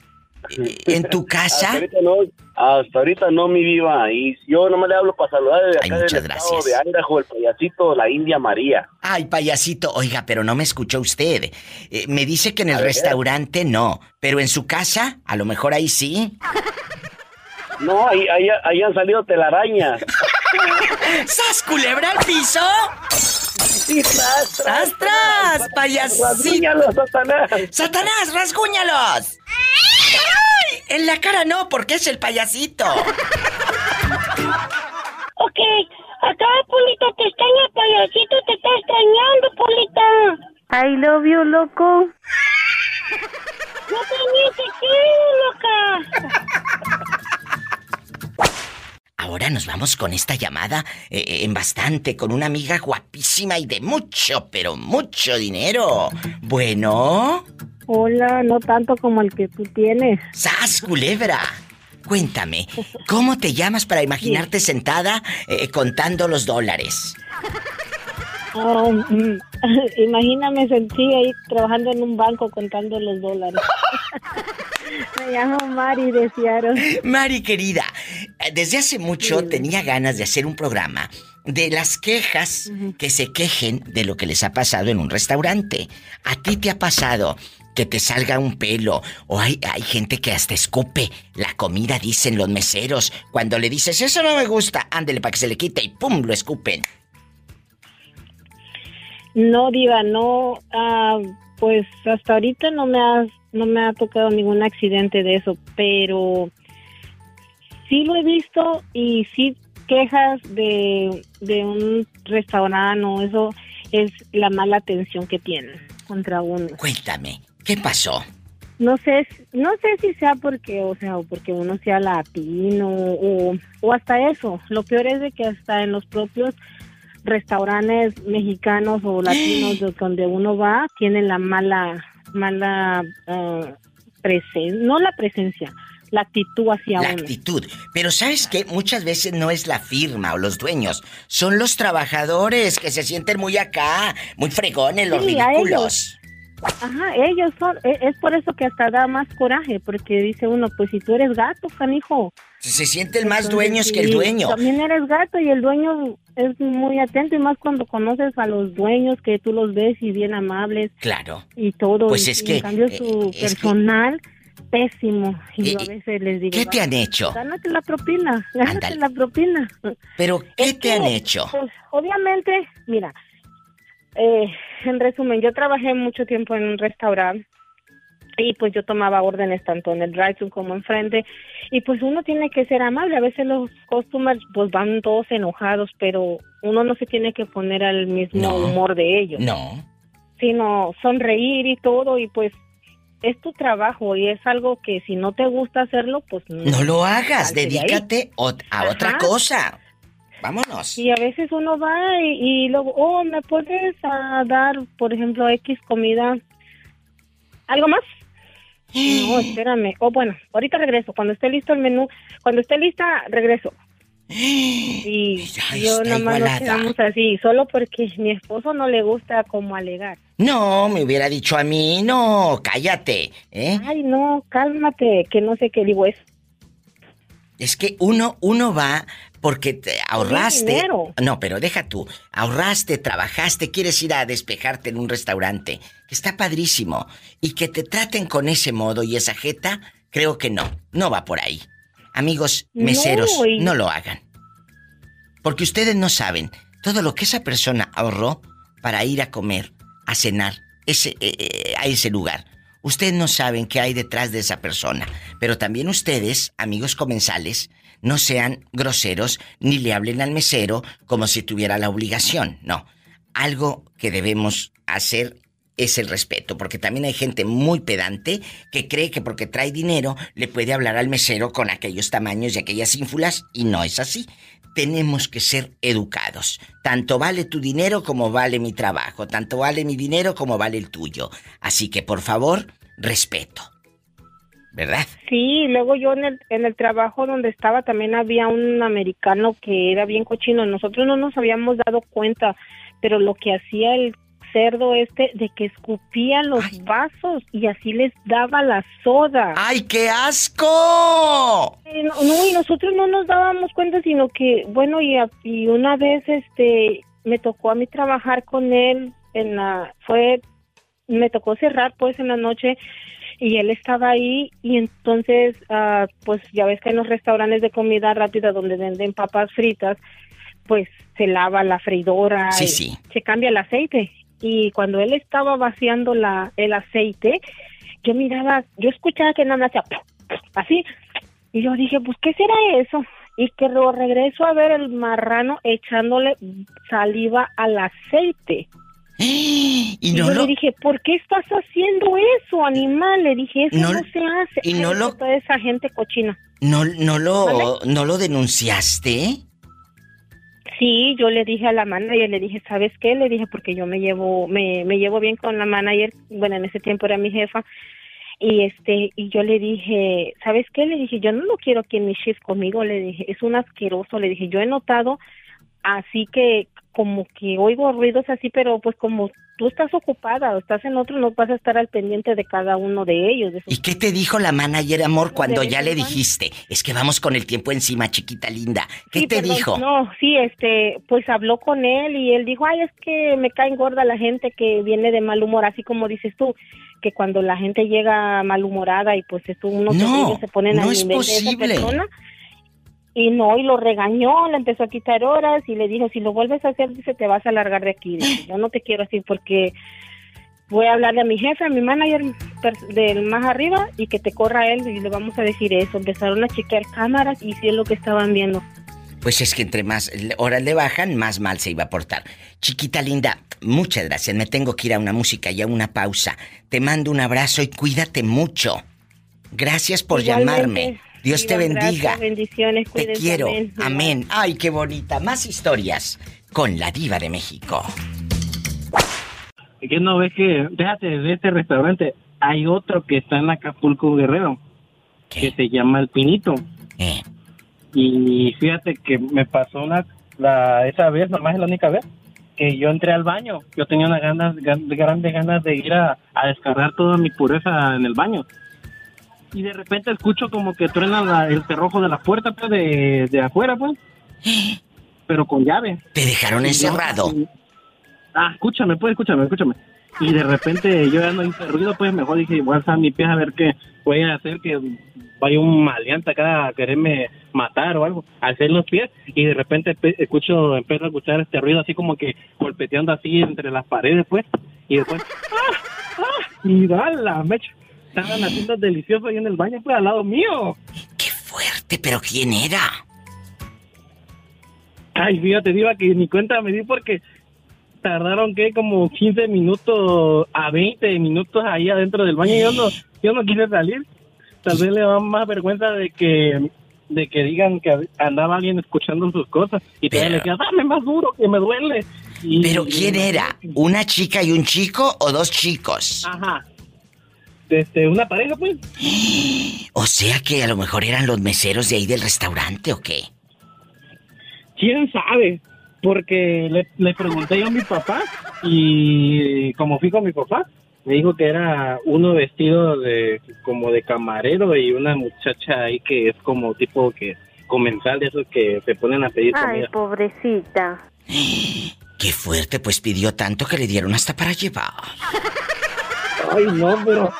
en tu casa, Hasta ahorita no, Hasta ahorita no, mi viva. Y yo nomás le hablo para saludar desde Ay, acá muchas del estado gracias. de Idaho, el payasito, la India María. Ay, payasito, oiga, pero no me escuchó usted. Eh, me dice que en el restaurante no, pero en su casa, a lo mejor ahí sí. No, ahí, ahí, ahí han salido telarañas. ¡Sas, culebra al piso! Sí, tras, tras, tras, payasito. Rasguñalos, Satanás. ¡Satanás, rasguñalos! ¡Ay! En la cara no, porque es el payasito. Ok, acá, Polita, te extraña el payasito, te está extrañando, Polita. I love you, loco. Yo también te quiero, loca. Ahora nos vamos con esta llamada eh, en bastante, con una amiga guapísima y de mucho, pero mucho dinero. Bueno, Hola, no tanto como el que tú tienes. ¡Sas, culebra! Cuéntame, ¿cómo te llamas para imaginarte sentada eh, contando los dólares? Ah, mm, imagíname sentí ahí trabajando en un banco contando los dólares. Me llamo Mari de Seattle. Mari querida, eh, desde hace mucho tenía ganas de hacer un programa de las quejas que se quejen de lo que les ha pasado en un restaurante. ¿A ti te ha pasado que te salga un pelo o hay, hay gente que hasta escupe la comida, dicen los meseros, cuando le dices, eso no me gusta, ándele para que se le quite y ¡pum! lo escupen. No, Diva, no, ah, pues hasta ahorita no me ha, no me ha tocado ningún accidente de eso, pero sí lo he visto y sí quejas de, de un restaurante o eso es la mala atención que tienen contra uno. Cuéntame, ¿qué pasó? No sé, no sé si sea porque, o sea, o porque uno sea latino o, o hasta eso. Lo peor es de que hasta en los propios restaurantes mexicanos o latinos de donde uno va tienen la mala, mala presencia, no la presencia, la actitud hacia La uno. actitud. Pero sabes que muchas veces no es la firma o los dueños, son los trabajadores que se sienten muy acá, muy fregones, los Sí, ridículos. Ajá, ellos son, e- es por eso que hasta da más coraje, porque dice uno, pues si tú eres gato, canijo. Se sienten más Entonces, dueños que el dueño. También eres gato y el dueño es muy atento y más cuando conoces a los dueños que tú los ves y bien amables Claro. y todo. Pues es y que, En cambio eh, su que- personal, pésimo. Y Eh, yo a veces les digo... ¿qué te han hecho? Gánate la propina, gánate Ándale. la propina. Pero, ¿qué Es te que, han hecho? Pues, obviamente, mira, eh, en resumen, yo trabajé mucho tiempo en un restaurante y pues yo tomaba órdenes tanto en el drive-thru como enfrente y pues uno tiene que ser amable. A veces los customers pues van todos enojados, pero uno no se tiene que poner al mismo No. humor de ellos, No. sino sonreír y todo y pues es tu trabajo y es algo que si no te gusta hacerlo, pues No lo hagas, de dedícate a otra cosa. Vámonos. Y a veces uno va y, y luego, oh, ¿me puedes ah, dar, por ejemplo, X comida? ¿Algo más? No, espérame. Oh, bueno, ahorita regreso. Cuando esté listo el menú, cuando esté lista, regreso. Y yo está nada más nos igualada. quedamos así, solo porque mi esposo no le gusta como alegar. No, me hubiera dicho a mí, no, cállate, ¿eh? Ay, no, cálmate, que no sé qué digo es. Es que uno, uno va porque te ahorraste. dinero. No, pero deja tú. Ahorraste, trabajaste, quieres ir a despejarte en un restaurante, que está padrísimo. Y que te traten con ese modo y esa jeta, creo que no. No va por ahí. Amigos, No, meseros, y- no lo hagan. Porque ustedes no saben todo lo que esa persona ahorró para ir a comer, a cenar, ese, eh, eh, a ese lugar. Ustedes no saben qué hay detrás de esa persona. Pero también ustedes, amigos comensales, no sean groseros ni le hablen al mesero como si tuviera la obligación. No. Algo que debemos hacer es el respeto, porque también hay gente muy pedante que cree que porque trae dinero le puede hablar al mesero con aquellos tamaños y aquellas ínfulas y no es así. Tenemos que ser educados. Tanto vale tu dinero como vale mi trabajo, tanto vale mi dinero como vale el tuyo. Así que por favor, respeto. ¿Verdad? Sí, luego yo en el, en el trabajo donde estaba también había un americano que era bien cochino. Nosotros no nos habíamos dado cuenta, pero lo que hacía el cerdo este de que escupía los vasos y así les daba la soda. ¡Ay, qué asco! Eh, No, no, y nosotros no nos dábamos cuenta, sino que, bueno, y, y una vez, este, me tocó a mí trabajar con él en la, fue, me tocó cerrar pues en la noche y él estaba ahí y entonces, ah, pues ya ves que en los restaurantes de comida rápida donde venden papas fritas, pues se lava la freidora, Sí, y sí. se cambia el aceite y cuando él estaba vaciando la, el aceite, yo miraba, yo escuchaba que nada más hacía así y yo dije, pues, ¿qué será eso? Y que lo regreso a ver el marrano echándole saliva al aceite. Y no yo lo- le dije, ¿por qué estás haciendo eso, animal? Le dije, eso No- no, se hace. y no Ay, lo- Toda esa gente cochina. ¿No, no lo, ¿Vale? no lo denunciaste? Sí, yo le dije a la manager, le dije, ¿sabes qué? Le dije, porque yo me llevo, me, me llevo bien con la manager, bueno, en ese tiempo era mi jefa, y este, y yo le dije, ¿sabes qué? Le dije, yo no lo quiero aquí en mi shift conmigo, le dije, es un asqueroso, le dije, yo he notado así que como que oigo ruidos así, pero pues como tú estás ocupada o estás en otro, no vas a estar al pendiente de cada uno de ellos. de ¿Y qué te dijo la manager, amor, cuando ya le dijiste? Es que vamos con el tiempo encima, chiquita linda. ¿Qué Sí, te perdón, dijo? No, sí, este, pues habló con él y él dijo, ay, es que me caen gorda la gente que viene de mal humor, así como dices tú, que cuando la gente llega malhumorada y pues esto uno No, se ponen no al es nivel de esa posible. persona. Y no, y lo regañó, le empezó a quitar horas y le dijo, si lo vuelves a hacer, dice, te vas a largar de aquí. Dice, yo no te quiero así porque voy a hablarle a mi jefe, a mi manager del más arriba y que te corra él y le vamos a decir eso. Empezaron a chequear cámaras y sí es lo que estaban viendo. Pues es que entre más horas le bajan, más mal se iba a portar. Chiquita linda, muchas gracias. Me tengo que ir a una música y a una pausa. Te mando un abrazo y cuídate mucho. Gracias por Igualmente, llamarme. Dios te bendiga. gracias, bendiciones, Te quiero. amén. Ay, qué bonita. Más historias con la diva de México. que no ves que, déjate de este restaurante, hay otro que está en Acapulco Guerrero, que se llama El Pinito. Eh. Y fíjate que me pasó una, la, esa vez, nomás es la única vez, que yo entré al baño. Yo tenía unas ganas, gan- grandes ganas de ir a, a descargar toda mi pureza en el baño. Y de repente escucho como que truena la- el cerrojo de la puerta, pues, de, de afuera, pues. Pero con llave. Te dejaron Y encerrado. Ah, escúchame, pues, escúchame, escúchame. Y de repente yo ya no hice ruido, pues mejor dije, voy a alzar mi pie a ver qué voy a hacer, que vaya un maleante acá a quererme matar o algo. Alcé los pies y de repente pe- escucho, empiezo a escuchar este ruido así como que golpeteando así entre las paredes, pues. Y después, ¡ah! ¡ah! Y la mecha. Estaban haciendo delicioso ahí en el baño, pues, al lado mío. Fuerte, pero ¿quién era? Ay, fíjate, diva, que ni cuenta me di porque tardaron que como 15 minutos a 20 minutos ahí adentro del baño. Yo no, yo no quise salir. Tal vez le da más vergüenza de que de que digan que andaba alguien escuchando sus cosas y todavía le decía, dame más duro que me duele. Y- ¿Pero quién era? ¿Una chica y un chico o dos chicos? Ajá. Este, una pareja, pues. O sea que a lo mejor eran los meseros de ahí del restaurante o qué. ¿Quién sabe? Porque le, le pregunté yo a mi papá y como fui con mi papá, me dijo que era uno vestido de como de camarero y una muchacha ahí que es como tipo que comensal de esos que se ponen a pedir Ay, comida. pobrecita. Qué fuerte, pues pidió tanto que le dieron hasta para llevar. Ay, no, pero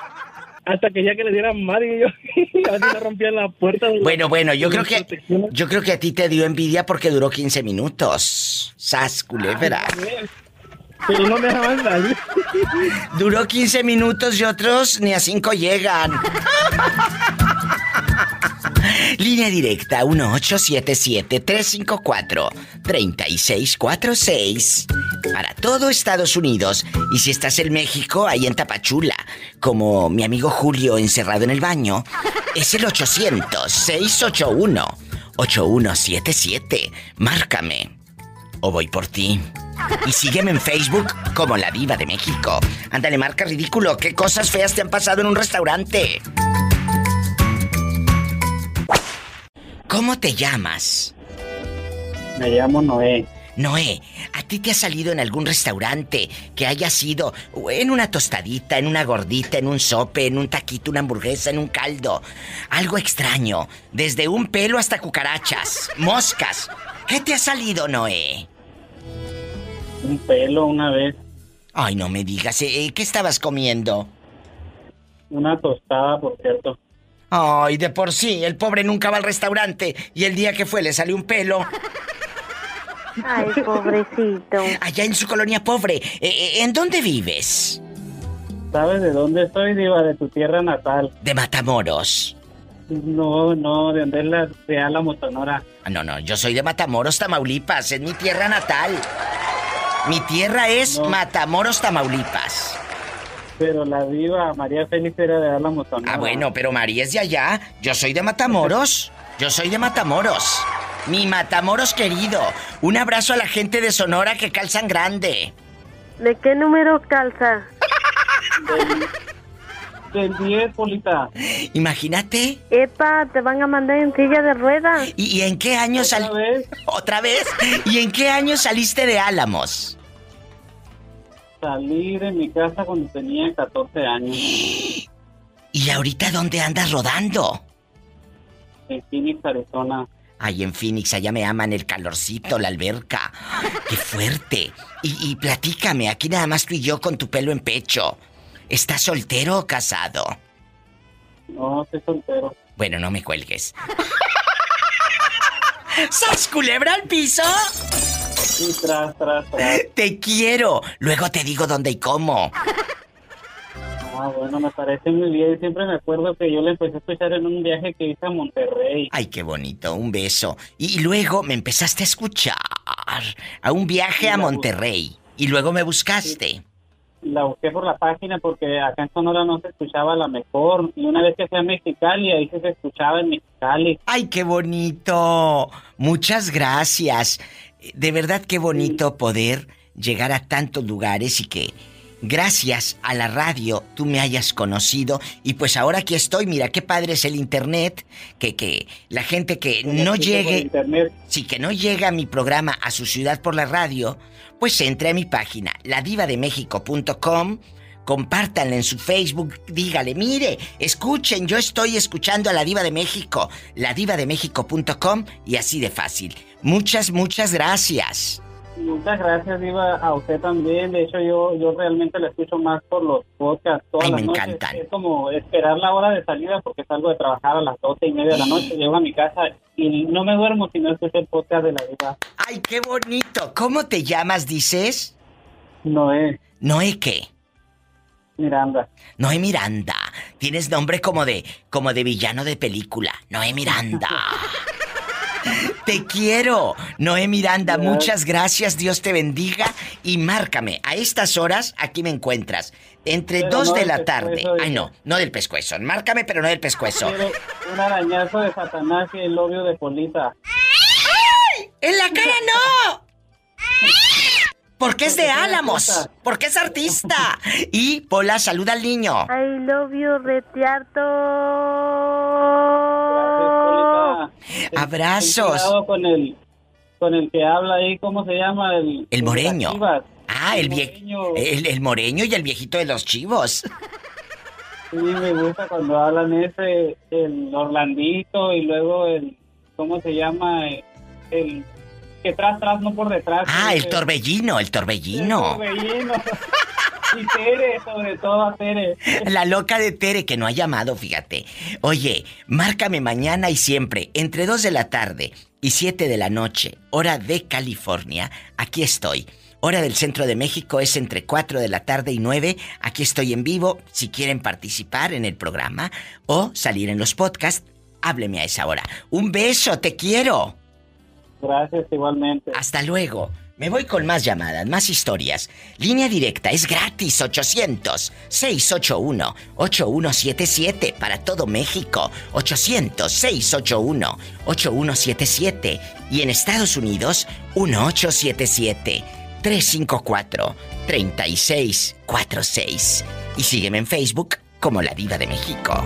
hasta que ya que le dieran mal y yo así le rompían la puerta. de la- Bueno, bueno, yo creo que yo creo que a ti te dio envidia porque duró 15 minutos. Sas culebra. Pero no me dejaban salir. Duró 15 minutos y otros ni a 5 llegan. Línea directa 1877-354-3646 para todo Estados Unidos. Y si estás en México, ahí en Tapachula, como mi amigo Julio encerrado en el baño, es el 800-681-8177. Márcame o voy por ti. Y sígueme en Facebook como La Diva de México. Ándale, marca ridículo. ¿Qué cosas feas te han pasado en un restaurante? ¿Cómo te llamas? Me llamo Noé. Noé, ¿a ti te ha salido en algún restaurante que haya sido en una tostadita, en una gordita, en un sope, en un taquito, una hamburguesa, en un caldo? Algo extraño, desde un pelo hasta cucarachas, moscas. ¿Qué te ha salido, Noé? Un pelo una vez. Ay, no me digas, ¿eh? ¿qué estabas comiendo? Una tostada, por cierto. Ay, de por sí, el pobre nunca va al restaurante y el día que fue le salió un pelo. Ay, pobrecito. Allá en su colonia pobre, eh, eh, ¿en dónde vives? ¿Sabes de dónde estoy, Diva? De tu tierra natal. De Matamoros. No, no, de donde es la de Álamo, Sonora. Ah, No, no, yo soy de Matamoros, Tamaulipas, es mi tierra natal. Mi tierra es Matamoros, Tamaulipas. Pero la diva María Félix era de Álamo, Sonora. Ah, bueno, pero María es de allá. Yo soy de Matamoros. Yo soy de Matamoros. Mi Matamoros querido. Un abrazo a la gente de Sonora que calzan grande. ¿De qué número calza? Del 10, Polita. Imagínate. Epa, te van a mandar en silla de ruedas. ¿Y, y en qué año sal... ¿Otra vez? ¿Y en qué año saliste de Álamos? Salí de mi casa cuando tenía 14 años. ¿Y ahorita dónde andas rodando? En Phoenix, Arizona. Ay, en Phoenix, allá me aman el calorcito, la alberca. ¡Qué fuerte! Y, y platícame, aquí nada más tú y yo con tu pelo en pecho. ¿Estás soltero o casado? No, estoy soltero. Bueno, no me cuelgues. ¿Sas culebra al piso? Sí, tras, tras, tras. Te quiero. Luego te digo dónde y cómo. Ah, bueno, me parece muy bien. Siempre me acuerdo que yo le empecé a escuchar en un viaje que hice a Monterrey. Ay, qué bonito, un beso. Y, y luego me empezaste a escuchar a un viaje a Monterrey. Y luego me buscaste. La busqué por la página porque acá en Sonora no se escuchaba la mejor. Y una vez que fui a Mexicali, ahí se escuchaba en Mexicali. ¡Ay, qué bonito! Muchas gracias. De verdad, qué bonito poder llegar a tantos lugares y que gracias a la radio tú me hayas conocido. Y pues ahora aquí estoy, mira qué padre es el internet, que, que la gente que no llegue, sí, que no llega a mi programa a su ciudad por la radio, pues entre a mi página, ladivademexico.com. Compártanla en su Facebook, dígale, mire, escuchen, yo estoy escuchando a la Diva de México, ladivademexico.com y así de fácil. Muchas, muchas gracias. Muchas gracias, Diva, a usted también. De hecho, yo yo realmente la escucho más por los podcasts todas Ay, las me noches. encantan. Es como esperar la hora de salida porque salgo de trabajar a las doce y media de la noche, llego a mi casa y no me duermo si no escucho el podcast de la Diva. ¡Ay, qué bonito! ¿Cómo te llamas, dices? Noé. ¿Noé qué? Miranda. Noé Miranda. Tienes nombre como de como de villano de película. Noé Miranda. Te quiero, Noé Miranda. Muchas gracias. Dios te bendiga y márcame. A estas horas aquí me encuentras. Entre dos no de la tarde. pescuezo, Ay, no, no del pescuezo. Márcame, pero no del pescuezo. Un arañazo de Satanás y el obvio de Polita. ¡En la cara no! Porque es de Álamos. Porque es artista. Y Pola, saluda al niño. I love you, retiarto. Abrazos. Con el, con el que habla ahí, ¿cómo se llama? El, El moreño. Ah, el, vie- el, el moreño y el viejito de los chivos. Sí, me gusta cuando hablan ese, el Orlandito y luego el, ¿cómo se llama? El que tras, tras, no por detrás. Ah, el torbellino, el torbellino. Torbellino. Y Tere, sobre todo a Tere. La loca de Tere que no ha llamado, fíjate. Oye, márcame mañana y siempre, entre 2 de la tarde y 7 de la noche, hora de California. Aquí estoy. Hora del centro de México es entre 4 de la tarde y 9. Aquí estoy en vivo. Si quieren participar en el programa o salir en los podcasts, hábleme a esa hora. Un beso, te quiero. Gracias, igualmente. Hasta luego. Me voy con más llamadas, más historias. Línea directa es gratis 800-681-8177 para todo México. 800-681-8177 y en Estados Unidos 1877-354-3646. Y sígueme en Facebook como La Diva de México.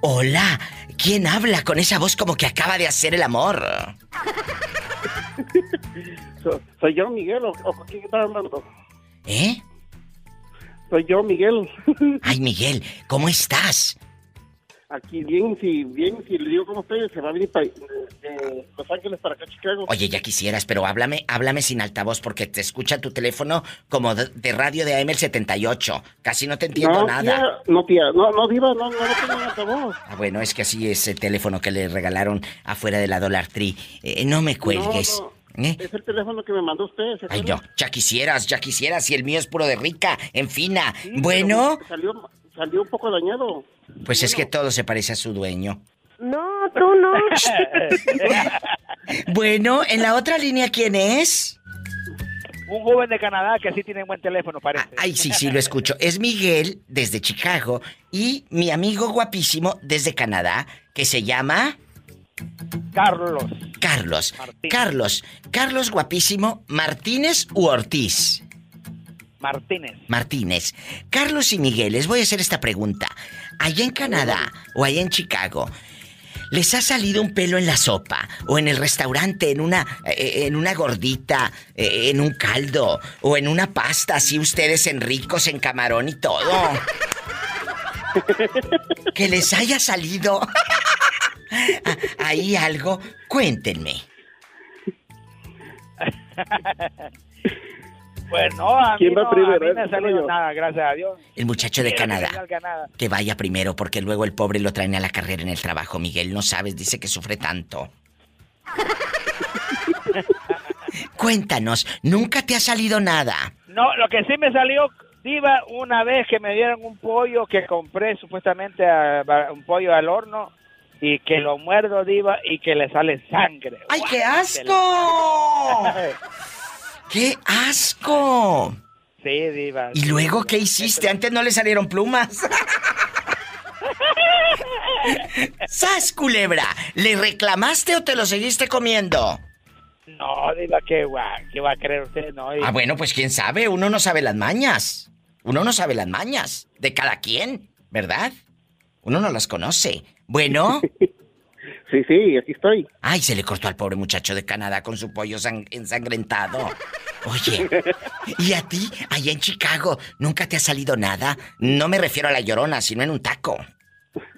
Hola, ¿quién habla con esa voz como que acaba de hacer el amor? so- soy yo, Miguel, o, o quién está hablando. ¿Eh? Soy yo, Miguel. Ay, Miguel, ¿cómo estás? Aquí bien, si bien, si le digo cómo estoy, se va a venir pa- de, Los Ángeles para acá, Chicago. Oye, ya quisieras, pero háblame, háblame sin altavoz porque te escucha tu teléfono como de, de radio de AM el 78. Casi no te entiendo no, nada. Tía, no, tía, no, no, diva, no, no, no tengo altavoz. Ah, bueno, es que así es el teléfono que le regalaron afuera de la Dollar Tree. Eh, no me cuelgues. No, ¿Eh? Es el teléfono que me mandó usted. ¿se Ay, no, ya quisieras, ya quisieras, y el mío es puro de rica, en fina. Sí, bueno, Salió, salió un poco dañado. pues es que todo se parece a su dueño. No, tú no. Bueno, en la otra línea, ¿quién es? Un joven de Canadá que sí tiene buen teléfono, parece. Ay, sí, sí, lo escucho. Es Miguel desde Chicago y mi amigo guapísimo desde Canadá que se llama Carlos. Carlos. Carlos. Carlos guapísimo, Martínez u Ortiz. Martínez. Martínez. Carlos y Miguel, les voy a hacer esta pregunta. Allá en Canadá o allá en Chicago, ¿les ha salido un pelo en la sopa? ¿O en el restaurante, en una, eh, en una gordita, eh, en un caldo? ¿O en una pasta, así ustedes en ricos, en camarón y todo? que les haya salido ahí algo, cuéntenme. Pues no, a mí, ¿Quién va no, primero, a mí me ha ¿Quién salido nada, gracias a Dios. El muchacho de Canadá. Que vaya primero porque luego el pobre lo traen a la carrera en el trabajo. Miguel, no sabes, dice que sufre tanto. Cuéntanos, ¿nunca te ha salido nada? No, lo que sí me salió, Diva, una vez que me dieron un pollo que compré supuestamente a- a- un pollo al horno y que lo muerdo, Diva, y que le sale sangre. ¡Ay, qué asco! ¡Qué asco! Sí, Diva. ¿Y luego qué hiciste? Antes no le salieron plumas. ¡Sas, culebra! ¿Le reclamaste o te lo seguiste comiendo? No, Diva, ¿qué va, qué va a creer usted? No, Ah, bueno, pues quién sabe, uno no sabe las mañas. Uno no sabe las mañas de cada quien, ¿verdad? Uno no las conoce. Bueno. Sí, sí, aquí estoy. Ay, se le cortó al pobre muchacho de Canadá con su pollo sang- ensangrentado. Oye, ¿y a ti, allá en Chicago, nunca te ha salido nada? No me refiero a la llorona, sino en un taco.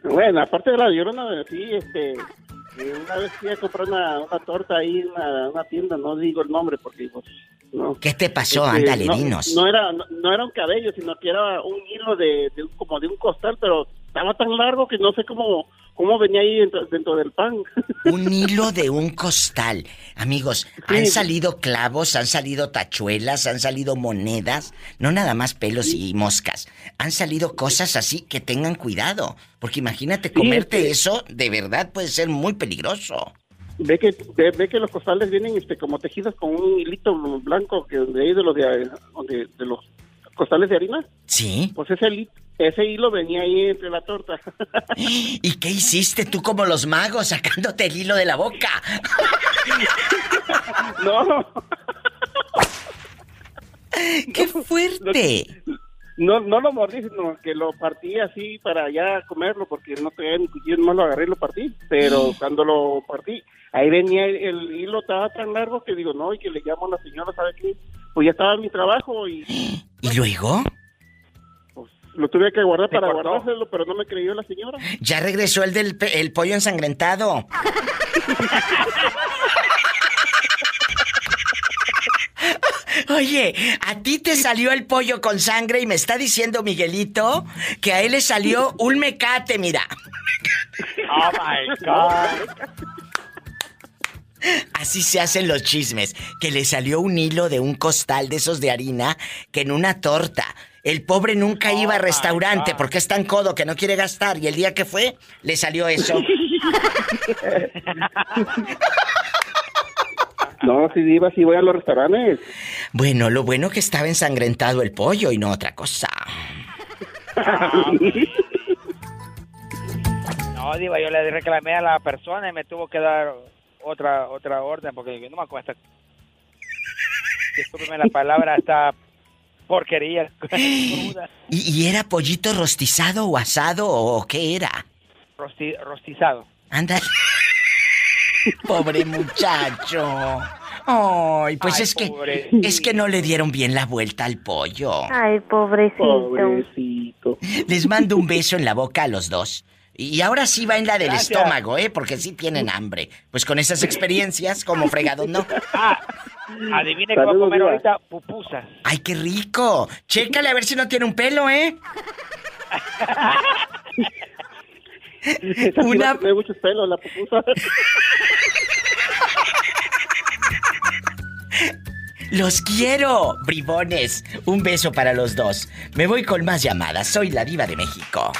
Bueno, aparte de la llorona, sí, este, eh, una vez fui a comprar una, una torta ahí en una, una tienda, no digo el nombre porque, pues, no. ¿Qué te pasó? Este, Ándale, no, dinos. No era, no, no era un cabello, sino que era un hilo de, de como de un costal, pero estaba tan largo que no sé cómo, cómo venía ahí dentro, dentro del pan. Un hilo de un costal. Amigos, han salido clavos, han salido tachuelas, han salido monedas, no nada más pelos y moscas. Han salido cosas así que tengan cuidado, porque imagínate comerte sí. eso, de verdad puede ser muy peligroso. Ve que, ve, ve que los costales vienen este, como tejidos con un hilito blanco que de ahí de los de, de, de los costales de harina. Sí. Pues ese, hili- ese hilo venía ahí entre la torta. ¿Y qué hiciste tú como los magos sacándote el hilo de la boca? no. ¡Qué fuerte! No, no lo mordí, sino que lo partí así para ya comerlo, porque no tenía ni cuchillo, no lo agarré y lo partí. Pero cuando lo partí, ahí venía el, el hilo, estaba tan largo que digo, no, y que le llamo a la señora, ¿sabe qué? Pues ya estaba en mi trabajo y ¿Y luego? Lo tuve que guardar ¿Te para cortó? guardárselo, pero no me creyó la señora. Ya regresó el del pe- el pollo ensangrentado. Oye, a ti te salió el pollo con sangre y me está diciendo Miguelito que a él le salió un mecate, mira. Oh my God. Así se hacen los chismes, que le salió un hilo de un costal de esos de harina que en una torta. El pobre nunca iba a restaurante porque es tan codo que no quiere gastar y el día que fue le salió eso. No, si iba, si voy a los restaurantes. Bueno, lo bueno que estaba ensangrentado el pollo y no otra cosa. No, Diva, yo le reclamé a la persona y me tuvo que dar otra otra orden porque no me acuerdo. Discúlpeme la palabra, esta porquería. ¿Y, y era pollito rostizado o asado o qué era? Rosti- rostizado. Anda. Pobre muchacho. Ay, pues Ay, es que pobrecito. es que no le dieron bien la vuelta al pollo. Ay, pobrecito. Pobrecito. Les mando un beso en la boca a los dos. Y ahora sí va en la del Gracias. estómago, ¿eh? Porque sí tienen hambre. Pues con esas experiencias, como fregado, ¿no? Ah, adivine Saludos, comer ahorita pupusas. ¡Ay, qué rico! Chécale a ver si no tiene un pelo, ¿eh? Una- tener muchos pelos, la pupusa. ¡Los quiero! Bribones, un beso para los dos. Me voy con más llamadas. Soy la diva de México.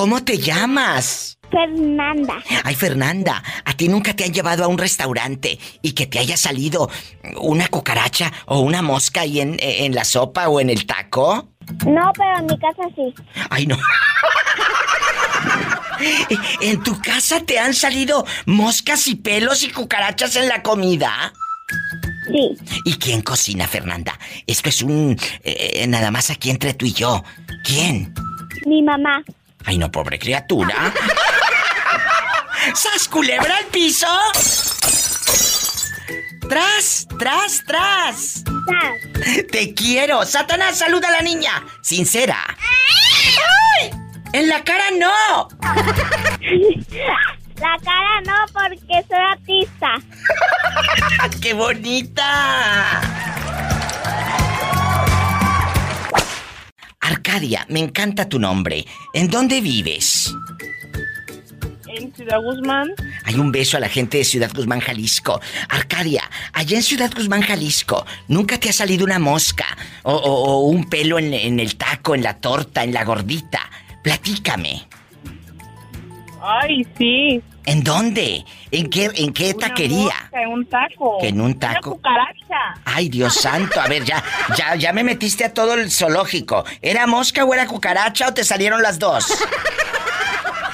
¿Cómo te llamas? Fernanda. Ay, Fernanda, ¿a ti nunca te han llevado a un restaurante y que te haya salido una cucaracha o una mosca ahí en, en la sopa o en el taco? No, pero en mi casa sí. Ay, no. ¿En tu casa te han salido moscas y pelos y cucarachas en la comida? Sí. ¿Y quién cocina, Fernanda? Esto es un... eh, nada más aquí entre tú y yo. ¿Quién? Mi mamá. Ay, no, pobre criatura. ¡Sas culebra al piso! ¡Tras, tras, tras! ¡Te quiero! ¡Satanás, saluda a la niña! ¡Sincera! ¡Ay! ¡En la cara no! La cara no, porque soy artista. ¡Qué bonita! Arcadia, me encanta tu nombre. ¿En dónde vives? En Ciudad Guzmán. Hay un beso a la gente de Ciudad Guzmán, Jalisco. Arcadia, allá en Ciudad Guzmán, Jalisco, ¿nunca te ha salido una mosca? O, o- o un pelo en, en el taco, en la torta, en la gordita. Platícame. Ay, sí. ¿En dónde? ¿En qué, en qué Una taquería? mosca En un taco. Que en un Una taco. cucaracha. Ay, Dios santo. A ver, ya, ya, ya me metiste a todo el zoológico. ¿Era mosca o era cucaracha o te salieron las dos?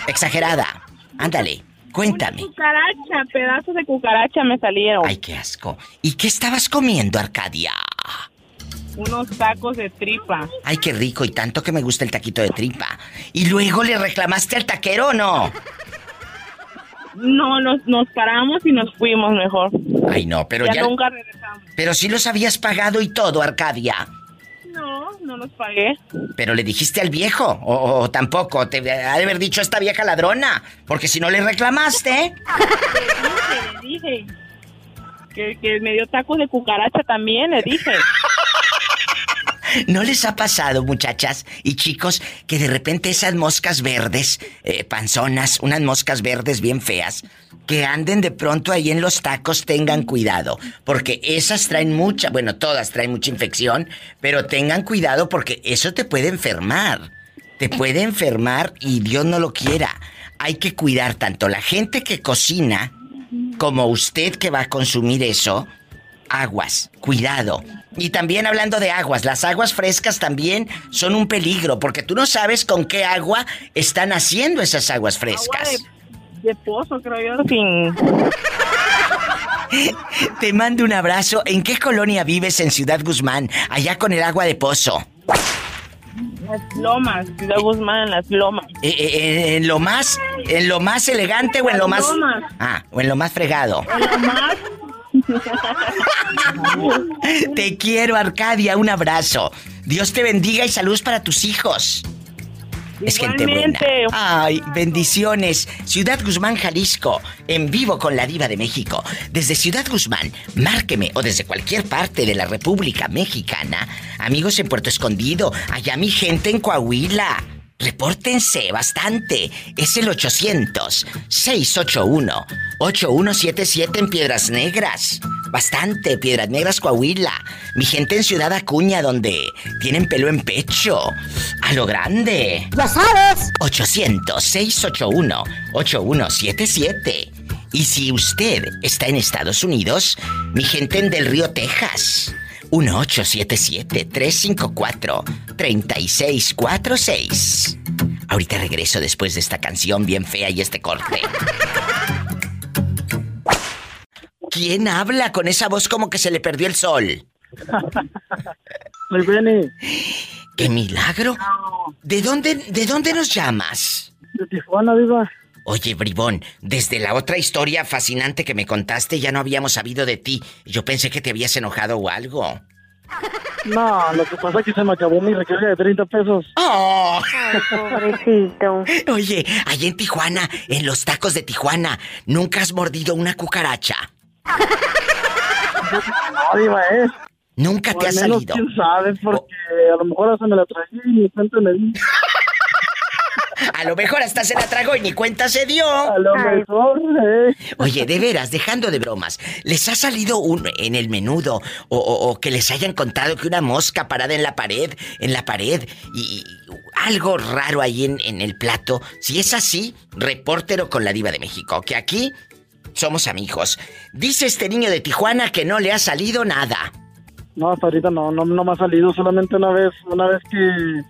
Exagerada. Ándale, cuéntame. Cucaracha, pedazos de cucaracha me salieron. Ay, qué asco. ¿Y qué estabas comiendo, Arcadia? Unos tacos de tripa. Ay, qué rico y tanto que me gusta el taquito de tripa. ¿Y luego le reclamaste al taquero o no? No, nos, nos paramos y nos fuimos mejor. Ay, no, pero ya, ya. nunca regresamos. Pero sí los habías pagado y todo, Arcadia. No, no los pagué. Pero le dijiste al viejo, o, o tampoco, te ha de haber dicho esta vieja ladrona. Porque si no le reclamaste. Le dije. Que, que me dio tacos de cucaracha también, le dije. ¿No les ha pasado, muchachas y chicos, que de repente esas moscas verdes, eh, panzonas, unas moscas verdes bien feas, que anden de pronto ahí en los tacos, tengan cuidado? Porque esas traen mucha, bueno, todas traen mucha infección, pero tengan cuidado porque eso te puede enfermar. Te puede enfermar y Dios no lo quiera. Hay que cuidar tanto la gente que cocina como usted que va a consumir eso. Aguas, cuidado. Y también hablando de aguas, las aguas frescas también son un peligro porque tú no sabes con qué agua están haciendo esas aguas frescas. De pozo, creo yo, sin... Te mando un abrazo. ¿En qué colonia vives en Ciudad Guzmán? Allá con el agua de pozo. Las lomas, Ciudad Guzmán, en las lomas. Eh, eh, eh, ¿En lo más, en lo más elegante o en lo más, Lomas. ah, o en lo más fregado? En lo más... Te quiero, Arcadia. Un abrazo. Dios te bendiga y saludos para tus hijos. Es gente buena. Ay, bendiciones. Ciudad Guzmán, Jalisco. En vivo con la Diva de México. Desde Ciudad Guzmán, márqueme o desde cualquier parte de la República Mexicana. Amigos en Puerto Escondido. Allá mi gente en Coahuila. Repórtense bastante. Es el 800-681-8177 en Piedras Negras. Bastante, Piedras Negras, Coahuila. Mi gente en Ciudad Acuña, donde tienen pelo en pecho. A lo grande. Ya sabes. 800-681-8177. Y si usted está en Estados Unidos, mi gente en Del Río, Texas. 1877-354-3646. Ahorita regreso después de esta canción bien fea y este corte. ¿Quién habla con esa voz como que se le perdió el sol? Benny, ¡Qué milagro! ¿De dónde, de dónde nos llamas? de Tijuana, viva. Oye, Bribón, desde la otra historia fascinante que me contaste ya no habíamos sabido de ti. Yo pensé que te habías enojado o algo. No, lo que pasa es que se me acabó mi recarga de 30 pesos. ¡Oh! pobrecito. Oye, allá en Tijuana, en los tacos de Tijuana, ¿nunca has mordido una cucaracha? No, diva, ¿eh? Nunca O te ha menos, salido. quién sabe, porque a lo mejor hasta me la traje y ni me di. A lo mejor hasta se la tragó y ni cuenta se dio. A lo mejor, eh. Oye, de veras, dejando de bromas, ¿les ha salido un en el menudo o, o- o que les hayan contado que una mosca parada en la pared, en la pared y, y algo raro ahí en, en el plato? Si es así, repórtero con la diva de México, que aquí somos amigos. Dice este niño de Tijuana que no le ha salido nada. No, hasta ahorita no, no, no me ha salido. Solamente una vez, una vez que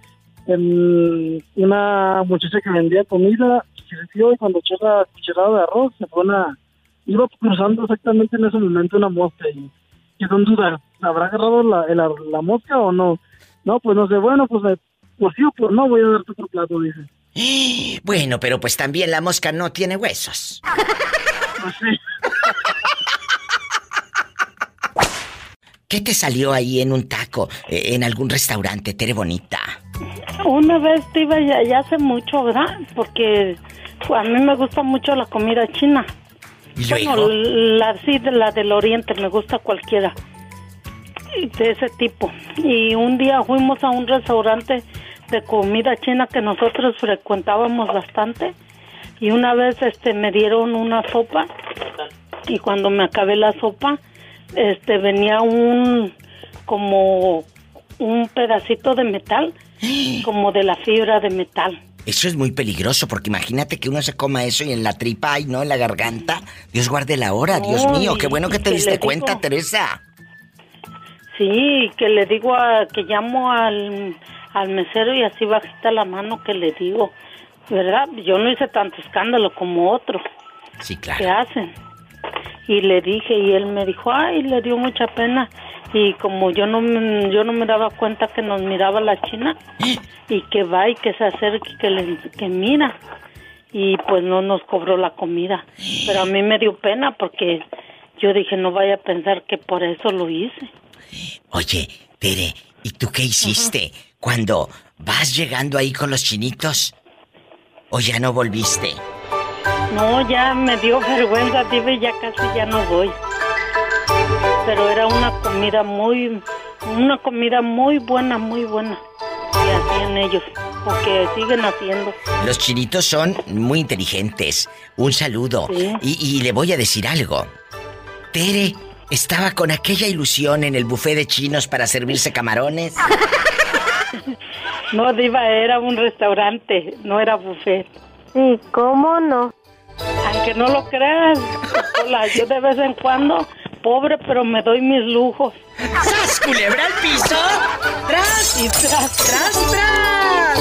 en una muchacha que vendía comida sirvió y cuando echó la cucharada de arroz se fue una... Iba cruzando exactamente en ese momento una mosca y quedó en duda. ¿Habrá agarrado la, la, la mosca o no? No, pues no sé. Bueno, pues eh, por sí o por no voy a darte otro plato, dice. Bueno, pero pues también la mosca no tiene huesos. Pues sí. ¿Qué te salió ahí en un taco, eh, en algún restaurante, Tere Bonita? Una vez te iba ya, ya hace mucho, ¿verdad? Porque a mí me gusta mucho la comida china. ¿Y Bueno, la, sí, de la del oriente, me gusta cualquiera. De ese tipo. Y un día fuimos a un restaurante de comida china que nosotros frecuentábamos bastante. Y una vez este me dieron una sopa y cuando me acabé la sopa, este venía un como un pedacito de metal, como de la fibra de metal. Eso es muy peligroso porque imagínate que uno se coma eso y en la tripa, ay, no, en la garganta. Dios guarde la hora, Dios mío, y- qué bueno que y te que diste cuenta, digo- Teresa. Sí, que le digo a, que llamo al, al mesero y así bajita la mano que le digo, ¿verdad? Yo no hice tanto escándalo como otros Sí, claro. hacen. Y le dije y él me dijo, ay, le dio mucha pena. Y como yo no, me- yo no me daba cuenta que nos miraba la china y que va y que se acerca y que, le, que mira. Y pues no nos cobró la comida. Pero a mí me dio pena porque yo dije, no vaya a pensar que por eso lo hice. Oye, Tere, ¿y tú qué hiciste cuando vas llegando ahí con los chinitos? ¿O ya no volviste? No, ya me dio vergüenza, diva, y ya casi ya no voy. Pero era una comida muy, una comida muy buena, muy buena. Que hacían ellos, porque siguen haciendo. Los chinitos son muy inteligentes. Un saludo. Sí. Y, y le voy a decir algo. Tere estaba con aquella ilusión en el buffet de chinos para servirse camarones. No, diva, era un restaurante, no era buffet. Sí, ¿cómo no? Aunque no lo creas, Hola, yo de vez en cuando, pobre, pero me doy mis lujos. ¡Sas, culebra al piso! ¡Tras! Y tras, tras, tras.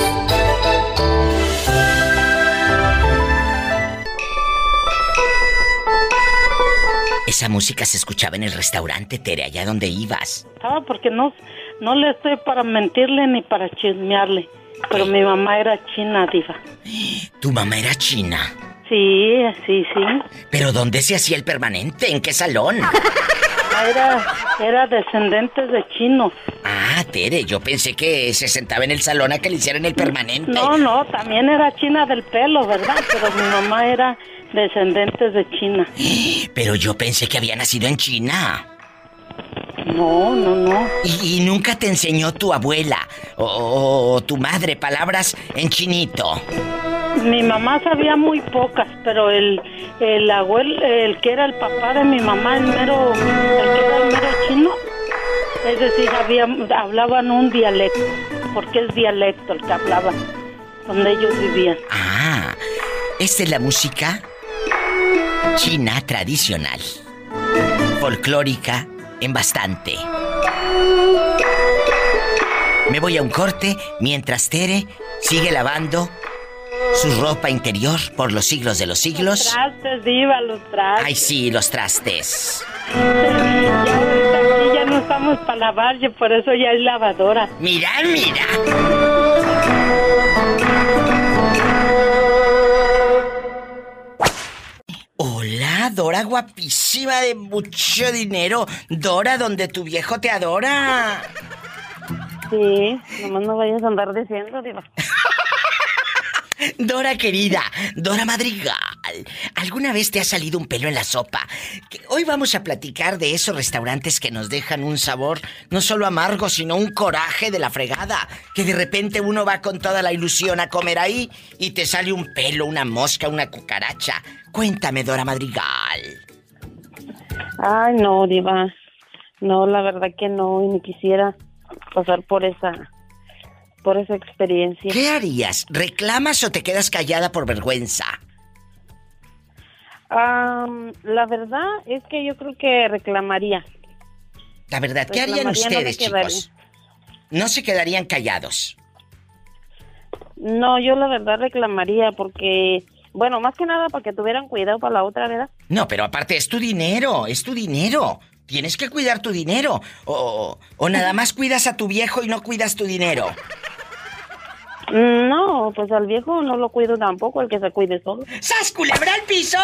Esa música se escuchaba en el restaurante, Tere, allá donde ibas. Ah, porque no, no le estoy para mentirle ni para chismearle. Pero mi mamá era china, diva. Tu mamá era china. Sí, sí, sí. ¿Pero dónde se hacía el permanente? ¿En qué salón? Ah, Era, era descendentes de chinos. Ah, Tere, yo pensé que se sentaba en el salón a que le hicieran el permanente. No, no, también era china del pelo, ¿verdad? Pero mi mamá era descendentes de China. Pero yo pensé que había nacido en China. No, no, no. ¿Y, y nunca te enseñó tu abuela o, o- o tu madre palabras en chinito? Mi mamá sabía muy pocas, pero el, el abuelo, el que era el papá de mi mamá, el mero, el que era el mero chino, es decir, había, hablaban un dialecto, porque es dialecto el que hablaban, donde ellos vivían. Ah, esta es la música china tradicional, folclórica en bastante. Me voy a un corte mientras Tere sigue lavando su ropa interior por los siglos de los siglos. Trastes, diva, los trastes. Ay, sí, los trastes. Ya ya no estamos para lavar, por eso ya es lavadora. Mira, mira. Dora, Dora guapísima de mucho dinero. Dora, donde tu viejo te adora. Sí, nomás no vayas a andar diciendo, diva. Dora querida, Dora Madrigal, ¿alguna vez te ha salido un pelo en la sopa? Hoy vamos a platicar de esos restaurantes que nos dejan un sabor no solo amargo, sino un coraje de la fregada. Que de repente uno va con toda la ilusión a comer ahí y te sale un pelo, una mosca, una cucaracha. Cuéntame, Dora Madrigal. Ay, no, diva. No, la verdad que no, y ni quisiera pasar por esa por esa experiencia. ¿Qué harías? ¿Reclamas o te quedas callada por vergüenza? Am, la verdad es que yo creo que reclamaría. La verdad, ¿qué harían Reclamaría, no ustedes, quedaría. chicos? No se quedarían callados. No, yo la verdad reclamaría porque, bueno, más que nada para que tuvieran cuidado para la otra, ¿verdad? No, pero aparte es tu dinero, es tu dinero. Tienes que cuidar tu dinero. O, o nada más cuidas a tu viejo y no cuidas tu dinero. Mm, No, pues al viejo no lo cuido tampoco, el que se cuide solo. ¡Sas, culebra al piso!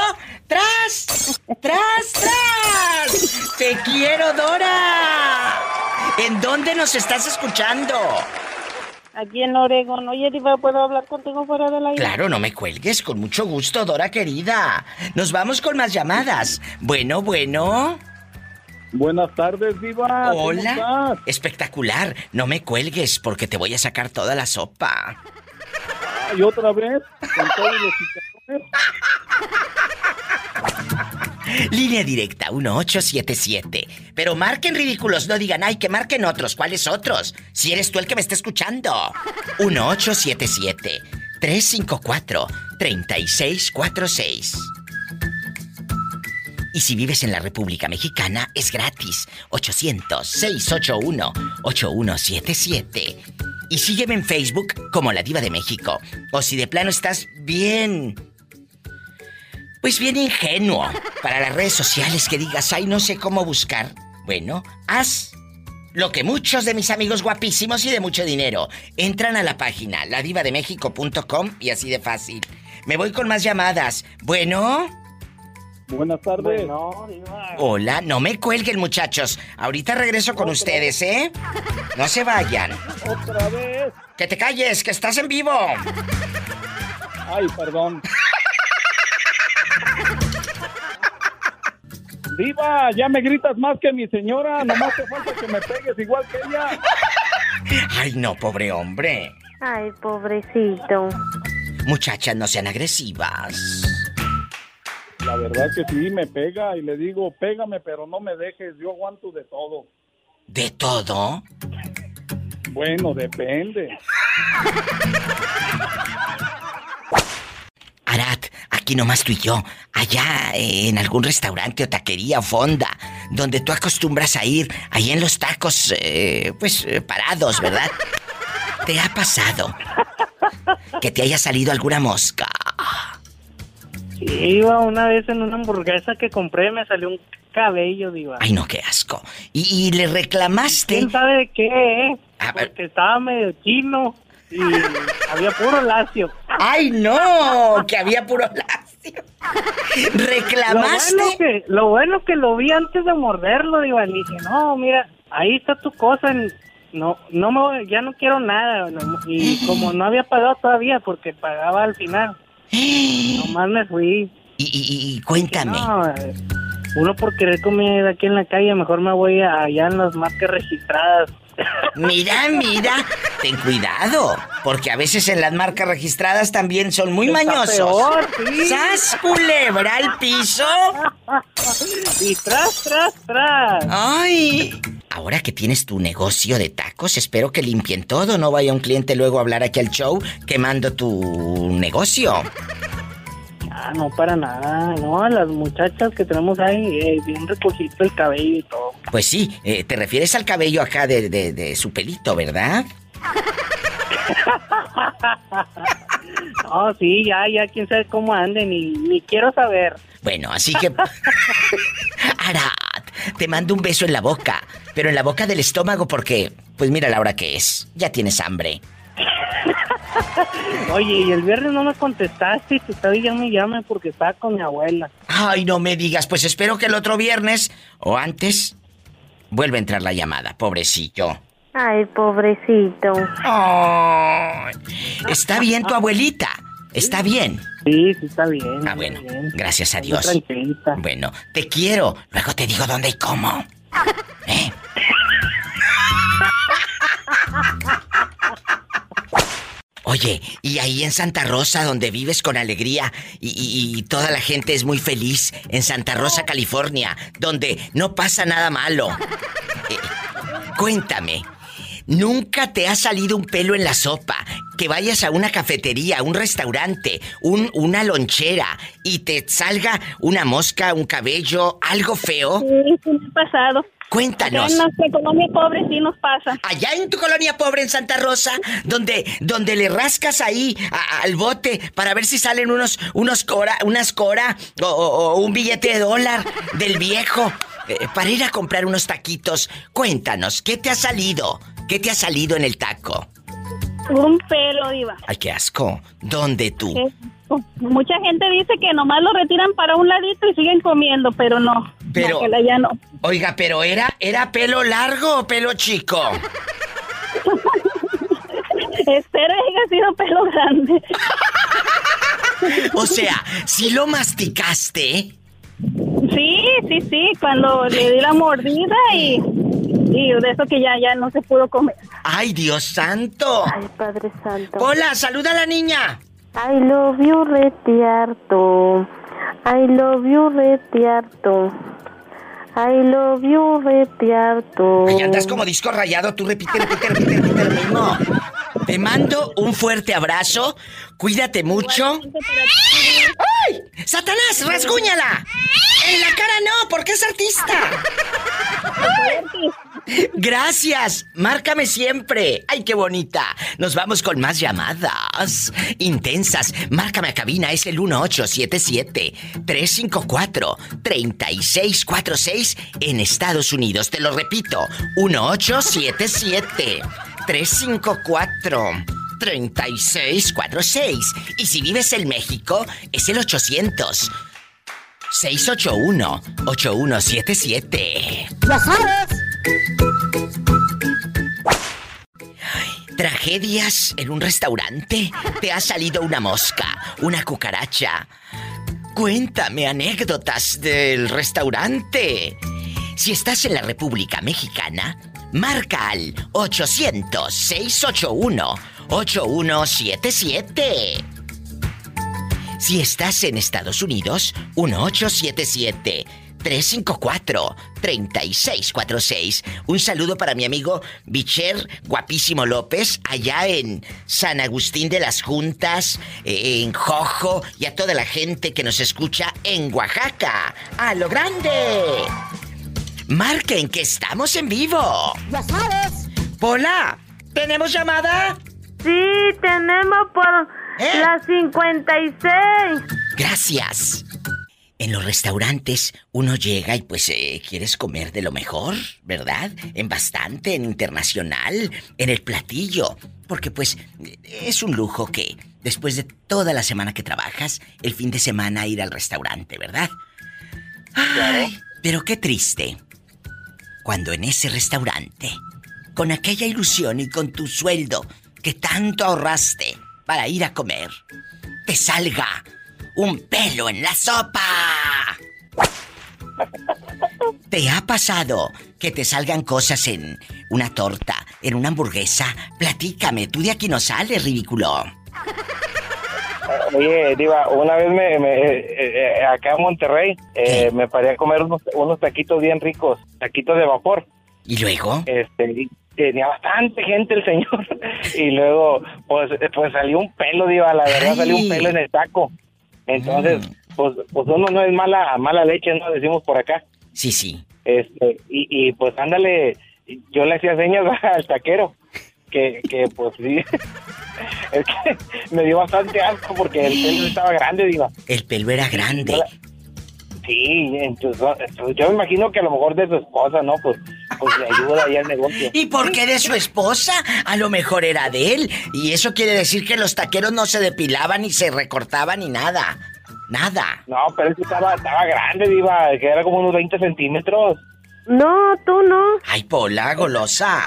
¡Tras! ¡Tras, tras! ¡Te quiero, Dora! ¿En dónde nos estás escuchando? Aquí en Oregón. Oye, Diva, ¿puedo hablar contigo fuera del aire? Claro, no me cuelgues, con mucho gusto, Dora querida. Nos vamos con más llamadas. Bueno, bueno. Buenas tardes, Diva. ¿Cómo Hola. estás? Espectacular. No me cuelgues porque te voy a sacar toda la sopa. ¿Y otra vez? Con todos los. Línea directa 1877. Pero marquen ridículos, no digan, ay, que marquen otros. ¿Cuáles otros? Si eres tú el que me está escuchando. 1877 354 3646. Y si vives en la República Mexicana, es gratis. 800-681-8177. Y sígueme en Facebook como La Diva de México. O si de plano estás bien... Pues bien ingenuo para las redes sociales que digas, ay, no sé cómo buscar. Bueno, haz lo que muchos de mis amigos guapísimos y de mucho dinero. Entran a la página ladivademexico.com y así de fácil. Me voy con más llamadas. Bueno... Buenas tardes. Hola, no me cuelguen muchachos. Ahorita regreso con ustedes, ¿eh? No se vayan. Otra vez. Que te calles, que estás en vivo. Ay, perdón. Diva, ya me gritas más que mi señora. Nomás te falta que me pegues igual que ella. Ay, no, pobre hombre. Ay, pobrecito. Muchachas, no sean agresivas. La verdad que sí, me pega y le digo, pégame, pero no me dejes. Yo aguanto de todo. ¿De todo? Bueno, depende. Arat, aquí nomás tú y yo, allá eh, en algún restaurante o taquería o fonda, donde tú acostumbras a ir, ahí en los tacos, eh, pues eh, parados, ¿verdad? ¿Te ha pasado que te haya salido alguna mosca? Iba una vez en una hamburguesa que compré, me salió un cabello, diva. Ay, no, qué asco. ¿Y, y le reclamaste? ¿Quién sabe de qué? eh? Porque estaba medio chino y había puro lacio. ¡Ay, no! Que había puro lacio. ¿Reclamaste? Lo bueno que lo, bueno que lo vi antes de morderlo, diva. Le dije, no, mira, ahí está tu cosa. en- No, no me, voy- ya no quiero nada. no- Y como no había pagado todavía, porque pagaba al final, nomás me fui. Y, y- y cuéntame. No, eh, uno por querer comer aquí en la calle, mejor me voy allá en las marcas registradas. Mira, mira, ten cuidado, porque a veces en las marcas registradas también son muy Está mañosos. peor, sí. ¡Sas, culebra al piso! y tras, tras, tras. ¡Ay! Ahora que tienes tu negocio de tacos, espero que limpien todo, no vaya un cliente luego a hablar aquí al show quemando tu negocio. Ah, no, para nada. No, las muchachas que tenemos ahí, eh, bien recogido el cabello y todo. Pues sí, eh, te refieres al cabello acá de, de- de su pelito, ¿verdad? No, sí, ya, ya, quién sabe cómo anden, ni, ni quiero saber. Bueno, así que... Arat, te mando un beso en la boca, pero en la boca del estómago porque, pues mira la hora que es, ya tienes hambre. Oye, y el viernes no me contestaste y tú todavía me llame porque estaba con mi abuela. Ay, no me digas, pues espero que el otro viernes o antes vuelva a entrar la llamada, pobrecillo. Ay, pobrecito. ¿Está bien tu abuelita? ¿Está bien? Sí, sí, está bien. Ah, bueno, gracias a Dios. tranquilita. Bueno, te quiero. Luego te digo dónde y cómo. ¿Eh? Oye, y ahí en Santa Rosa, donde vives con alegría y, toda la gente es muy feliz, en Santa Rosa, California, donde no pasa nada malo. Eh, cuéntame, ¿nunca te ha salido un pelo en la sopa? Que vayas a una cafetería, un restaurante, un, una lonchera y te salga una mosca, un cabello, algo feo. Sí, sí me ha pasado. Cuéntanos. En nuestra colonia pobre sí nos pasa. Allá en tu colonia pobre en Santa Rosa, donde, donde le rascas ahí a- al bote para ver si salen unos, unos cora, unas cora o, o- o un billete de dólar del viejo eh, para ir a comprar unos taquitos. Cuéntanos, ¿qué te ha salido? ¿Qué te ha salido en el taco? Un pelo, diva. Ay, qué asco. ¿Dónde tú? Mucha gente dice que nomás lo retiran para un ladito y siguen comiendo, pero no. Pero- ya no. Oiga, pero era, era pelo largo o pelo chico. Espero que haya sido pelo grande. O sea, si lo masticaste. Sí, sí, sí, cuando le di la mordida y, de eso que ya, ya no se pudo comer. ¡Ay, Dios santo! Ay, Padre Santo. Hola, saluda a la niña. I love you retiarto. I love you retiarto. I love you retiarto. Ay, andas como disco rayado, tú repite, repite, repite, repite lo mismo. Te mando un fuerte abrazo, cuídate mucho. ¡Ay! ¡Satanás, rasguñala! En la cara no, porque es artista. Gracias, márcame siempre. Ay, qué bonita. Nos vamos con más llamadas intensas. Márcame a cabina, es el 1877-354-3646 en Estados Unidos. Te lo repito, 1877-354-3646. Y si vives en México, es el 800. 681-8177. ¡Ya sabes! Tragedias en un restaurante. Te ha salido una mosca, una cucaracha. Cuéntame anécdotas del restaurante. Si estás en la República Mexicana, marca al 800-681-8177. Si estás en Estados Unidos, 1877-354-3646. Un saludo para mi amigo Bicher Guapísimo López, allá en San Agustín de las Juntas, eh, en Jojo, y a toda la gente que nos escucha en Oaxaca. ¡A lo grande! Marquen que estamos en vivo. ¡Ya sabes! Pola, ¿tenemos llamada? Sí, tenemos por las 56. Gracias. En los restaurantes uno llega y pues eh, quieres comer de lo mejor, ¿verdad? En bastante, en internacional, en el platillo. Porque pues es un lujo que después de toda la semana que trabajas, el fin de semana ir al restaurante, ¿verdad? Ay, pero qué triste. Cuando en ese restaurante, con aquella ilusión y con tu sueldo que tanto ahorraste para ir a comer, te salga un pelo en la sopa. ¿Te ha pasado que te salgan cosas en una torta, en una hamburguesa? Platícame, tú de aquí no sales, ridículo. Oye, Diva, una vez me, me- eh, eh, acá en Monterrey eh, me paré a comer unos, unos taquitos bien ricos, taquitos de vapor. ¿Y luego? Este, tenía bastante gente el señor. y luego, pues, pues salió un pelo, Diva, la verdad salió un pelo en el taco. Entonces, pues, pues uno no es mala, mala leche, ¿no? Decimos por acá. Sí, sí. Este, y, y pues ándale, yo le hacía señas al taquero, que, que pues sí, es que me dio bastante asco porque el pelo estaba grande, diva. El pelo era grande. Sí, entonces, yo me imagino que a lo mejor de su esposa, ¿no? Pues pues le ayuda ahí al negocio. ¿Y por qué de su esposa? A lo mejor era de él. Y eso quiere decir que los taqueros no se depilaban ni se recortaban ni nada. Nada. No, pero es que estaba, estaba grande, Diva, que era como unos 20 centímetros. No, tú no. Ay, Pola, golosa.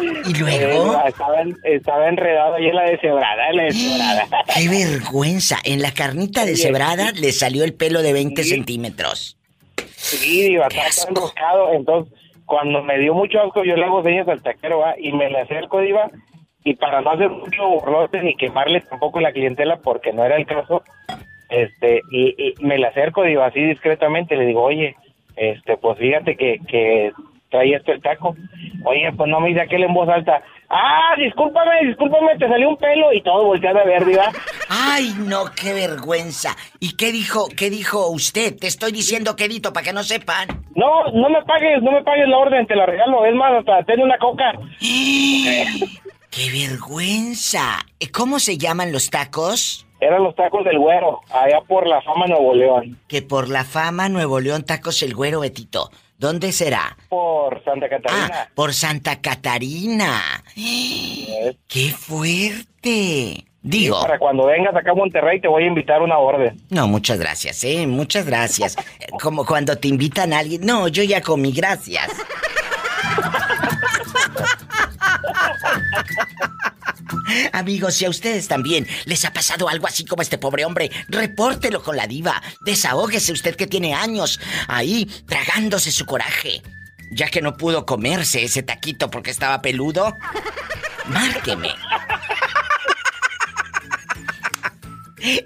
¿Y luego? Eh, estaba, estaba enredado ahí en la deshebrada, en la deshebrada. ¡Qué vergüenza! En la carnita deshebrada le salió el pelo de 20 centímetros. Sí, Diva, estaba todo enroscado. Entonces, cuando me dio mucho asco, yo le hago señas al taquero, ¿va? Y me le acerco, Diva, y para no hacer mucho burlote ni quemarle tampoco la clientela, porque no era el caso, este, y, y me le acerco, Diva, así discretamente, le digo, oye, este, pues fíjate que, que traía esto el taco. Oye, pues no me dice aquel en voz alta. Ah, discúlpame, discúlpame, te salió un pelo y todo volteado a ver, Diva. ¡Ay, no, qué vergüenza! ¿Y qué dijo, qué dijo usted? Te estoy diciendo quedito para que no sepan. No, no me pagues, no me pagues la orden, te la regalo. Es más, hasta ten una coca. ¡Qué vergüenza! ¿Cómo se llaman los tacos? Eran los tacos del güero, allá por la fama Nuevo León. Que por la fama Nuevo León Tacos el Güero Betito. ¿Dónde será? Por Santa Catarina. Ah, por Santa Catarina. ¡Qué fuerte! Digo. Para cuando vengas acá a Monterrey te voy a invitar una orden. No, muchas gracias, ¿eh? Muchas gracias. Como cuando te invitan a alguien. No, yo ya comí, gracias. Amigos, si a ustedes también les ha pasado algo así como este pobre hombre, repórtelo con la diva. Desahógese usted que tiene años ahí tragándose su coraje. Ya que no pudo comerse ese taquito porque estaba peludo, márqueme.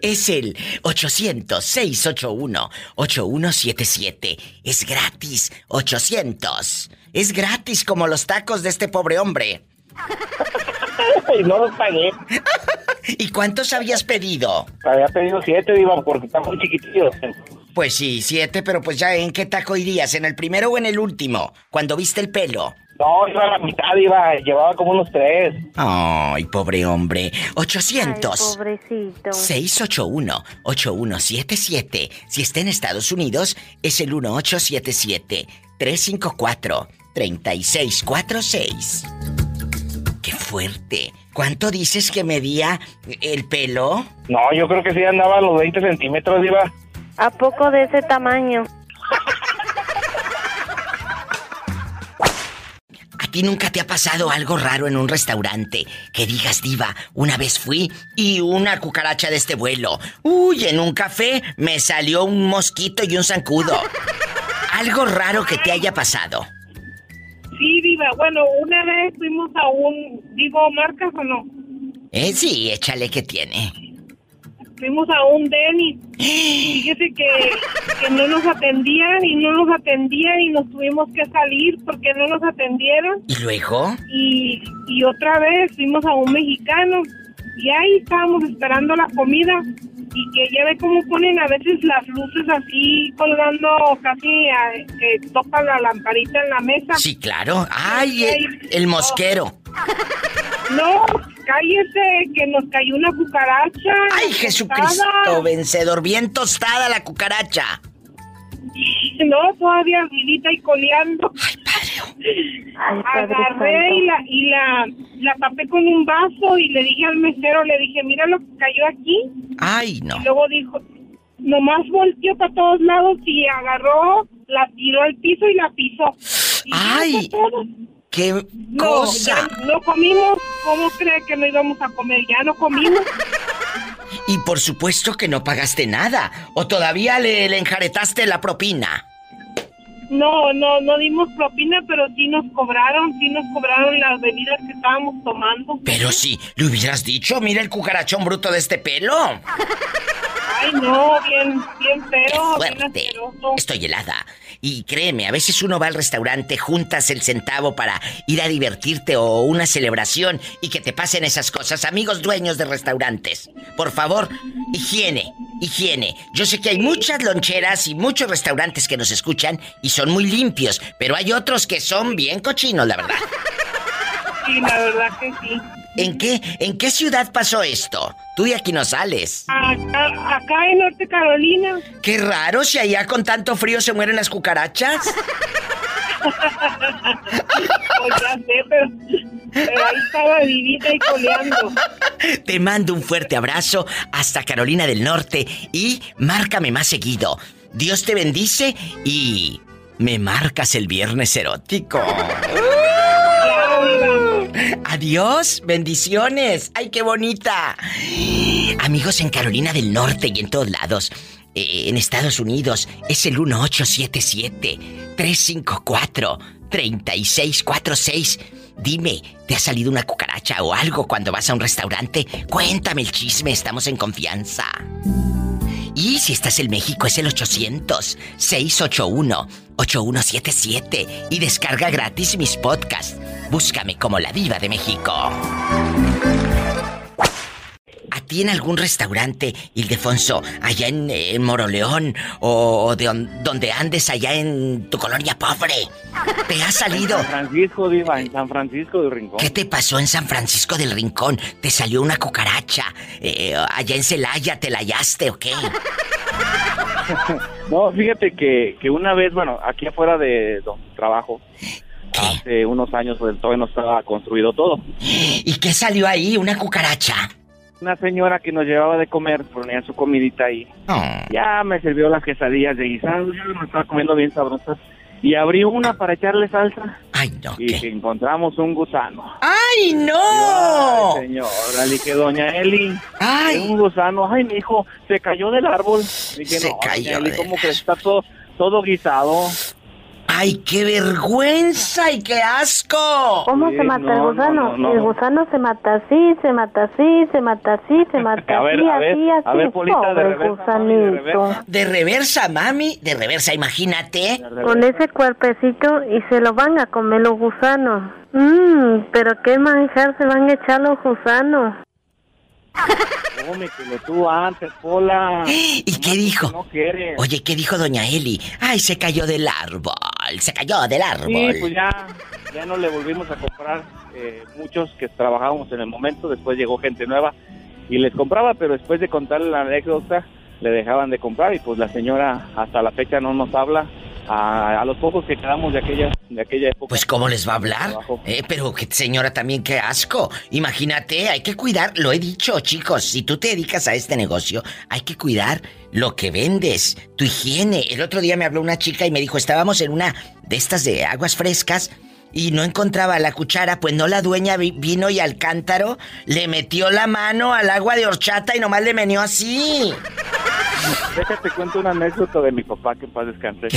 Es el 800-681-8177. Es gratis. 800. Es gratis como los tacos de este pobre hombre. y no los pagué. ¿Y cuántos habías pedido? Había pedido siete, Diva, porque están muy chiquitillos. Pues sí, siete, pero pues ya ¿en qué taco irías? ¿En el primero o en el último? Cuando viste el pelo. No, iba a la mitad, Diva, llevaba como unos tres. Ay, pobre hombre. 800. Ay, pobrecito. 681-8177. Si está en Estados Unidos, es el 1877-354-3646. ¿Cuánto dices que medía el pelo? No, yo creo que sí andaba a los 20 centímetros, Diva. ¿A poco de ese tamaño? ¿A ti nunca te ha pasado algo raro en un restaurante? Que digas, diva, una vez fui y una cucaracha de este vuelo. Uy, en un café me salió un mosquito y un zancudo. Algo raro que te haya pasado. Sí, Diva. Bueno, una vez fuimos a un. ¿Digo marcas o no? Eh, sí, échale que tiene. Fuimos a un Denny. Fíjese que, que no nos atendían y no nos atendían y nos tuvimos que salir porque no nos atendieron. ¿Y luego? Y, y otra vez fuimos a un mexicano y ahí estábamos esperando la comida y que ya ve cómo ponen a veces las luces así colgando casi a- que tocan la lamparita en la mesa. Sí, claro. ¡Ay, el, el mosquero! No, cállese, que nos cayó una cucaracha. ¡Ay, Jesucristo vencedor! Bien tostada la cucaracha. No, todavía vivita y coleando. Agarré y la, y la, la tapé con un vaso y le dije al mesero, le dije, mira lo que cayó aquí. ¡Ay, no! Y luego dijo, nomás volteó para todos lados y agarró, la tiró al piso y la pisó. Y ¡Ay! ¡Qué No, cosa! ya no comimos. ¿Cómo cree que no íbamos a comer? Ya no comimos. Y por supuesto que no pagaste nada. ¿O todavía le, le enjaretaste la propina? No, no, no dimos propina, pero sí nos cobraron, sí nos cobraron las bebidas que estábamos tomando. Pero sí, le hubieras dicho, mira el cucarachón bruto de este pelo. Ay, no, bien, bien feo, bien Fuerte. Estoy helada. Y créeme, a veces uno va al restaurante, juntas el centavo para ir a divertirte o una celebración y que te pasen esas cosas. Amigos dueños de restaurantes, por favor, higiene, higiene. Yo sé que hay muchas loncheras y muchos restaurantes que nos escuchan y son muy limpios, pero hay otros que son bien cochinos, la verdad. Sí, la verdad que sí. ¿En qué, en qué ciudad pasó esto? Tú de aquí no sales. Acá, acá en Norte Carolina. Qué raro si allá con tanto frío se mueren las cucarachas. Pues ya sé, pero, pero ahí estaba vivita y coleando. Te mando un fuerte abrazo hasta Carolina del Norte y márcame más seguido. Dios te bendice y me marcas el viernes erótico. Adiós, bendiciones. Ay, qué bonita. Amigos en Carolina del Norte y en todos lados, eh, en Estados Unidos, es el 1877-354-3646. Dime, ¿te ha salido una cucaracha o algo cuando vas a un restaurante? Cuéntame el chisme, estamos en confianza. Y si estás en México es el 800-681-8177 y descarga gratis mis podcasts. Búscame como la diva de México. ¿A ti en algún restaurante, Ildefonso, allá en, en Moroleón o, de on- donde andes allá en tu colonia pobre, te ha salido? En San Francisco, Diva, en San Francisco del Rincón. ¿Qué te pasó en San Francisco del Rincón? ¿Te salió una cucaracha? Eh, ¿Allá en Celaya te la hallaste o qué? No, fíjate que, que una vez, bueno, aquí afuera de donde trabajo, hace unos años pues, todavía no estaba construido todo. ¿Y qué salió ahí? ¿Una cucaracha? Una señora que nos llevaba de comer ponía su comidita ahí. Ya me sirvió las quesadillas de guisado, yo me estaba comiendo bien sabrosas. Y abrí una para echarle salsa. Ay, no. Y encontramos un gusano. ¡Ay, no! Ay, señora, le dije, doña Eli. Ay. Un gusano. Ay, mi hijo, se cayó del árbol. Dije, Se no, cayó doña Eli, ¿cómo que está todo, todo guisado? ¡Ay, qué vergüenza y qué asco! ¿Cómo Sí, se mata no, el no, gusano? no, no. El gusano se mata así, se mata así, se mata así, se mata A ver, así, a ver, así, así. a ver, Polita, de Pobre reversa, gusanito. De reversa, mami, de reversa, imagínate. Con ese cuerpecito y se lo van a comer los gusanos. Mmm, pero qué manjar se van a echar los gusanos. Cómetelo tú antes, Pola. ¿Y qué dijo? No. Oye, ¿qué dijo doña Eli? ¡Ay, se cayó del árbol! ¡Se cayó del árbol! Sí, pues ya, ya no le volvimos a comprar. eh, muchos que trabajábamos en el momento, después llegó gente nueva y les compraba, pero después de contarle la anécdota, le dejaban de comprar y pues la señora hasta la fecha no nos habla. A, a los pocos que quedamos de aquella, de aquella época. Pues ¿cómo les va a hablar? Eh, pero que señora también qué asco. Imagínate, hay que cuidar, lo he dicho, chicos, si tú te dedicas a este negocio, hay que cuidar lo que vendes, tu higiene. El otro día me habló una chica y me dijo, estábamos en una de estas de aguas frescas y no encontraba la cuchara, pues no la dueña vi- vino y al cántaro le metió la mano al agua de horchata y nomás le menió así. Déjate cuento una anécdota de mi papá que en paz descanse.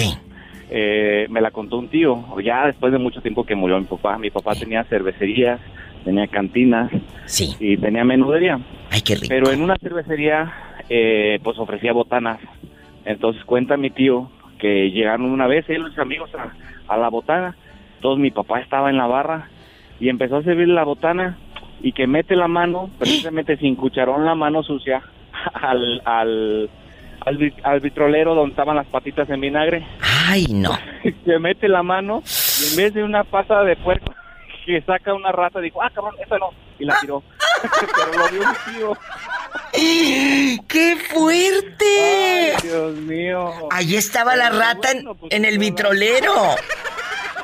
Eh, me la contó un tío, ya después de mucho tiempo que murió mi papá. Mi papá tenía cervecerías, tenía cantinas y tenía menudería. Ay, qué rico. Pero en una cervecería, eh, pues ofrecía botanas. Entonces cuenta mi tío que llegaron una vez él y los amigos a, a la botana. Entonces mi papá estaba en la barra y empezó a servir la botana y que mete la mano, precisamente sin cucharón la mano sucia, al, al, al, vi- al vitrolero donde estaban las patitas en vinagre. Ay, no. Se mete la mano y en vez de una pata de puerco que saca una rata, dijo, ah, cabrón, esa no. Y la tiró. Pero lo vio mi tío. ¡Qué fuerte! Ay, Dios mío. Allí estaba la rata en, en el vitrolero.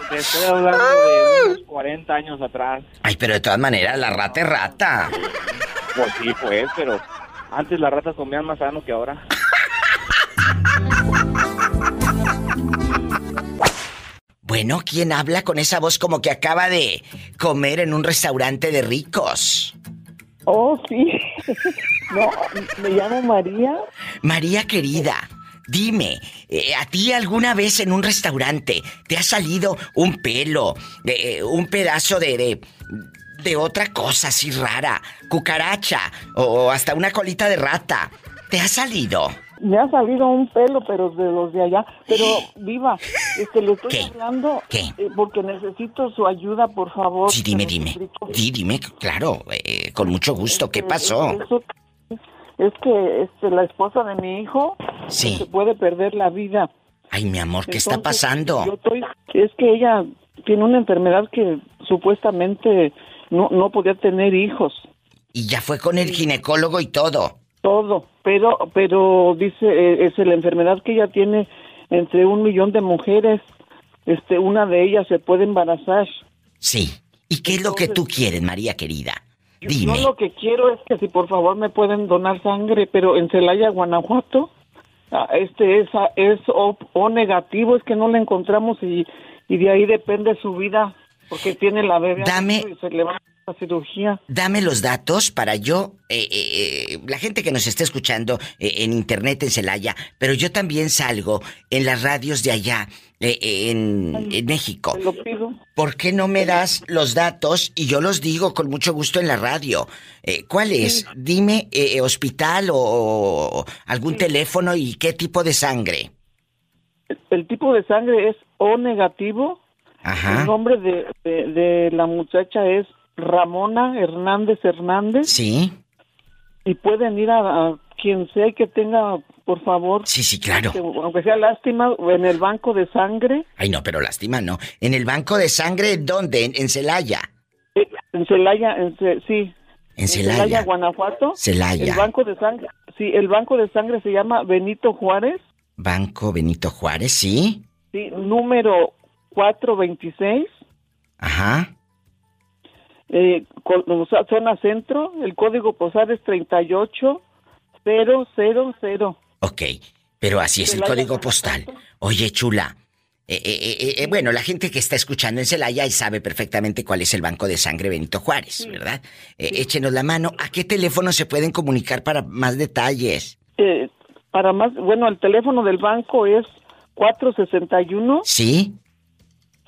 Te estoy hablando de unos 40 años atrás. Ay, pero de todas maneras, la rata es rata. Pues sí, pues, pero antes las ratas comían más sano que ahora. Bueno, ¿quién habla con esa voz como que acaba de comer en un restaurante de ricos? Oh, sí. No, me llamo María. María querida, dime, eh, ¿a ti alguna vez en un restaurante te ha salido un pelo, eh, un pedazo de, de, de otra cosa así rara, cucaracha o hasta una colita de rata? ¿Te ha salido? Me ha salido un pelo, pero de los de allá. Pero, viva, este, le estoy hablando ¿Qué? eh, porque necesito su ayuda, por favor. Sí, dime, dime. Sí, dime, claro, eh, con mucho gusto. ¿Qué pasó? Eso- es que este, la esposa de mi hijo Sí. se puede perder la vida. Ay, mi amor, ¿qué está pasando? Yo estoy, es que ella tiene una enfermedad que supuestamente no, no podía tener hijos. Y ya fue con el ginecólogo y todo. Todo, pero pero dice, eh, es la enfermedad que ella tiene entre un millón de mujeres este, una de ellas se puede embarazar. Sí. ¿Y qué es lo que tú quieres, María querida? Dime. Yo lo que quiero es que si por favor me pueden donar sangre, pero en Celaya, Guanajuato, ah, este es, ah, es o, o negativo, es que no la encontramos y, y de ahí depende su vida, porque tiene la bebé Dame- y se le va la cirugía. Dame los datos para yo, eh, eh, eh, la gente que nos está escuchando eh, en internet en Celaya, pero yo también salgo en las radios de allá, eh, en, México. Te lo pido. ¿Por qué no me das los datos y yo los digo con mucho gusto en la radio? ¿Cuál es? Dime, hospital o, o algún teléfono y qué tipo de sangre. El tipo de sangre es O negativo. Ajá. El nombre de, de, de la muchacha es Ramona Hernández Hernández. Sí. Y pueden ir a, a quien sea que tenga, por favor. Sí, sí, claro. que, aunque sea lástima, en el banco de sangre. Ay, no, pero lástima, no. ¿En el banco de sangre dónde? ¿En, en Celaya? eh, En Celaya, en Ce- sí. En Celaya. Guanajuato. Celaya. El banco de sangre, sí, el banco de sangre se llama Benito Juárez, Banco Benito Juárez, ¿sí? sí, número 426, Ajá. Eh, zona centro, el código postal es 38000. Ok, pero así es el código postal. Oye, chula. eh, eh, eh, eh, bueno, la gente que está escuchando en Celaya y sabe perfectamente cuál es el banco de sangre Benito Juárez, ¿verdad? Eh, Échenos la mano. ¿A qué teléfono se pueden comunicar para más detalles? Eh, para más, bueno, el teléfono del banco es 461 ¿Sí?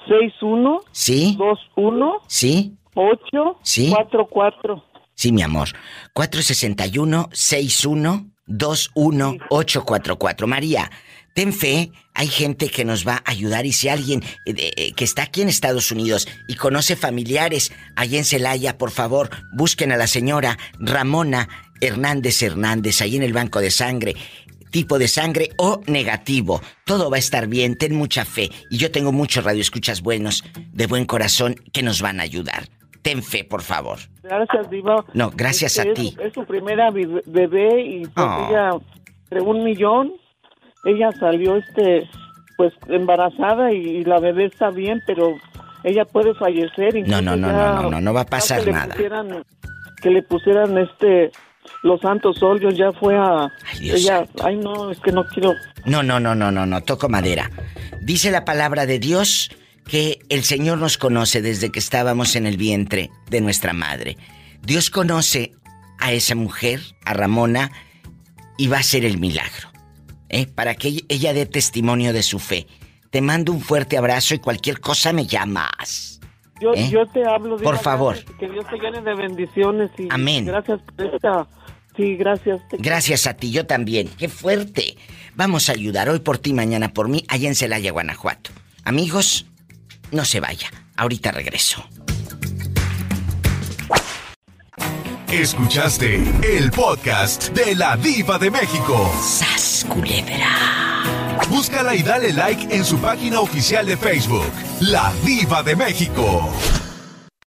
61 ¿Sí? 21 ¿Sí? 8 ¿Sí? 44. Sí, mi amor. 461-6121-844. María, ten fe, hay gente que nos va a ayudar y si alguien eh, eh, que está aquí en Estados Unidos y conoce familiares allá en Celaya, por favor, busquen a la señora Ramona Hernández Hernández ahí en el banco de sangre. Tipo de sangre o negativo. Todo va a estar bien, ten mucha fe. Y yo tengo muchos radioescuchas buenos, de buen corazón, que nos van a ayudar. Ten fe, por favor. Gracias, Diva. No, gracias Este, a ti. Es su primera bebé y pues Oh. ella, de un millón, ella salió este, pues embarazada y, la bebé está bien, pero ella puede fallecer. No, no, no, no, no, no, no va a pasar que le nada. pusieran- que le pusieran este, los santos óleos, ya fue a... Dios ella, ay no, es que no quiero... No, no, no, no, no, no, toco madera. Dice la palabra de Dios que el Señor nos conoce desde que estábamos en el vientre de nuestra madre. Dios conoce a esa mujer, a Ramona, y va a hacer el milagro. ¿eh? Para que ella dé testimonio de su fe. Te mando un fuerte abrazo y cualquier cosa me llamas. Yo, ¿Eh? yo te hablo, Diva, Por favor. gracias, Que Dios te llene de bendiciones y Amén. gracias por esta... Sí, gracias. Gracias a ti, yo también. ¡Qué fuerte! Vamos a ayudar hoy por ti, mañana por mí, allá en Celaya, Guanajuato. Amigos, no se vaya. Ahorita regreso. Escuchaste el podcast de la Diva de México. ¡Sas, culebra! Búscala y dale like en su página oficial de Facebook, La Diva de México.